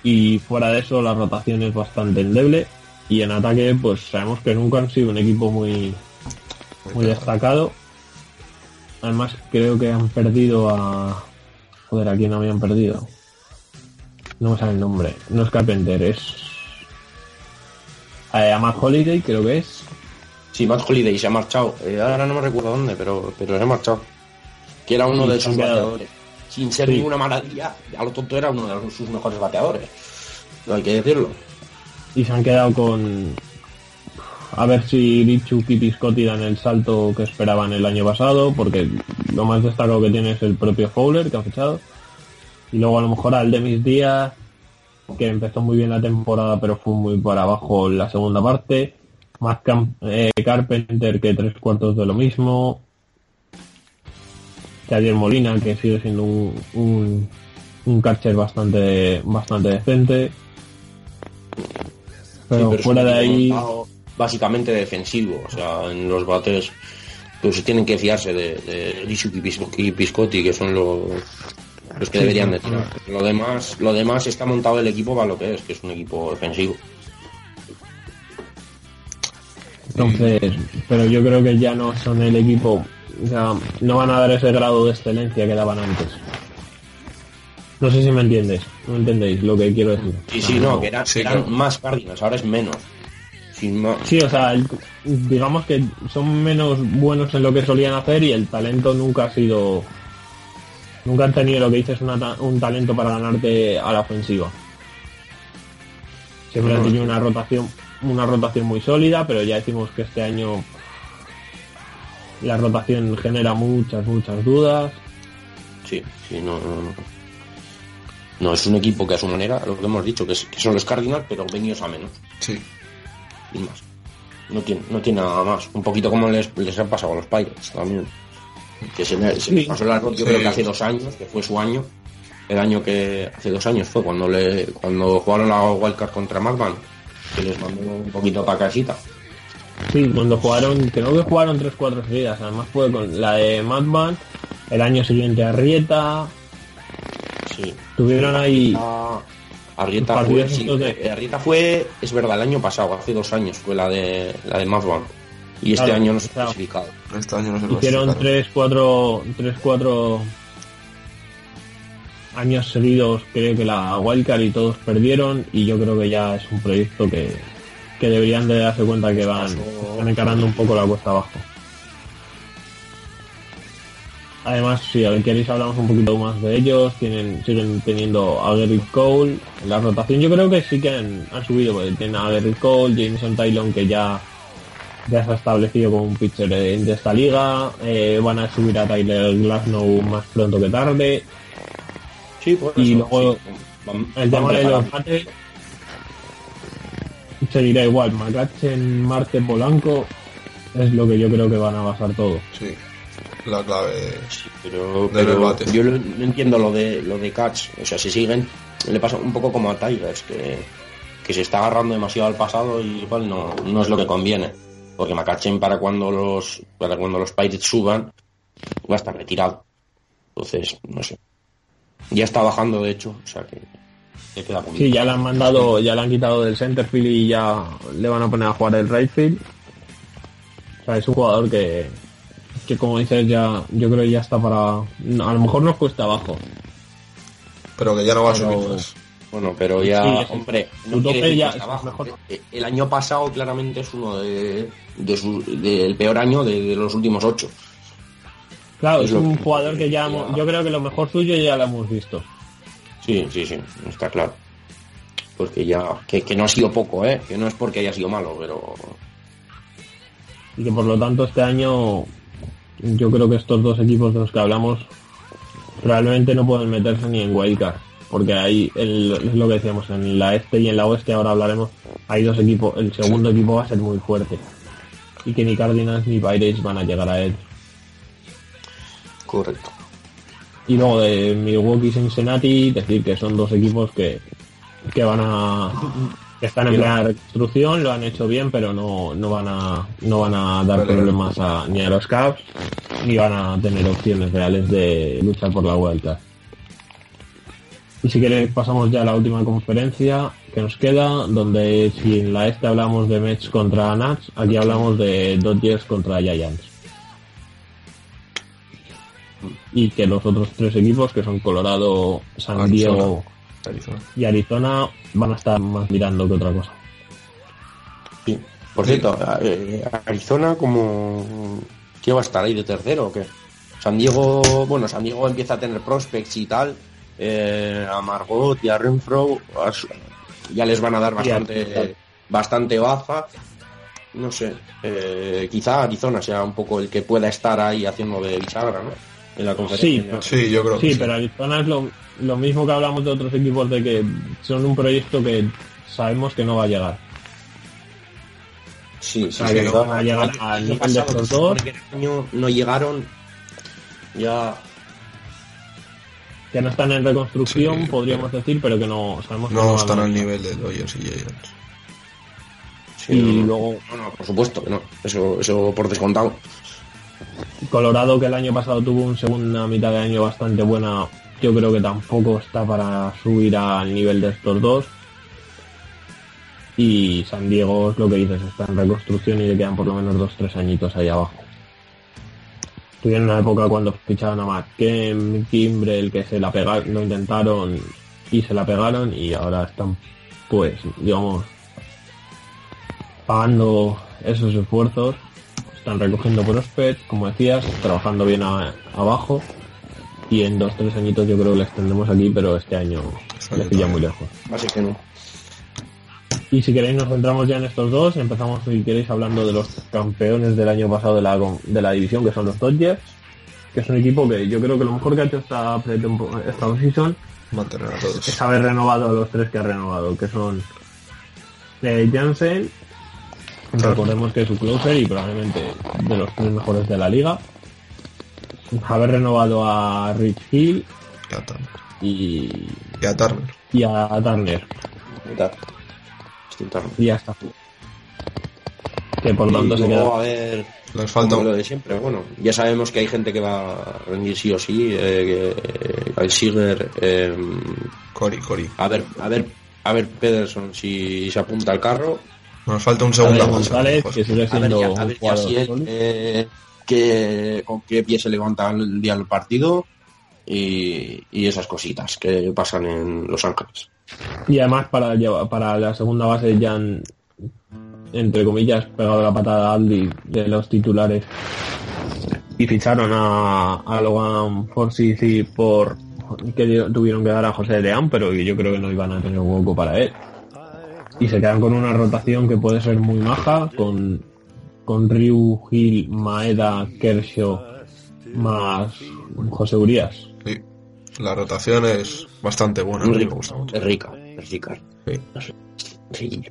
Y fuera de eso la rotación es bastante endeble. Y en ataque, pues sabemos que nunca han sido un equipo muy, muy destacado. Además, creo que han perdido a. Joder, ¿a quién habían perdido? No me sale el nombre. No es Carpenter, es. eh, A Matt Holiday, creo que es. sí Matt Holiday se ha marchado Eh, ahora no me recuerdo dónde pero pero se ha marchado que era uno Sí, de sus bateadores sin ser Sí. ninguna maravilla a lo tonto era uno de sus mejores bateadores no hay que decirlo Y se han quedado con. A ver si Richuki y Piscotti dan el salto que esperaban el año pasado, porque lo más destacado que tiene es el propio Fowler que han fichado. Y luego a lo mejor al Demis Díaz, que empezó muy bien la temporada, pero fue muy para abajo en la segunda parte. Matt Camp- eh, Carpenter, que tres cuartos de lo mismo. Javier Molina, que sigue siendo un, un, un catcher bastante, bastante decente. Pero, Sí, fuera de ahí, básicamente defensivo, o sea, en los bates pues tienen que fiarse de, de y Piscotti, que son los, los que Sí, deberían de tirar. Lo demás, lo demás está montado el equipo para lo que es, que es un equipo defensivo. entonces, pero yo creo que ya no son el equipo, o sea, no van a dar ese grado de excelencia que daban antes. No sé si me entiendes, no entendéis lo que quiero decir. Sí, sí, no, que eran, Sí, eran claro. más Cardinals, ahora es menos. Sin más. Sí, o sea, el- digamos que son menos buenos en lo que solían hacer y el talento nunca ha sido. Nunca han tenido lo que dices una un talento para ganarte a la ofensiva. Siempre han tenido una rotación, una rotación muy sólida, pero ya decimos que este año la rotación genera muchas, muchas dudas. Sí, sí, no, no, no. No, es un equipo que a su manera, lo que hemos dicho, que, es- que son los Cardinals, pero venidos a menos. Sí. y más. No tiene, no tiene nada más. Un poquito como les, les ha pasado a los Pirates también. Que se, me- se pasó el arroz, yo Sí. creo que hace dos años, que fue su año. El año que hace dos años fue cuando le cuando jugaron la Wildcard contra Madman, que les mandó un poquito para casita. Sí, cuando jugaron, creo que jugaron 3-4 seguidas. Además fue con la de Madman, el año siguiente Arrieta. Sí. Tuvieron ahí. Ah, Arrieta fue, sí, de- eh, Arrieta fue, es verdad, el año pasado, hace dos años fue la de la de Madman. Y este Claro, año no se ha clasificado. Este año no se Hicieron clasificaron. 3-4 tres, cuatro años seguidos, creo que la Wildcard y todos perdieron. Y yo creo que ya es un proyecto que, que deberían de darse cuenta que van, encarando un poco la cuesta abajo. Además, si a ver, queréis hablamos un poquito más de ellos, tienen, siguen teniendo a Garrett Cole, en la rotación yo creo que sí que han, han subido, porque tienen a Garrett Cole, Jameson Tylon que ya, ya se ha establecido como un pitcher de, de esta liga, eh, van a subir a Tyler Glasnow más pronto que tarde, Sí, pues y eso, luego sí. El tema de los bates, seguirá igual. Magachen, Marte, Polanco es lo que yo creo que van a basar todo. Sí, la clave Pero, del pero debate. yo no entiendo lo de lo de Cats. O sea, si siguen, le pasa un poco como a Tigers, que, que se está agarrando demasiado al pasado y igual no, no es lo que conviene. Porque Makachen para cuando los para cuando los Pirates suban va a estar retirado. Entonces, no sé. Ya está bajando de hecho, o sea que, que queda muy Sí, ya le han mandado, ya le han quitado del centerfield y ya le van a poner a jugar el right field. O sea, es un jugador que, que como dices ya, yo creo que ya está para, a lo mejor nos cuesta abajo. Pero que ya no va a subir más. Bueno, pero ya, Sí, es- hombre, no tope ya es abajo. mejor. Eh, El año pasado claramente es uno de, de su- del peor año de, de los últimos ocho. Claro, Es un que- jugador que ya, ya- hemos- yo creo que lo mejor suyo ya lo hemos visto. Sí, sí, sí, está claro. Porque ya, que, que no ha sido poco, ¿eh? Que no es porque haya sido malo, pero... Y que por lo tanto este año yo creo que estos dos equipos de los que hablamos probablemente no pueden meterse ni en wildcard. Porque ahí el- es lo que decíamos, en la este y en la oeste ahora hablaremos, hay dos equipos, el segundo equipo va a ser muy fuerte. Y que ni Cardinals ni Pirates van a llegar a él. Correcto. Y luego de Milwaukee y Cincinnati, decir que son dos equipos que, que van a que están en plena reconstrucción, lo han hecho bien, pero no, no van a no van a dar Vale. problemas a- ni a los Cavs ni van a tener opciones reales de luchar por la vuelta. Y si queréis pasamos ya a la última conferencia que nos queda, donde si en la este hablamos de Mets contra Nats, aquí hablamos de Dodgers contra Giants. Y que los otros tres equipos, que son Colorado, San Arizona. Diego Arizona. y Arizona, van a estar más mirando que otra cosa. Sí. Por cierto, eh, Arizona como... ¿Qué va a estar ahí de tercero o qué? San Diego, bueno, San Diego empieza a tener prospects y tal. Eh, a Margot y a Renfro a su- ya les van a dar bastante, bastante baja. No sé, eh, quizá Arizona sea un poco el que pueda estar ahí haciendo de bisagra, ¿no? En la Sí, conferencia. Sí, yo creo Sí, que sí. pero Arizona es lo, lo mismo que hablamos de otros equipos de que son un proyecto que sabemos que no va a llegar. Sí, sí, sí, que no, no van a llegar el al nivel de estos dos. año no llegaron ya Que no están en reconstrucción, Sí, podríamos decir, pero que no sabemos que No están al nivel de Dodgers y Giants. Sí, Y no, no. luego No, no, por supuesto que no. Eso, eso por descontado. Colorado, que el año pasado tuvo una segunda mitad de año bastante buena, yo creo que tampoco está para subir al nivel de estos dos. Y San Diego es lo que dices, está en reconstrucción y le quedan por lo menos dos tres añitos ahí abajo. Tuvieron una época cuando ficharon a McKem, Kimbrel, que se la pegaron, lo intentaron y se la pegaron y ahora están, pues, digamos, pagando esos esfuerzos están recogiendo prospects, como decías, trabajando bien a- abajo y en dos tres añitos yo creo que les tendremos aquí, pero este año les pilla muy lejos. Así que no. Y si queréis nos centramos ya en estos dos, empezamos si queréis hablando de los campeones del año pasado de la, de la división, que son los Dodgers, que es un equipo que yo creo que lo mejor que ha hecho esta, esta season Mantener a es haber renovado a los tres que ha renovado, que son eh, Jansen, recordemos que es su closer y probablemente de los tres mejores de la liga. Haber renovado a Rich Hill Y a Turner. y, Y a Turner. y a Turner. Y ya está. Que por tanto se queda a ver, Les falta lo de siempre. Bueno, ya sabemos que hay gente que va a rendir sí o sí. Eh, que Kyle Seager, eh, Cory, Cory. a ver, a ver, a ver Pederson si se apunta al carro. Nos falta un lo González, que sigue A ver, siendo ya, a ver eh, que, con qué pie se levanta el día del partido y, y esas cositas que pasan en Los Ángeles. Y además para, llevar- para la segunda base ya han, entre comillas, pegado la patada a Aldi de los titulares y ficharon a, a Logan Forsyth y por que tuvieron que dar a José Leán, pero yo creo que no iban a tener hueco para él. Y se quedan con una rotación que puede ser muy maja, con, con Ryu, Gil, Maeda, Kershaw, más José Urias. Sí. La rotación es bastante buena. a mí me gusta mucho. Es rica, es rica. Sí. Sí.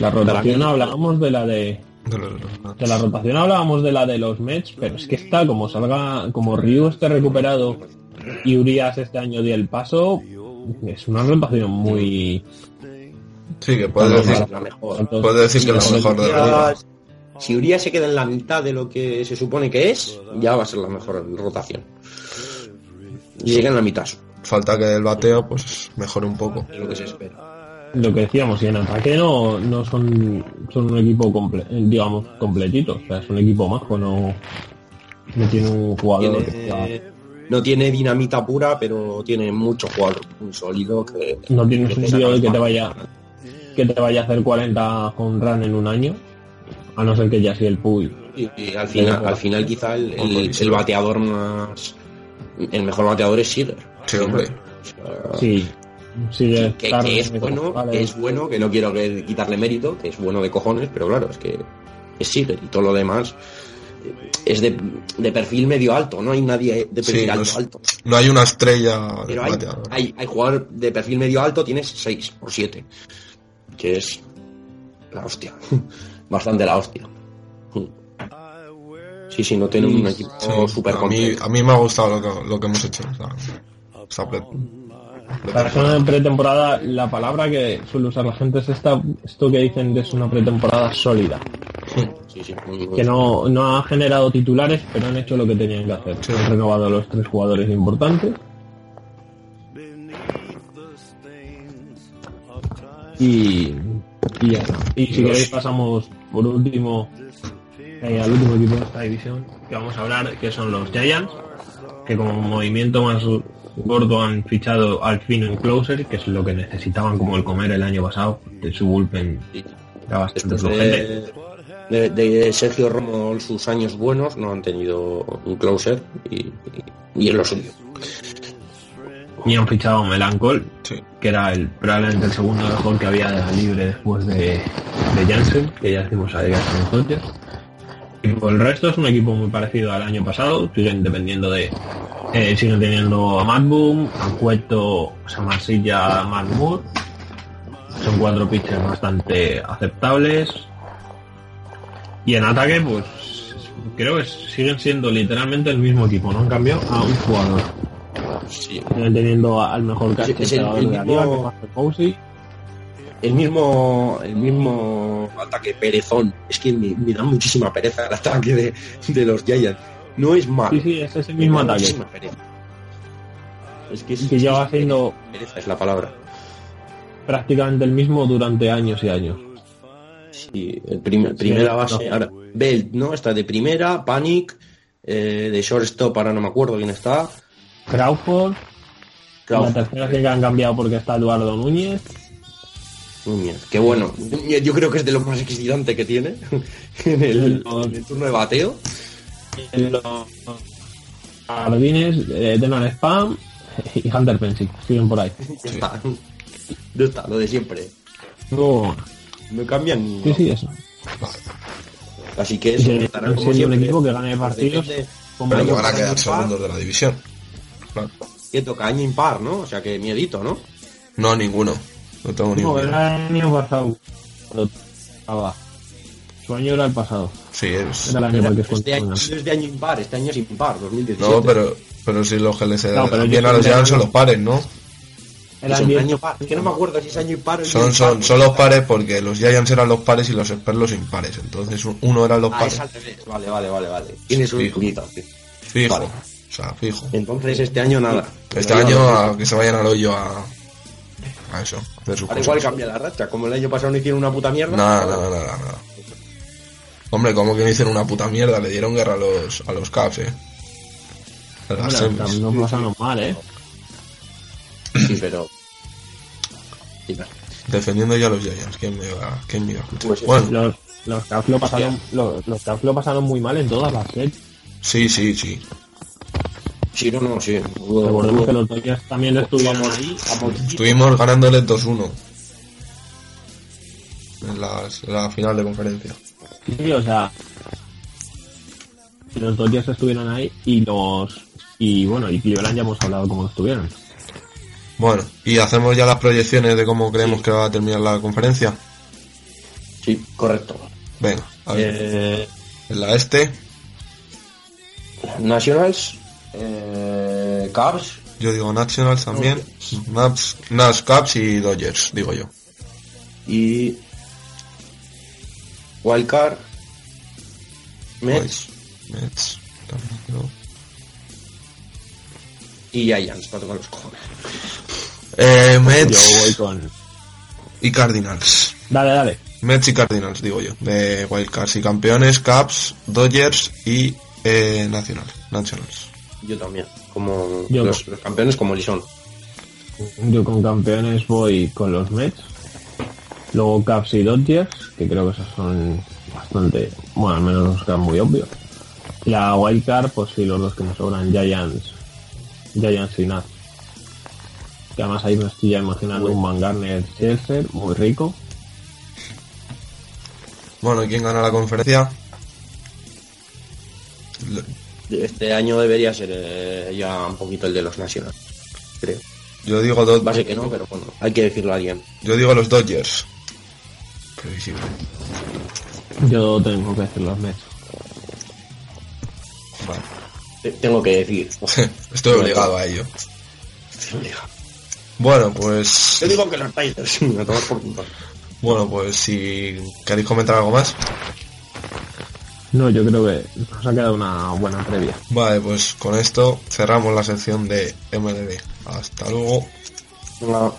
La rotación hablábamos de la de de la rotación hablábamos de la de los Mets, pero es que está como salga, como Ryu esté recuperado y Urias este año dio el paso, es una rotación muy Sí, que puedes decir, la mejor. puedes decir que es la mejor de la liga. Si Urias se queda en la mitad de lo que se supone que es, ya va a ser la mejor rotación. Y sigue en la mitad, Falta que el bateo pues mejore un poco. es lo que se espera. lo que decíamos, y en ataque no, no son, son un equipo comple digamos completito, o sea, es un equipo majo, no, no tiene un jugador que sea- Tiene- no tiene dinamita pura, pero tiene mucho jugador muy sólido que no tienes que un saca que te vaya que te vaya a hacer 40 con run en un año, a no ser que ya sea el Puy. Y, y al final, al final quizá el, el- el bateador más el mejor bateador es Seager. Sí, hombre. Sí, sigue que, es bueno, vale. que es bueno, que no quiero que quitarle mérito, que es bueno de cojones, pero claro, es que es Seager y todo lo demás es de, de perfil medio alto, no hay nadie de perfil Sí, no, alto es- alto. no hay una estrella de Pero hay, bateador. hay, hay jugador de perfil medio alto, tienes 6 o 7, que es la hostia, bastante la hostia. Sí, sí, no tiene un equipo Sí, súper a, mí, completo. a mí me ha gustado lo que, lo que hemos hecho. o sea, pre- Para ser una pretemporada, la palabra que suele usar la gente es esta, esto que dicen que es una pretemporada sólida. Sí, sí, muy- muy- Que no, no ha generado titulares, pero han hecho lo que tenían que hacer. Han renovado a los tres jugadores importantes. Y, y ya está. Y si queréis pasamos por último eh, al último equipo de esta división que vamos a hablar, que son los Giants, que como movimiento más gordo han fichado al fin un closer, que es lo que necesitaban como el comer el año pasado, de su bullpen era bastante de, de- de Sergio Romo sus años buenos no han tenido un closer y, y, y es lo suyo. Y han fichado a Melancol, que era el probablemente el segundo mejor que había libre después de, de Jansen, que ya decimos a Dodgers. Y por el resto es un equipo muy parecido al año pasado, siguen dependiendo de... eh, siguen teniendo a Matt Boom, a Cueto, a Marsilla, a Matt Moore. Son cuatro pitchers bastante aceptables. Y en ataque, pues creo que siguen siendo literalmente el mismo equipo, no han cambiado a un jugador. Sí. Teniendo al mejor Es- catcher es el- de mismo- liga. El mismo, el mismo ataque perezón. Es que me, me da muchísima pereza el ataque de, de los Giants. No es malo. Sí, sí, es ese mismo ataque. pereza. Es que, es, Que lleva siendo pereza es la palabra. prácticamente el mismo durante años y años. Sí, el prim- primera base. no. Ahora, Belt, ¿no? Está de primera, Panic, eh, de shortstop, ahora no me acuerdo quién está. Crawford, Crawford. la tercera que han cambiado porque está Eduardo Núñez. Núñez, qué bueno. Núñez Yo creo que es de lo más excitante que tiene en el, en el turno de bateo. Los Jardines, eh, Denon Spam y Hunter Pensick. Siguen por ahí. Ya está. Ya está, lo de siempre. No, No cambian ni. sí, sí, eso. Así que eso que estará como un equipo que gane partidos. Pero que van a quedar segundos de la división. Claro. Que toca año impar, ¿no? O sea que miedito, ¿no? No, ninguno. No tengo No, ninguno. era el año pasado. Cuando estaba. Su año era el pasado. Sí, es. Era el año para que Este año es de año impar, este año es impar, 2017. No, pero, pero si los que les se No, bien a los Giants son los pares, ¿no? Era el 10. año par. Es que no me acuerdo si es año impar o es Son, año son, impar. son los pares porque los Giants eran los pares y los Spurs los impares. Entonces un- uno eran los Ah, pares. es al revés. Vale, vale, vale, vale. Tienes un Fijo. puñito. Fijo. Vale. O sea, fijo. Entonces este año nada. Este Pero año a que se vayan al hoyo a, a eso, a hacer sus Ahora igual cosas. cambia la racha. Como el año pasado no hicieron una puta mierda. Nada, nada, nada, nada. Hombre, como que no hicieron una puta mierda, le dieron guerra a los, a los Cavs, eh. A las semis. no pasaron mal, eh. Sí, pero. Sí, Defendiendo ya a los Giants, ¿quién me va, quién me iba a escuchar? Pues bueno, Los, los Cavs lo pasaron, los, los Cavs lo pasaron muy mal en todas las series. sí, sí, sí. Sí, no, no, sí. Recordemos que los Dodgers también estuvieron Vamos, ahí. Estuvimos ganándoles 2-1 en las- en la final de conferencia. Sí, o sea, los Dodgers estuvieron ahí y los y bueno, y Cleveland ya hemos hablado cómo estuvieron. Bueno, y hacemos ya las proyecciones de cómo creemos que va a terminar la conferencia. Sí, correcto. Venga, a ver. Eh, En la este, Nationals, eh, Cubs, yo digo Nationals también. Naps, Nash, Caps y Dodgers, digo yo. y Wildcard, Mets Mets. también, ¿no? y Giants, para tocar los cojones. Eh, Yo voy Mets con. y Cardinals. Dale, dale. Mets y Cardinals, digo yo. De Wildcards y campeones, Caps, Dodgers y eh, Nacional, Nationals. Yo también, como Yo los, los campeones como Lison. Yo con campeones voy con los Mets. Luego Caps y Dodgers, que creo que esos son bastante, bueno, al menos los que muy obvios. Y la Wildcard, pues sí, los dos que me sobran, Giants, Giants y Nats. Que además ahí me estoy ya imaginando un Van Garner Chelsea, muy rico. Bueno, ¿y quién gana la conferencia? Este año debería ser eh, ya un poquito el de los Nationals, creo. Yo digo, Do- Va a ser que no, pero bueno, hay que decirlo a alguien. yo digo los Dodgers. Previsible. Yo tengo que decir los Mets. Vale. Te- Tengo que decir. Estoy obligado a ello. Estoy obligado. Bueno, pues. Yo digo que los Tigers, me tomas por culpa. Bueno, pues si queréis comentar algo más. No, yo creo que nos ha quedado una buena previa. Vale, pues con esto cerramos la sección de MLB. Hasta luego. No.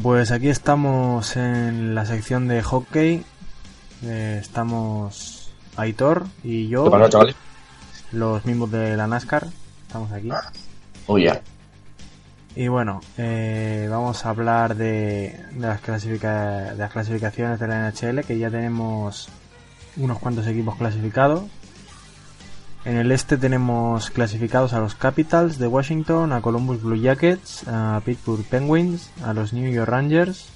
Bueno, pues aquí estamos en la sección de hockey. Eh, estamos Aitor y yo, ¿Qué pasa, chavales? los mismos de la NASCAR. Estamos aquí. Oye, Y bueno, eh, vamos a hablar de, de, las clasifica- de las clasificaciones de la NHL, que ya tenemos unos cuantos equipos clasificados. En el este tenemos clasificados a los Capitals de Washington, a Columbus Blue Jackets, a Pittsburgh Penguins, a los New York Rangers.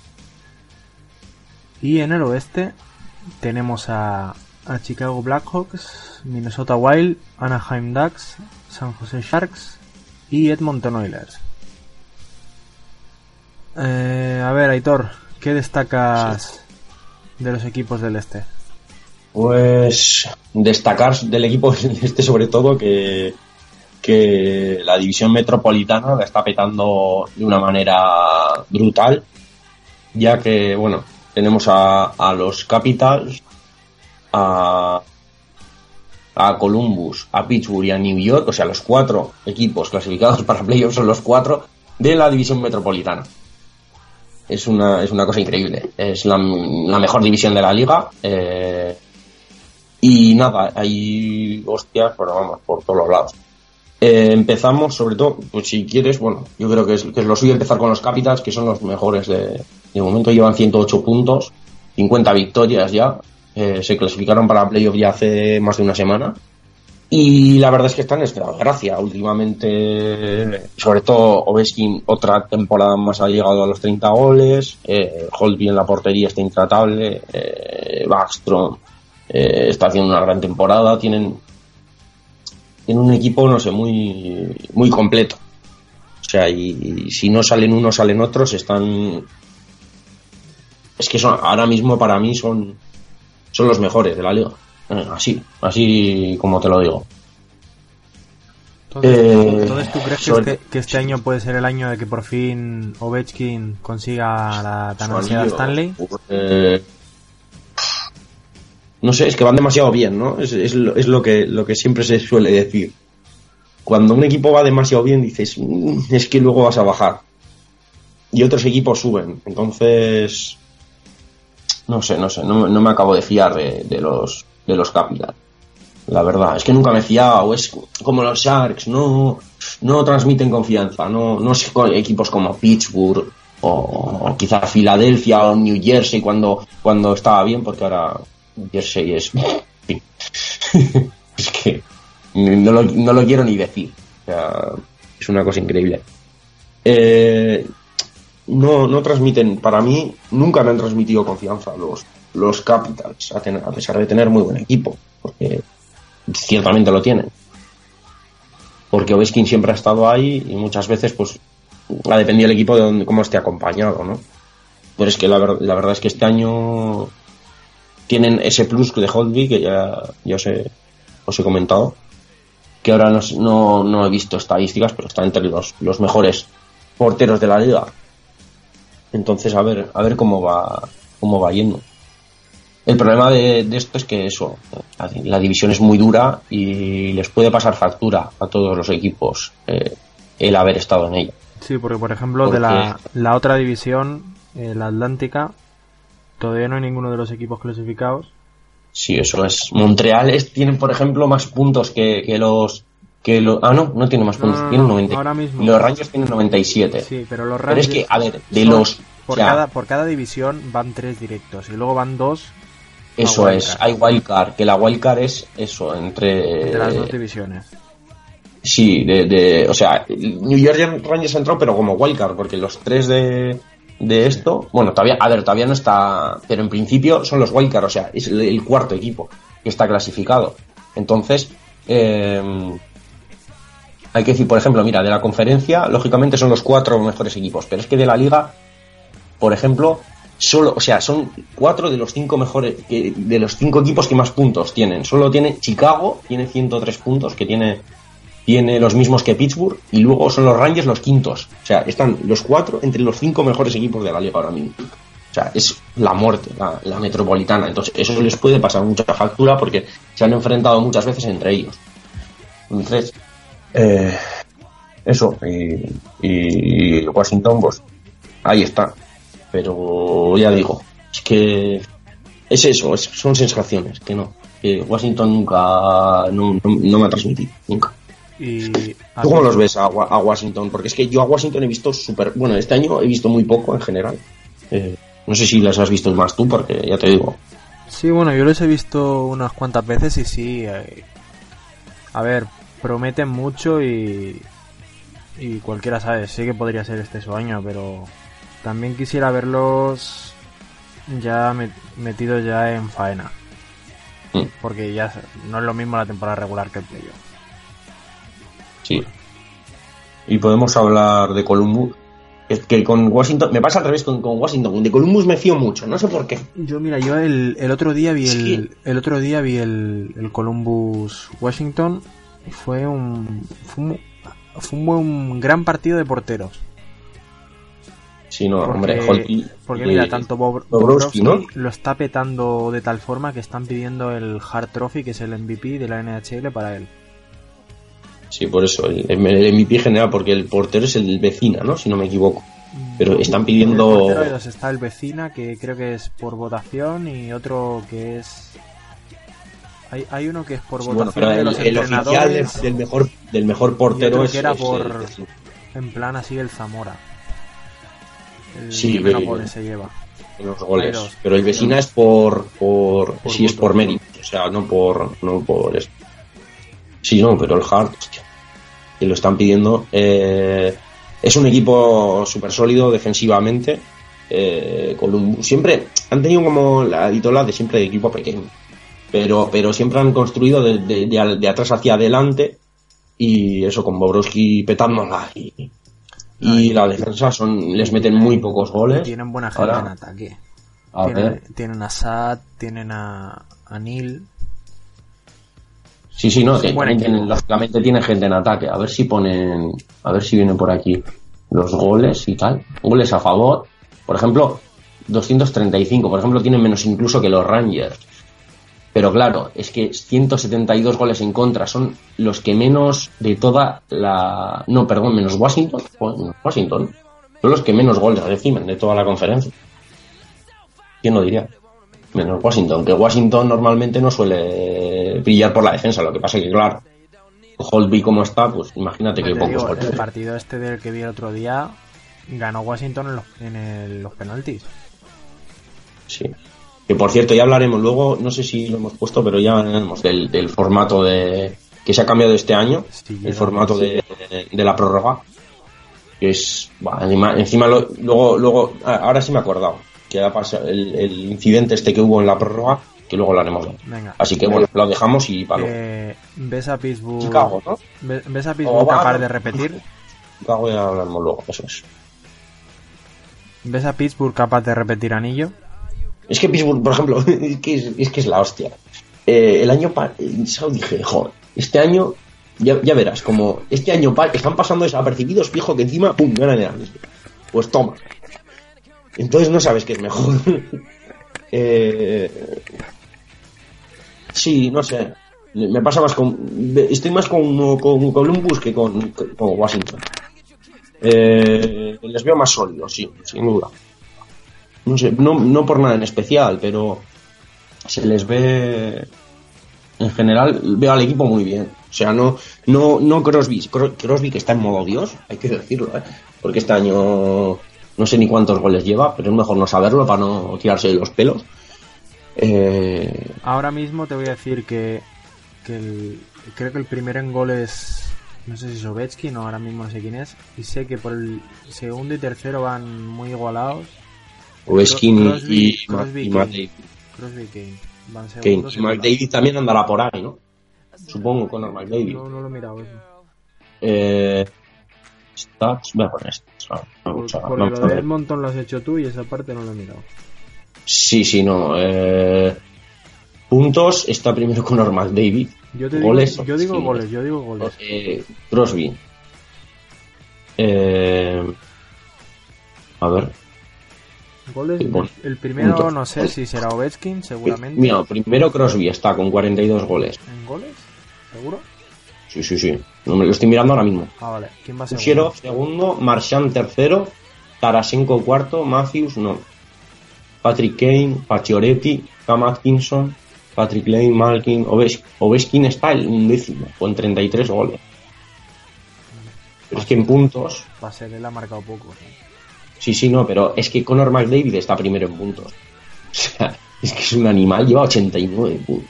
Y en el oeste tenemos a, a Chicago Blackhawks, Minnesota Wild, Anaheim Ducks, San Jose Sharks y Edmonton Oilers. Eh, a ver, Aitor, ¿qué destacas de los equipos del este? Pues destacar del equipo este sobre todo que, que la división metropolitana la está petando de una manera brutal, ya que, bueno, tenemos a, a los Capitals, a, a Columbus, a Pittsburgh y a New York, o sea, los cuatro equipos clasificados para playoffs son los cuatro de la división metropolitana. Es una, es una cosa increíble. Es la, la mejor división de la liga. eh, y nada, hay hostias, pero vamos, por todos los lados. Eh, empezamos, sobre todo, pues si quieres, bueno, yo creo que es, que es lo suyo empezar con los Capitals, que son los mejores de, de momento, llevan 108 puntos, 50 victorias ya, eh, se clasificaron para playoff ya hace más de una semana. Y la verdad es que están de gracia. Últimamente, sobre todo Ovechkin, otra temporada más ha llegado a los 30 goles. Eh, Holtby en la portería está intratable. Eh, Backstrom eh, está haciendo una gran temporada. Tienen, tienen un equipo, no sé, muy, muy completo. O sea, y, y si no salen unos, salen otros, están... Es que son, ahora mismo para mí son, son los mejores de la liga. Eh, Así, así como te lo digo. Entonces, Eh, entonces, ¿tú crees que este, que este año puede ser el año de que por fin Ovechkin consiga la tan ansiada Stanley? eh, no sé, es que van demasiado bien, ¿no? Es, es lo, es lo que, lo que siempre se suele decir. Cuando un equipo va demasiado bien, dices, "Mm, es que luego vas a bajar. Y otros equipos suben. Entonces, no sé, no sé, no, no me acabo de fiar de, de los, de los. La verdad, es que nunca me he fiado. Es como los Sharks, no, no transmiten confianza. No, no sé, equipos como Pittsburgh o, o quizá Filadelfia o New Jersey cuando, cuando estaba bien, porque ahora Jersey es. es que no lo, no lo quiero ni decir. O sea, es una cosa increíble. Eh, no, no transmiten, para mí, nunca me han transmitido confianza los, los Capitals, a, pesar de tener muy buen equipo, porque ciertamente lo tienen. Porque Ovechkin siempre ha estado ahí y muchas veces, pues, ha dependido el equipo de donde, cómo esté acompañado, ¿no? Pero es que la, la verdad es que este año tienen ese plus de Holtby que ya, ya os, he, os he comentado, que ahora no, no, no he visto estadísticas, pero está entre los, los mejores porteros de la liga. Entonces, a ver, a ver cómo va, cómo va yendo. El problema de, de esto es que eso, la, la división es muy dura y les puede pasar factura a todos los equipos eh, el haber estado en ella. Sí, porque por ejemplo de la, la otra división, eh, la Atlántica, todavía no hay ninguno de los equipos clasificados. Sí, eso es. Montreal es, tienen, por ejemplo, más puntos que, que los... Que lo, ah, no, no tiene más puntos, no, tienen no, 90. ahora mismo. Los Rangers tienen 97. Sí, pero los Pero es Rangers que, a ver, de los... Por, o sea, cada, por cada división van tres directos y luego van dos Eso es, hay wildcard, que la wildcard es eso, entre... de las dos divisiones. Sí, de, de, o sea, New York Rangers entró, pero como wildcard, porque los tres de, de esto, bueno, todavía, a ver, todavía no está, pero en principio son los wildcard, o sea, es el, cuarto equipo que está clasificado. Entonces, eh, hay que decir, por ejemplo, mira, de la conferencia, lógicamente son los cuatro mejores equipos, pero es que de la liga, por ejemplo, solo, o sea, son cuatro de los cinco mejores, de los cinco equipos que más puntos tienen. Solo tiene Chicago, tiene 103 puntos, que tiene, tiene los mismos que Pittsburgh, y luego son los Rangers los quintos. O sea, están los cuatro entre los cinco mejores equipos de la liga ahora mismo. O sea, es la muerte, la, la metropolitana. Entonces, eso les puede pasar mucha factura porque se han enfrentado muchas veces entre ellos. Entonces, eh, eso, y, y Washington, pues ahí está. Pero ya digo, es que es eso, es- son sensaciones, que no. Que Washington nunca, no, no- no me ha transmitido, nunca. Y ¿Tú cómo los ves a, Wa- a Washington? Porque es que yo a Washington he visto súper, bueno, este año he visto muy poco en general. Eh, no sé si las has visto más tú, porque ya te digo. Sí, bueno, yo los he visto unas cuantas veces y sí. eh, a ver, prometen mucho y. Y cualquiera sabe, sí que podría ser este su año, pero también quisiera verlos ya met- metidos ya en faena. Mm. Porque ya no es lo mismo la temporada regular que el playoff. Sí. Y podemos hablar de Columbus. Es que con Washington, me pasa al revés con, con Washington. De Columbus me fío mucho, no sé por qué. Yo mira, yo el, el otro día vi el, el otro día vi el, el Columbus Washington y fue un fue un, fue un buen gran partido de porteros. Sí, no, Porque, hombre, Holtby porque y- mira, tanto Bob, Bobrovsky, ¿no? lo está petando de tal forma que están pidiendo el Hart Trophy, que es el MVP de la NHL para él. Sí, por eso, el, el MVP general, porque el portero es el vecina, ¿no? Si no me equivoco. Pero están El pidiendo... portero dos está el vecina, que creo que es por votación, y otro que es... Hay, hay uno que es por Sí, bueno, votación pero de el, los el oficial del, mejor, del mejor portero es, que era es por... el vecino. En plan así el Zamora. El Sí, que se lleva. en los goles. Pero el vecina es por, por, Por sí es por mérito, o sea, no por, no por esto. Sí, no, pero el Hart, hostia, que lo están pidiendo. eh, es un equipo súper sólido defensivamente. eh, Columbus siempre han tenido como la ídola de siempre de equipo pequeño, pero, pero siempre han construido de, de- de atrás hacia adelante y eso con Bobrovsky petándola y, Y la defensa son les meten muy pocos goles. Tienen buena gente Ahora, en ataque. a tienen, ver. tienen a Sad, tienen a, a Neil. Sí, sí, no, tienen- lógicamente tienen gente en ataque. A ver si ponen, a ver si vienen por aquí los goles y tal. Goles a favor. Por ejemplo, 235. Por ejemplo, tienen menos incluso que los Rangers. Pero claro, es que 172 goles en contra son los que menos de toda la... No, perdón, menos Washington. Washington. Son los que menos goles reciben de toda la conferencia. ¿Quién lo diría? Menos Washington, que Washington normalmente no suele brillar por la defensa. Lo que pasa es que, claro, Holtby como está, pues imagínate que pocos digo, el partido este del que vi el otro día ganó Washington en los, en el- los penaltis. Sí. Que por cierto, ya hablaremos luego, no sé si lo hemos puesto, pero ya hablaremos del, del formato de que se ha cambiado este año, el formato de, de- de la prórroga. Que es, buah, encima, encima lo- luego, luego, ah, ahora sí me he acordado, que el, el incidente este que hubo en la prórroga, que luego lo haremos. Venga. Así que bueno, lo dejamos y para. Eh, ¿Ves a Pittsburgh? Chicago, ¿no? ¿Ves, a Pittsburgh va- capaz de repetir? Chicago ya hablaremos luego, eso es. ¿Ves a Pittsburgh capaz de repetir anillo? Es que Pittsburgh, por ejemplo, es que es, es que es la hostia. Eh, el año pasado dije, joder, este año, ya, ya verás, como este año pa- están pasando desapercibidos, fijo que encima, pum, ganan el anillo. Pues toma. Entonces no sabes qué es mejor. eh, sí, no sé. Me pasa más con. Estoy más con, con Columbus que con, con Washington. Eh, les veo más sólidos, sí, sin duda no sé, no, no por nada en especial, pero se les ve en general veo al equipo muy bien. O sea, no no no Crosby, Cro- Crosby que está en modo Dios, hay que decirlo, ¿eh? porque este año no sé ni cuántos goles lleva, pero es mejor no saberlo para no tirarse de los pelos. Eh, Ahora mismo te voy a decir que, que el- creo que el primero en goles, no sé si es Ovechkin o ahora mismo no sé quién es, y sé que por el segundo y tercero van muy igualados. Ovechkin y- Crosby- y, Ma- Crosby y y Matt Kane. David. Crosby y Kane. Van Kane. segundos Y McDavid también andará por ahí, ¿no? Supongo, con McDavid. No, no lo he mirado eso. Eh, stats, voy a poner stats. no, no, no, lo de. Edmonton lo has hecho tú y esa parte no lo he mirado. Sí, sí, no. eh, puntos está primero con Normal David. Yo te digo, goles. yo digo sí. goles, yo digo goles. Eh, Crosby. Eh, a ver. Goles, bueno, el primero puntos. no sé si será Ovechkin, seguramente. Mira, primero Crosby está con 42 goles. ¿En goles? ¿Seguro? Sí, sí, sí. No me lo estoy mirando ahora mismo. Ah, vale. ¿Quién va a ser? Segundo, Marchand tercero, Tarasenko cuarto, Matthews no. Patrick Kane, Pacioretty, Cam Atkinson, Patrick Lane, Malkin, Oves- Ovechkin está el undécimo, con 33 goles. Pero es que en puntos, Va a ser, él ha marcado poco. sí, sí, no, pero es que Conor McDavid está primero en puntos. O sea, es que es un animal, lleva 89 puntos.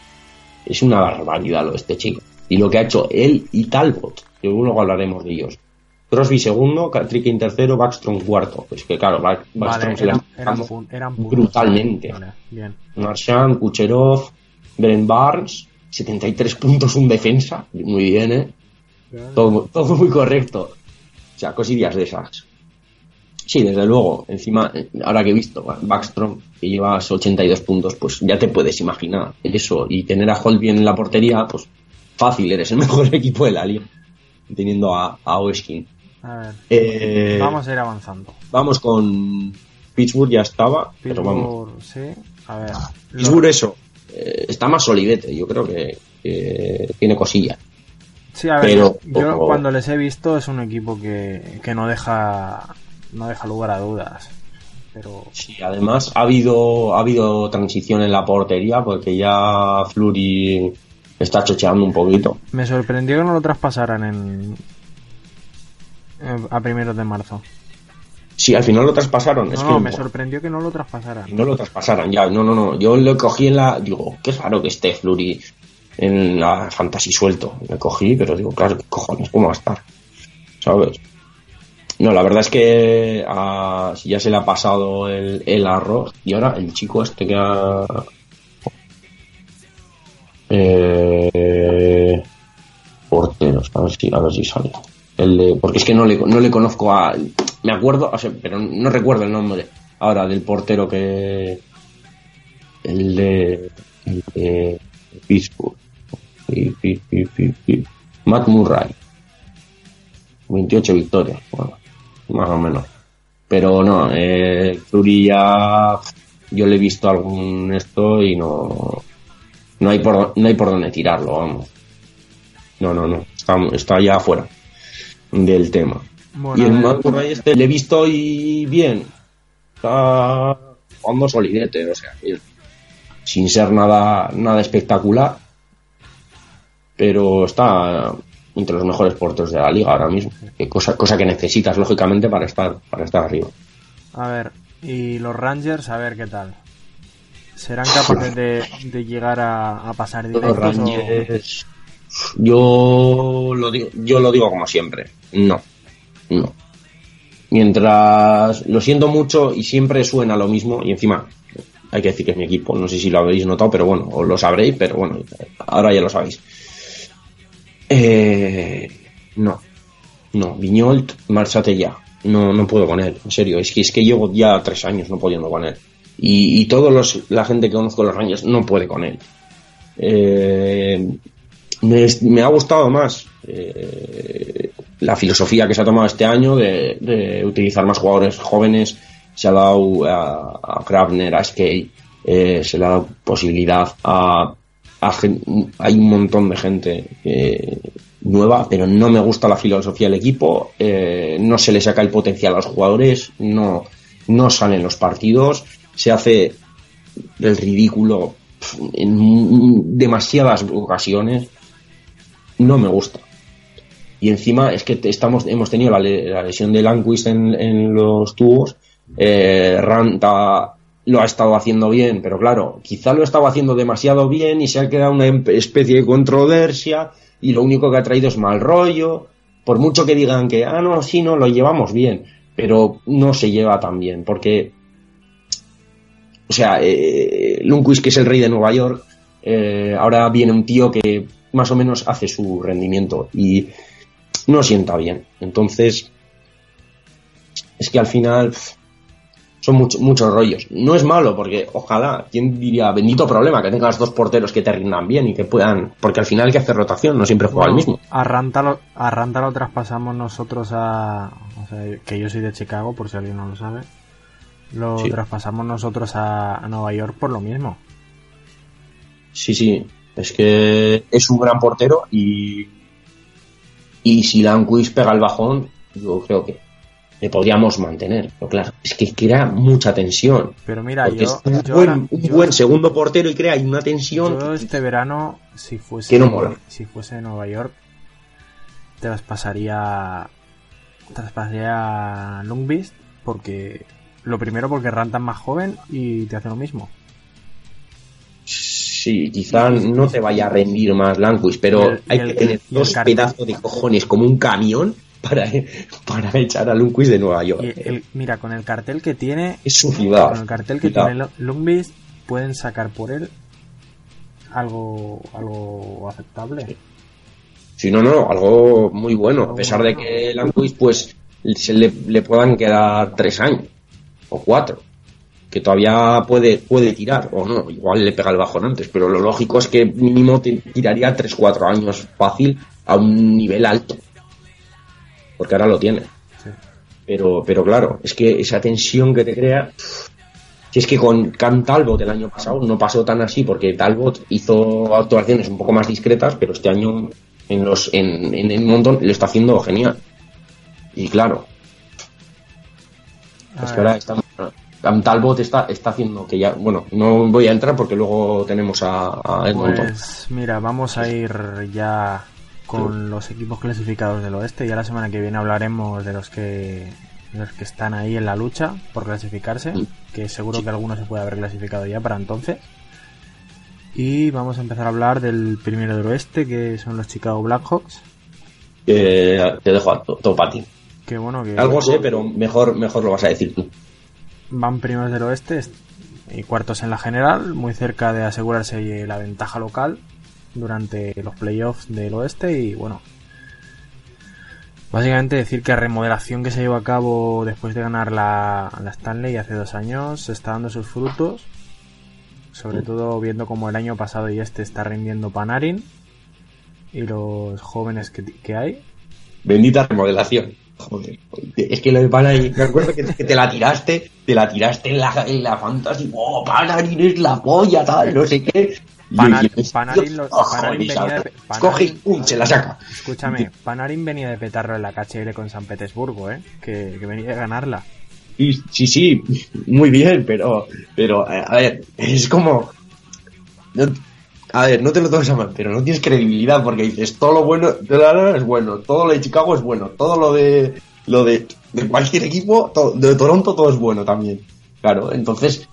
Es una barbaridad lo de este chico. Y lo que ha hecho él y Talbot, que luego hablaremos de ellos. Crosby segundo, Patrick en tercero, Backstrom cuarto. Pues que claro, Back- Backstrom Vale, se eran, ha eran, dado pun- eran puntos. brutalmente. Vale, bien. Marchand, Kucherov, Brent Barnes, 73 puntos un defensa. Muy bien, ¿eh? Todo, todo muy correcto. O sea, cosillas de esas. Sí, desde luego. Encima, eh, ahora que he visto Backstrom, que llevas 82 puntos, pues ya te puedes imaginar eso. Y tener a Holt bien en la portería, pues fácil, eres el mejor equipo de la liga. Teniendo a, a Ovechkin. A ver. Eh, Vamos a ir avanzando. Vamos con Pittsburgh, ya estaba, pero vamos. Pittsburgh, sí. A ver. Pittsburgh, eso. eh, está más solidete, yo creo que, que tiene cosillas. Sí, a ver, Pero, yo cuando les he visto es un equipo que, que no deja no deja lugar a dudas. Pero Sí, además ha habido, ha habido transición en la portería porque ya Flurry está chocheando un poquito. me sorprendió que no lo traspasaran en- a primeros de marzo. Sí, al final lo traspasaron. No, es no, que me sorprendió que no lo traspasaran. no lo traspasaran ya. No, no, no. Yo lo cogí en la. Digo, qué raro que esté Flurry en la fantasy suelto. Me cogí, pero digo, claro, ¿qué cojones? ¿Cómo va a estar? ¿Sabes? No, la verdad es que ya se le ha pasado el, el arroz. Y ahora el chico este que ha. Eh, porteros, a ver si, a ver si sale. El de- porque es que no le, no le conozco a. me acuerdo, o sea, pero no recuerdo el nombre ahora del portero que. El de. El de Pittsburgh. Pi, pi, pi, pi, pi. Matt Murray. 28 victorias, más o menos. Pero no, eh, Fleury ya. Yo le he visto algún esto y no. No hay por, no hay por dónde tirarlo, vamos. No, no, no. Está, está ya fuera del tema. Bueno, y el Murray este le he visto y bien. Está jugando solidete, o sea, sin ser nada, nada espectacular. Pero está entre los mejores porteros de la liga ahora mismo. Que cosa, cosa que necesitas, lógicamente, para estar, para estar arriba. A ver, y los Rangers, a ver qué tal. ¿Serán capaces de, de llegar a, a pasar Los directos? o- Rangers, yo lo digo, yo lo digo como siempre. No, no. Mientras lo siento mucho y siempre suena lo mismo y encima hay que decir que es mi equipo. No sé si lo habréis notado, pero bueno, os lo sabréis, pero bueno, ahora ya lo sabéis. Eh, no, no, Viñolt, márchate ya. No, no puedo con él, en serio. Es que es que llevo ya tres años no pudiendo con él. Y, y los, la gente que conozco los Rangers no puede con él. Eh, me, ha gustado más eh, la filosofía que se ha tomado este año de, utilizar más jugadores jóvenes. Se ha dado a, a Grabner, a Skate, eh, se le ha dado posibilidad a, hay un montón de gente eh, nueva, pero no me gusta la filosofía del equipo, eh, no se le saca el potencial a los jugadores, no, no salen los partidos, se hace el ridículo en demasiadas ocasiones, no me gusta. Y encima es que estamos, hemos tenido la, la lesión de Lanquist en, los tubos, eh, Ranta lo ha estado haciendo bien, pero claro, quizá lo estaba haciendo demasiado bien y se ha quedado una em- especie de controversia y lo único que ha traído es mal rollo. Por mucho que digan que, ah, no, sí, no, lo llevamos bien, pero no se lleva tan bien, porque, o sea, eh, Lundqvist, que es el rey de Nueva York, eh, ahora viene un tío que más o menos hace su rendimiento y no sienta bien. Entonces, es que al final son mucho- muchos rollos. No es malo, porque ojalá, ¿quién diría? Bendito problema que tengas dos porteros que te rindan bien y que puedan. Porque al final hay que hacer rotación, no siempre juega el mismo. A Ranta lo, a Ranta lo traspasamos nosotros a. o sea, que yo soy de Chicago, por si alguien no lo sabe. Lo Sí. traspasamos nosotros a, a Nueva York por lo mismo. Sí, sí. Es que es un gran portero y. Y si Lanquist pega el bajón, yo creo que le podríamos mantener. Pero claro, es que crea mucha tensión. Pero mira, yo, es un, yo buen, ahora- un yo- buen segundo portero y crea una tensión. yo este verano, si fuese, Que no mola. si fuese Nueva York, traspasaría. Traspasaría a Lundqvist porque. Lo primero porque Ranta es más joven y te hace lo mismo. Sí, quizá no te vaya a rendir más Lanquist, pero el- hay el- que tener dos pedazos de cojones como un camión para, para echar a Lundqvist de Nueva York. El- mira, con el cartel que tiene, Es su ciudad. con el cartel que tiene Lu- Lundqvist, pueden sacar por él algo, algo aceptable. Si no, no, algo muy bueno. A pesar de que Lanquist, pues, se le, le puedan quedar tres años o cuatro. Que todavía puede, puede tirar, o no, igual le pega el bajón antes, pero lo lógico es que mínimo te tiraría tres, cuatro años fácil a un nivel alto. Porque ahora lo tiene. Pero, pero claro, es que esa tensión que te crea. Si es que con Can Talbot el año pasado no pasó tan así, porque Talbot hizo actuaciones un poco más discretas, pero este año en los en, en el montón lo está haciendo genial. Y claro, es que ahora Cam Talbot está, está haciendo que ya, bueno, no voy a entrar porque luego tenemos a, a Edmonton. Pues mira, vamos a ir ya con los equipos clasificados del oeste. Ya la semana que viene hablaremos de los que de los que están ahí en la lucha por clasificarse, que seguro que alguno se puede haber clasificado ya para entonces. Y vamos a empezar a hablar del primero del oeste, que son los Chicago Blackhawks. Eh, te dejo a to- todo para ti. Que bueno, que Algo sé, pero mejor, mejor lo vas a decir tú. Van primeros del oeste est- y cuartos en la general, muy cerca de asegurarse la ventaja local durante los playoffs del oeste y bueno. Básicamente decir que la remodelación que se llevó a cabo después de ganar la, la Stanley hace dos años está dando sus frutos. Sobre todo viendo como el año pasado y este está rindiendo Panarin y los jóvenes que, que hay. Bendita remodelación. Joder, es que lo de Panarin, me acuerdo que, que te la tiraste, te la tiraste en la, en la fantasy, oh, Panarin es la polla, tal, no sé qué. Panarin lo- "Oh, Panarin joder, venía de- Panarin- Coge y pum, se la saca. Escúchame, Panarin venía de petarlo en la KHL con San Petersburgo, ¿eh? Que, que venía de ganarla. Sí, sí, sí, muy bien, pero, pero, eh, a ver, es como, a ver, no te lo tomes a mal, pero no tienes credibilidad porque dices todo lo bueno de la Lana es bueno, todo lo de Chicago es bueno, todo lo de, lo de, de cualquier equipo, to- de Toronto todo es bueno también. Claro, entonces,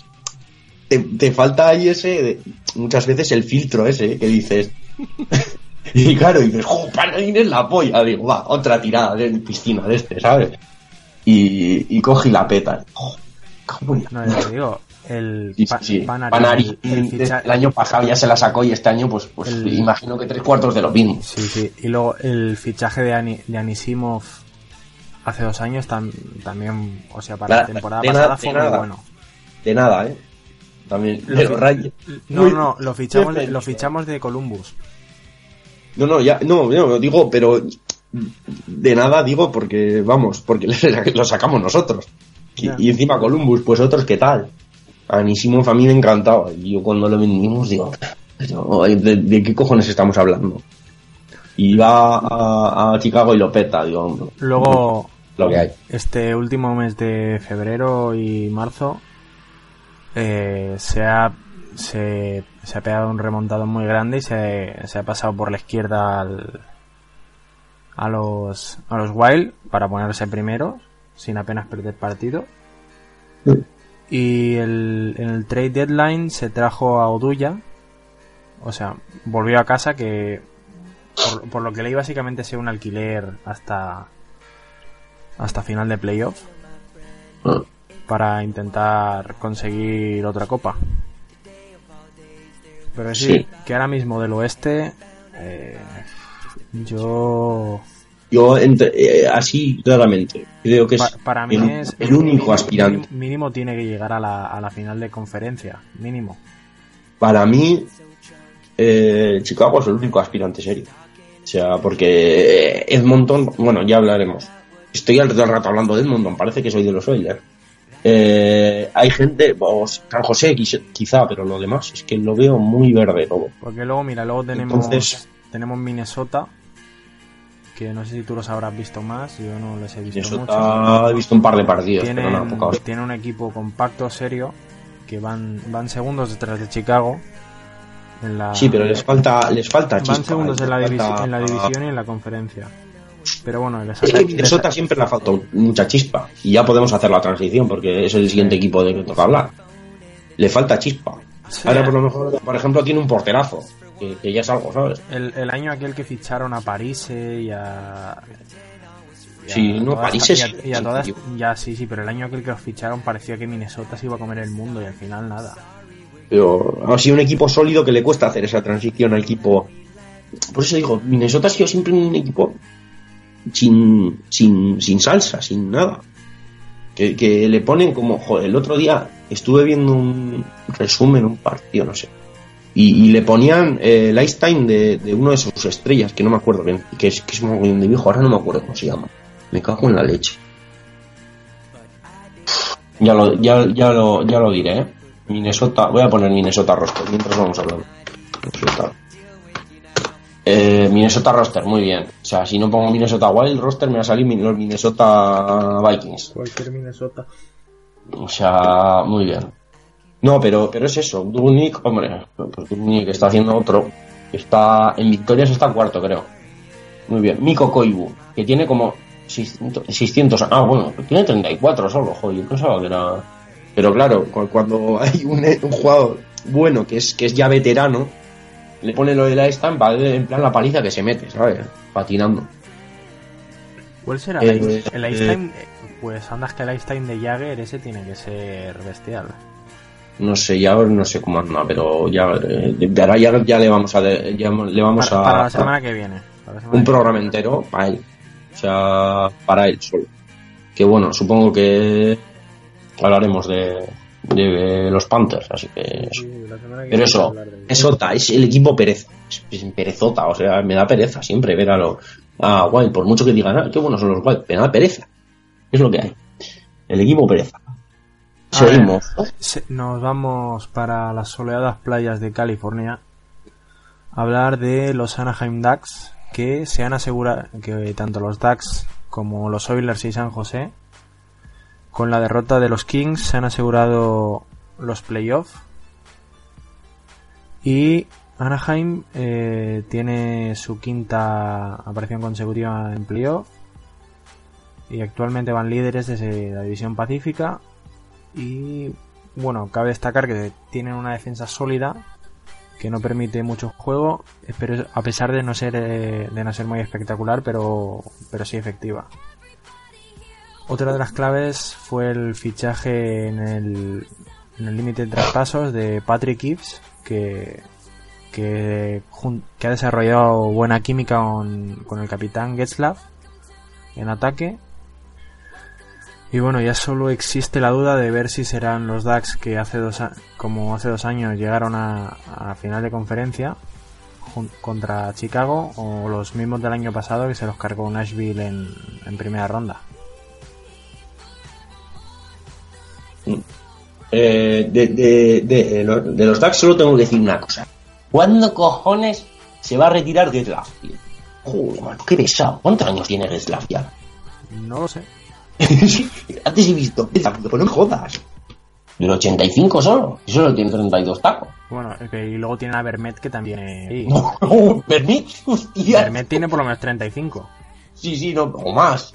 te, te falta ahí ese, de- muchas veces el filtro ese que dices, y claro, dices, jo, Panarin es la polla, digo, va, otra tirada de piscina de este, ¿sabes? Y, y coge y la peta. La No, ya te digo, el Sí, Pa- sí, sí. Panarin, Panarin, el- el ficha- el año pasado ya se la sacó y este año pues, pues El- imagino que tres cuartos de lo mismo. Sí, sí. Y luego el fichaje de, Ani- de Anisimov hace dos años tam- también, o sea, para la, La- temporada de pasada nada- fue muy nada. bueno. De nada, ¿eh? También. Lo de los Rangers. No, Muy- no, lo fichamos, de, lo fichamos de Columbus. No, no, ya, no, no, lo digo, pero de nada digo porque, vamos, porque lo sacamos nosotros. Y, y encima Columbus, pues otros, ¿qué tal? Anisimo a mí me encantaba. Y yo cuando lo vendimos digo, ¿de, de qué cojones estamos hablando? Y va a, a Chicago y lo peta, digo, Luego, lo que hay. este último mes de febrero y marzo, eh, se ha se, se ha pegado un remontado muy grande y se, se ha pasado por la izquierda al, a los a los Wild para ponerse primero sin apenas perder partido y el, en el trade deadline se trajo a Oduya o sea volvió a casa que por, por lo que leí básicamente sea un alquiler hasta hasta final de playoff para intentar conseguir otra copa. Pero sí, Sí. que ahora mismo del oeste, eh, yo Yo, entre- eh, así claramente, creo que es pa- para mí el, es el único mínimo- aspirante. Mínimo, tiene que llegar a la, a la final de conferencia, mínimo. Para mí, eh, Chicago es el único aspirante serio. O sea, porque Edmonton, bueno, ya hablaremos. Estoy al rato hablando de Edmonton, parece que soy de los Oilers. Eh, hay gente, o San José quiz- quizá, pero lo demás es que lo veo muy verde todo. Porque luego, mira, luego tenemos, Entonces- tenemos Minnesota, que no sé si tú los habrás visto más, yo no les he visto Minnesota mucho. he visto un par de partidos, pero nada, poca tienen un equipo compacto, serio, que van, van segundos detrás de Chicago. En la, Sí, pero les falta, les falta Van chispa, segundos les en la, falta- en la división y en la conferencia. Pero bueno, les Es que les- Minnesota siempre le ha faltado mucha chispa. Y ya podemos hacer la transición porque es el siguiente equipo de que toca hablar. Le falta chispa. Sí. Ahora, por lo mejor, por ejemplo, tiene un porterazo. Que, que ya es algo, ¿sabes? el, el año aquel que ficharon a París y a. y a Sí, no, todas París es- y a- y a todas- ya sí, sí, pero el año aquel que los ficharon parecía que Minnesota se iba a comer el mundo y al final nada. Pero ha sido un equipo sólido que le cuesta hacer esa transición al equipo. Por eso digo, Minnesota ha sido siempre un equipo sin, sin, sin salsa, sin nada. Que, que le ponen como, joder, el otro día estuve viendo un resumen, un partido, no sé. Y, y le ponían eh, el time de, de uno de sus estrellas, que no me acuerdo bien, que es, que es un mogollón de viejo, ahora no me acuerdo cómo se llama. Me cago en la leche. Ya lo, ya, ya lo, ya lo diré, ¿eh? Minnesota, voy a poner Minnesota roster mientras vamos hablando. Minnesota. Eh, Minnesota roster, muy bien. O sea, si no pongo Minnesota Wild roster, me va a salir los Minnesota Vikings. Cualquier Minnesota. O sea, muy bien. No, pero, pero es eso. Dubnik, hombre, pues Dubnik está haciendo otro. Está en victorias, está cuarto, creo. Muy bien. Miko Koibu, que tiene como 600, 600 ah, bueno, tiene 34 solo, joder, pensaba que era... Pero claro, cu- cuando hay un, un jugador bueno que es, que es ya veterano, le pone lo de la estampa, en plan la paliza que se mete, ¿sabes? Patinando. ¿Cuál será Eh, el, eh, Time? Eh, Pues andas que el Time de Jagger, ese tiene que ser bestial. No sé, ya no sé cómo anda, pero ya, eh, de ahora ya, ya le vamos a, ya le vamos Para, a, para la semana que viene. semana un que programa entero para él. O sea, para él solo. Que bueno, supongo que hablaremos de, de los Panthers, así que eso. Pero eso, Minnesota es el equipo pereza. Es, es perezota, o sea, me da pereza siempre ver a los. Ah, Wild, por mucho que digan, ah, qué buenos son los Wild, me da pereza. Es lo que hay. El equipo pereza. Ver, Seguimos. se- nos vamos para las soleadas playas de California a hablar de los Anaheim Ducks que se han asegurado que tanto los Ducks como los Oilers y San José con la derrota de los Kings se han asegurado los playoffs y Anaheim eh, tiene su quinta aparición consecutiva en playoff. Y actualmente van líderes de la división pacífica y bueno, cabe destacar que tienen una defensa sólida que no permite mucho juego, pero a pesar de no ser eh, de no ser muy espectacular, pero pero sí efectiva. Otra de las claves fue el fichaje en el en el límite de traspasos de Patrick Gibbs, que que, ha desarrollado buena química con, con el capitán Getzlav en ataque y bueno, ya solo existe la duda de ver si serán los Ducks que hace dos a- como hace dos años llegaron a, a final de conferencia jun- contra Chicago o los mismos del año pasado que se los cargó Nashville en, en primera ronda. Eh, de, de, de, de los Ducks solo tengo que decir una cosa. ¿Cuándo cojones se va a retirar Getzlaff? tío? Joder, mano, qué pesado. ¿Cuántos años tiene Getzlaff ya? No lo sé. Antes he visto Getzlaff, pero no me jodas. Del 85 solo. Y solo tiene 32 tacos. Bueno, y luego tiene a Vermet que también... sí. No, Vermet, hostia. Vermet tiene por lo menos 35. Sí, sí, no, o más.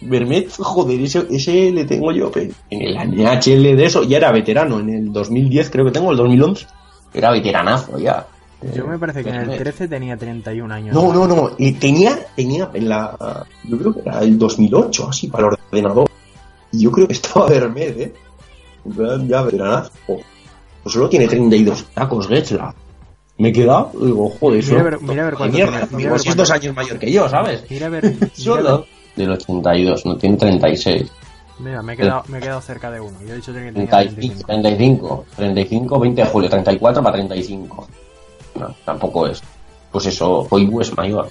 Vermet, joder, ese, ese le tengo yo en el NHL de eso. Ya era veterano. En el 2010 creo que tengo, el 2011. Era veteranazo ya. Yo me parece que en el Vermet. 13 tenía 31 años. No, no, no. y tenía, tenía en la. Yo creo que era el 2008, así, para el ordenador. Y yo creo que estaba Vermed, ¿eh? En plan, ya veteranazo. Pues solo tiene 32 tacos, Getzlaff. Me he quedado, digo, joder, Mira ver- mira a ver cuánto mierda, tiene, mira ver si es cuánto- dos años mayor que yo, ¿sabes? Mira a ver- Solo. Del 82, no tiene 36. Mira, me he quedado, me he quedado cerca de uno. Yo he dicho que tenía 35, 35, 35, 20 de julio, 34 para 35. No, tampoco es. Pues eso, hoy es mayor.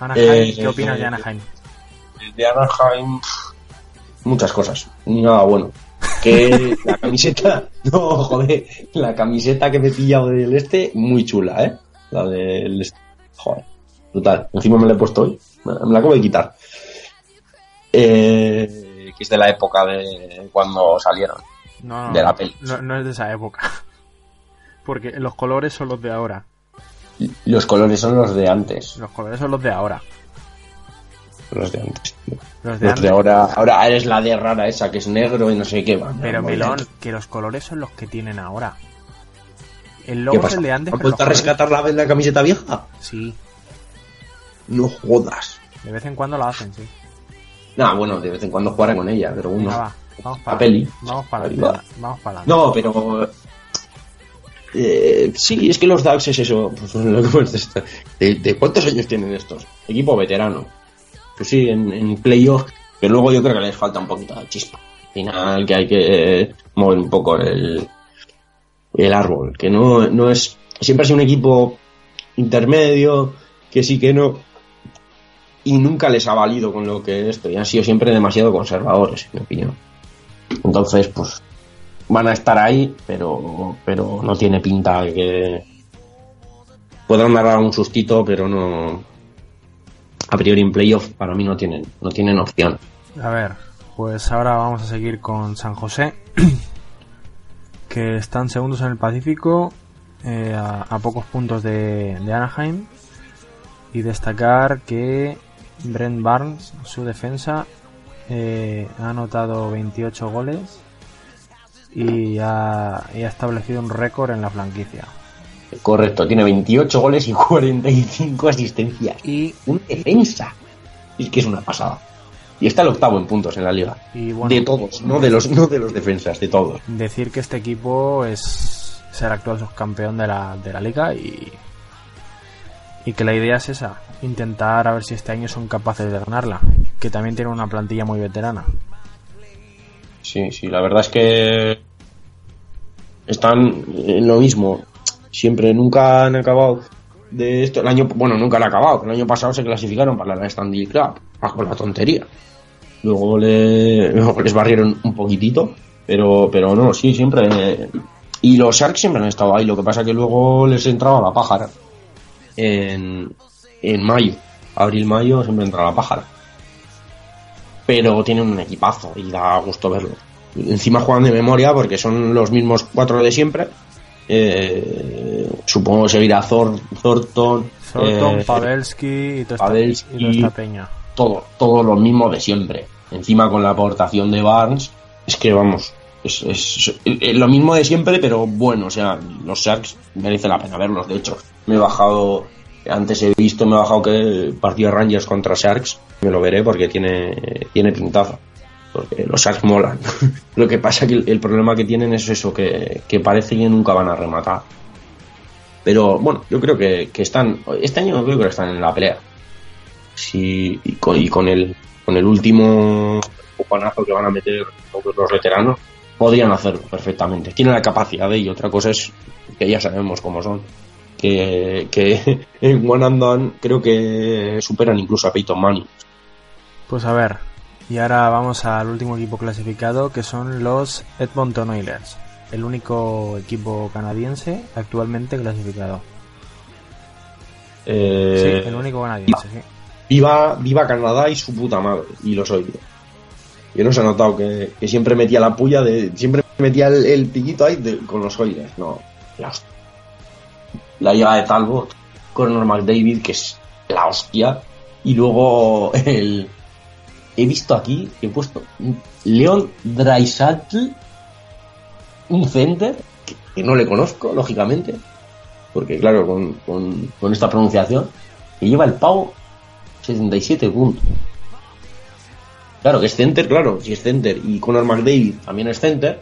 Anaheim, Eh, ¿qué opinas de Anaheim? De Anaheim, muchas cosas. Nada bueno. Que la camiseta, no, joder, la camiseta que me he pillado del este, muy chula, ¿eh? La del este. Joder, brutal. Encima me la he puesto hoy. Me la acabo de quitar. Eh, que es de la época de cuando salieron. No, no, de la peli. No, no es de esa época. Porque los colores son los de ahora. Los colores son los de antes. Los colores son los de ahora. Los de antes. Los de Los antes. de ahora, ahora eres la de rara esa que es negro y no sé qué. Pero Melón, que los colores son los que tienen ahora. El ¿Qué logo es el de antes, ¿Han pero los vuelto a rescatar la, la camiseta vieja? Sí, No jodas. de vez en cuando lo hacen, sí. Nah, bueno, de vez en cuando jugaré con ella, pero uno. Venga, va, vamos La para peli. Vamos para. Vamos adelante. No, pero. Eh, sí, es que los Ducks es eso. Pues, que. ¿De, de cuántos años tienen estos? Equipo veterano. Pues sí, en, en playoff. Pero luego yo creo que les falta un poquito de chispa. Al final, que hay que eh, mover un poco el, el árbol. Que no, no es. Siempre sido un equipo intermedio. Que sí que no. Y nunca les ha valido con lo que esto. Y han sido siempre demasiado conservadores, en mi opinión. Entonces, pues van a estar ahí, pero, pero no tiene pinta que podrán dar un sustito, pero no a priori en playoff para mí no tienen, no tienen opción. A ver, pues ahora vamos a seguir con San José, que están segundos en el Pacífico, eh, a, a pocos puntos de, de Anaheim, y destacar que Brent Barnes, su defensa, eh, ha anotado 28 goles y ha, y ha establecido un récord en la franquicia. Correcto, tiene 28 goles y 45 asistencias. Y una defensa. Es que es una pasada. Y está el octavo en puntos en la liga. Y bueno, de todos, no de los, no de los defensas, de todos. decir que este equipo es, el actual subcampeón de la, de la liga y, y que la idea es esa, intentar a ver si este año son capaces de ganarla. que también tiene una plantilla muy veterana. Sí, sí, la verdad es que están en lo mismo. Siempre, nunca han acabado de esto. El año, bueno, nunca han acabado. El año pasado se clasificaron para la Stanley Cup, bajo la tontería. Luego, le, les barrieron un poquitito, pero, pero no, sí, siempre. Y los Sharks siempre han estado ahí. Lo que pasa que luego les entraba la pájara en, en mayo. Abril-mayo siempre entra la pájara. Pero tienen un equipazo y da gusto verlo. Encima juegan de memoria porque son los mismos cuatro de siempre. Eh, supongo que seguirá Thor, Thornton, Thornton, eh, Pavelski y toda esta- peña. todo, todo lo mismo de siempre. Encima con la aportación de Barnes, es que vamos, es, es- es lo mismo de siempre, pero bueno, o sea, los Sharks merece la pena verlos. De hecho, me he bajado, antes he visto, me he bajado que partido Rangers contra Sharks, me lo veré porque tiene, tiene pintaza. Porque los Sharks molan. lo que pasa que el, problema que tienen es eso, que, que parece que nunca van a rematar. Pero bueno, yo creo que, que están, este año yo creo que están en la pelea sí, y con, y con el con el último cuponazo que van a meter los veteranos podrían hacerlo perfectamente tienen la capacidad de y otra cosa es que ya sabemos cómo son que, que en One and Done creo que superan incluso a Peyton Manning Pues a ver, y ahora vamos al último equipo clasificado que son los Edmonton Oilers, el único equipo canadiense actualmente clasificado. Eh, sí, el único canadiense, sí. viva viva Canadá y su puta madre y los odio yo no se ha notado que, que siempre metía la puya de siempre metía el, el piquito ahí de- con los Oilers no la hostia. la llegada de Talbot Conor McDavid que es la hostia y luego el he visto aquí he puesto Leon Draisaitl un center que, no le conozco lógicamente porque claro con, con, esta pronunciación que lleva el pavo 77 puntos. Claro, que es center, claro, si es center y Conor McDavid también es center,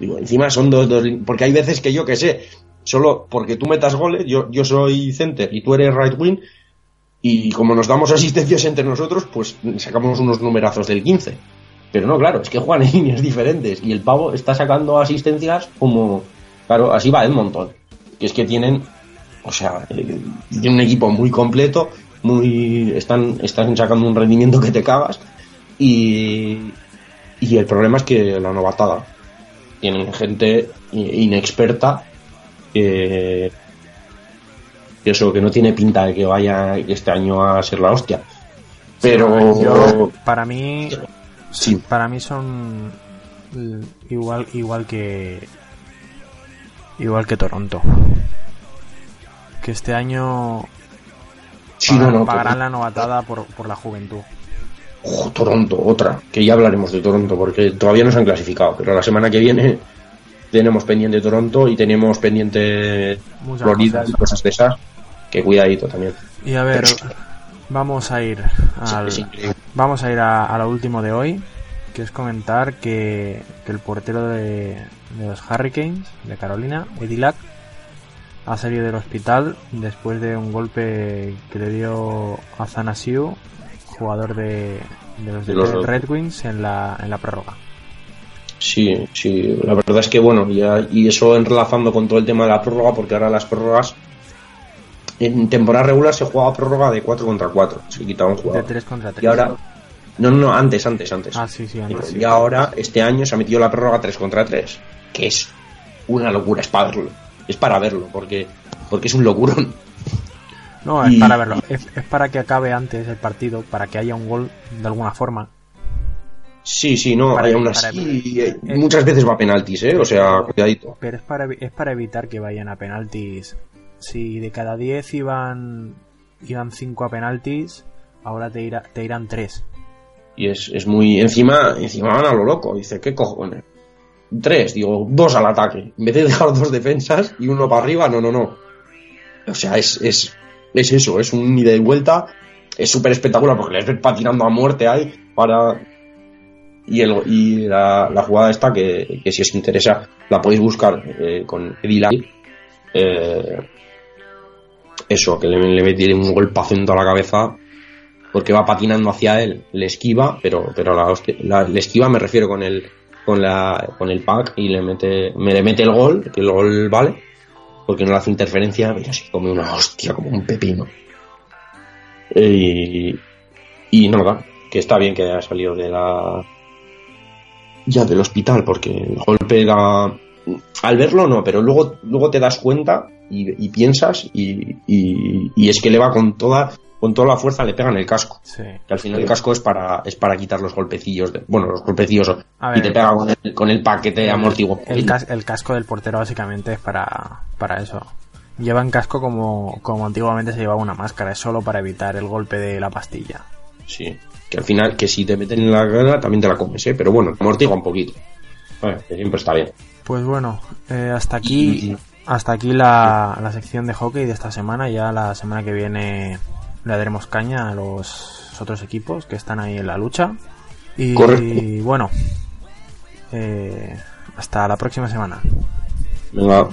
digo, encima son dos, dos porque hay veces que yo que sé, solo porque tú metas goles, yo, yo soy center y tú eres right wing, y como nos damos asistencias entre nosotros, pues sacamos unos numerazos del 15. Pero no, claro, es que juegan en líneas diferentes y el pavo está sacando asistencias como, claro, así va Edmonton, que es que tienen, o sea, eh, tienen un equipo muy completo, muy, están, están sacando un rendimiento que te cagas y, y el problema es que la novatada tienen gente inexperta que, que eso que no tiene pinta de que vaya este año a ser la hostia pero Yo, para mí, Sí. para mí son igual, igual que igual que Toronto. Que este año Sí, no, no, pagarán Toronto. la novatada por, por la juventud. Ojo, Toronto, otra, que ya hablaremos de Toronto, porque todavía no se han clasificado, pero la semana que viene tenemos pendiente Toronto y tenemos pendiente Muchas Florida cosas. y cosas de esas, que cuidadito también. Y a ver, vamos a ir al, vamos a ir a, a lo último de hoy, que es comentar que, que el portero de, de los Hurricanes de Carolina, Eddie Lack, ha salido del hospital después de un golpe que le dio a Zanasiu, jugador de, de los, De Red Wings en la, en la prórroga. Sí, sí, la verdad es que bueno, ya, y eso enlazando con todo el tema de la prórroga, porque ahora las prórrogas, en temporada regular se jugaba prórroga de 4 contra 4, se quitaba un De jugador. 3 contra 3. Y ahora, no, no, antes, antes, antes. Ah, sí, sí, antes, sí. Y ahora, este año se ha metido la prórroga 3 contra 3, que es una locura, es para verlo, es para verlo, porque, porque es un locurón. No, es Y- para verlo. Es, es para que acabe antes el partido, para que haya un gol de alguna forma. Sí, sí, no, Para- hay para- así, eh, muchas veces va a penaltis, ¿eh? O sea, cuidadito. Pero es para, es para evitar que vayan a penaltis. Si de cada 10 iban iban 5 a penaltis, ahora te, irá, te irán 3. Y es, es muy. Encima, encima van a lo loco. Dice, ¿qué cojones? Tres, digo, dos al ataque. En vez de dejar dos defensas y uno para arriba, no, no, no. O sea, es, es, es eso, es un ida y vuelta. Es súper espectacular porque les ves patinando a muerte ahí para. Y, el, y la, jugada esta, que, que si os interesa, la podéis buscar eh, con Eddie Lai. Eh, eso, que le, le metieron un golpazo en toda la cabeza. porque va patinando hacia él, le esquiva, pero, pero la, hostia- le esquiva me refiero con el, con la, con el pack y le mete, me le mete el gol, que el gol vale, porque no le hace interferencia, pero se come una hostia como un pepino. Y, y nada, que está bien que haya salido de la, ya del hospital, porque el golpe da, al verlo no, pero luego, luego te das cuenta y, y piensas y, y, y es que le va con toda, con toda la fuerza, le pega en el casco. Sí. Que al final el casco es para, es para quitar los golpecillos, de- bueno, los golpecillos, y te pega con el, con el paquete amortiguo. El, cas- el casco del portero básicamente es para, para eso. Llevan casco como, como antiguamente se llevaba una máscara, es solo para evitar el golpe de la pastilla. Sí, que al final, que si te meten en la cara también te la comes, ¿eh? Pero bueno, amortigua un poquito. Bueno, que siempre está bien. Pues bueno, eh, hasta aquí, hasta aquí la, la sección de hockey de esta semana. Ya la semana que viene le daremos caña a los otros equipos que están ahí en la lucha. Y Correcto. bueno, eh, hasta la próxima semana. Venga.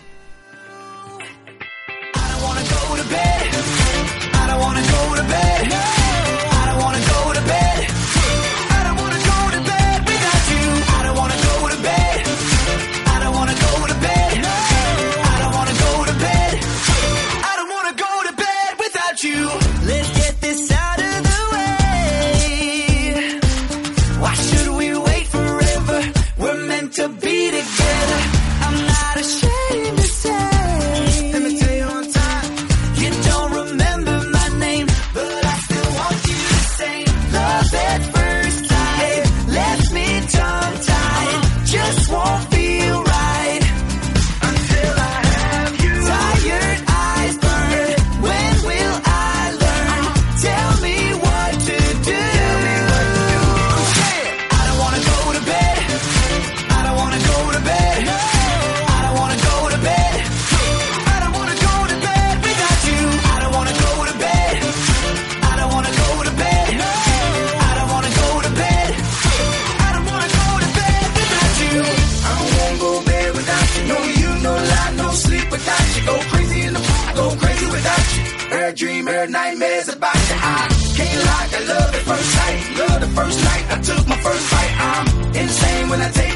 The first night I took my first bite. I'm insane when I take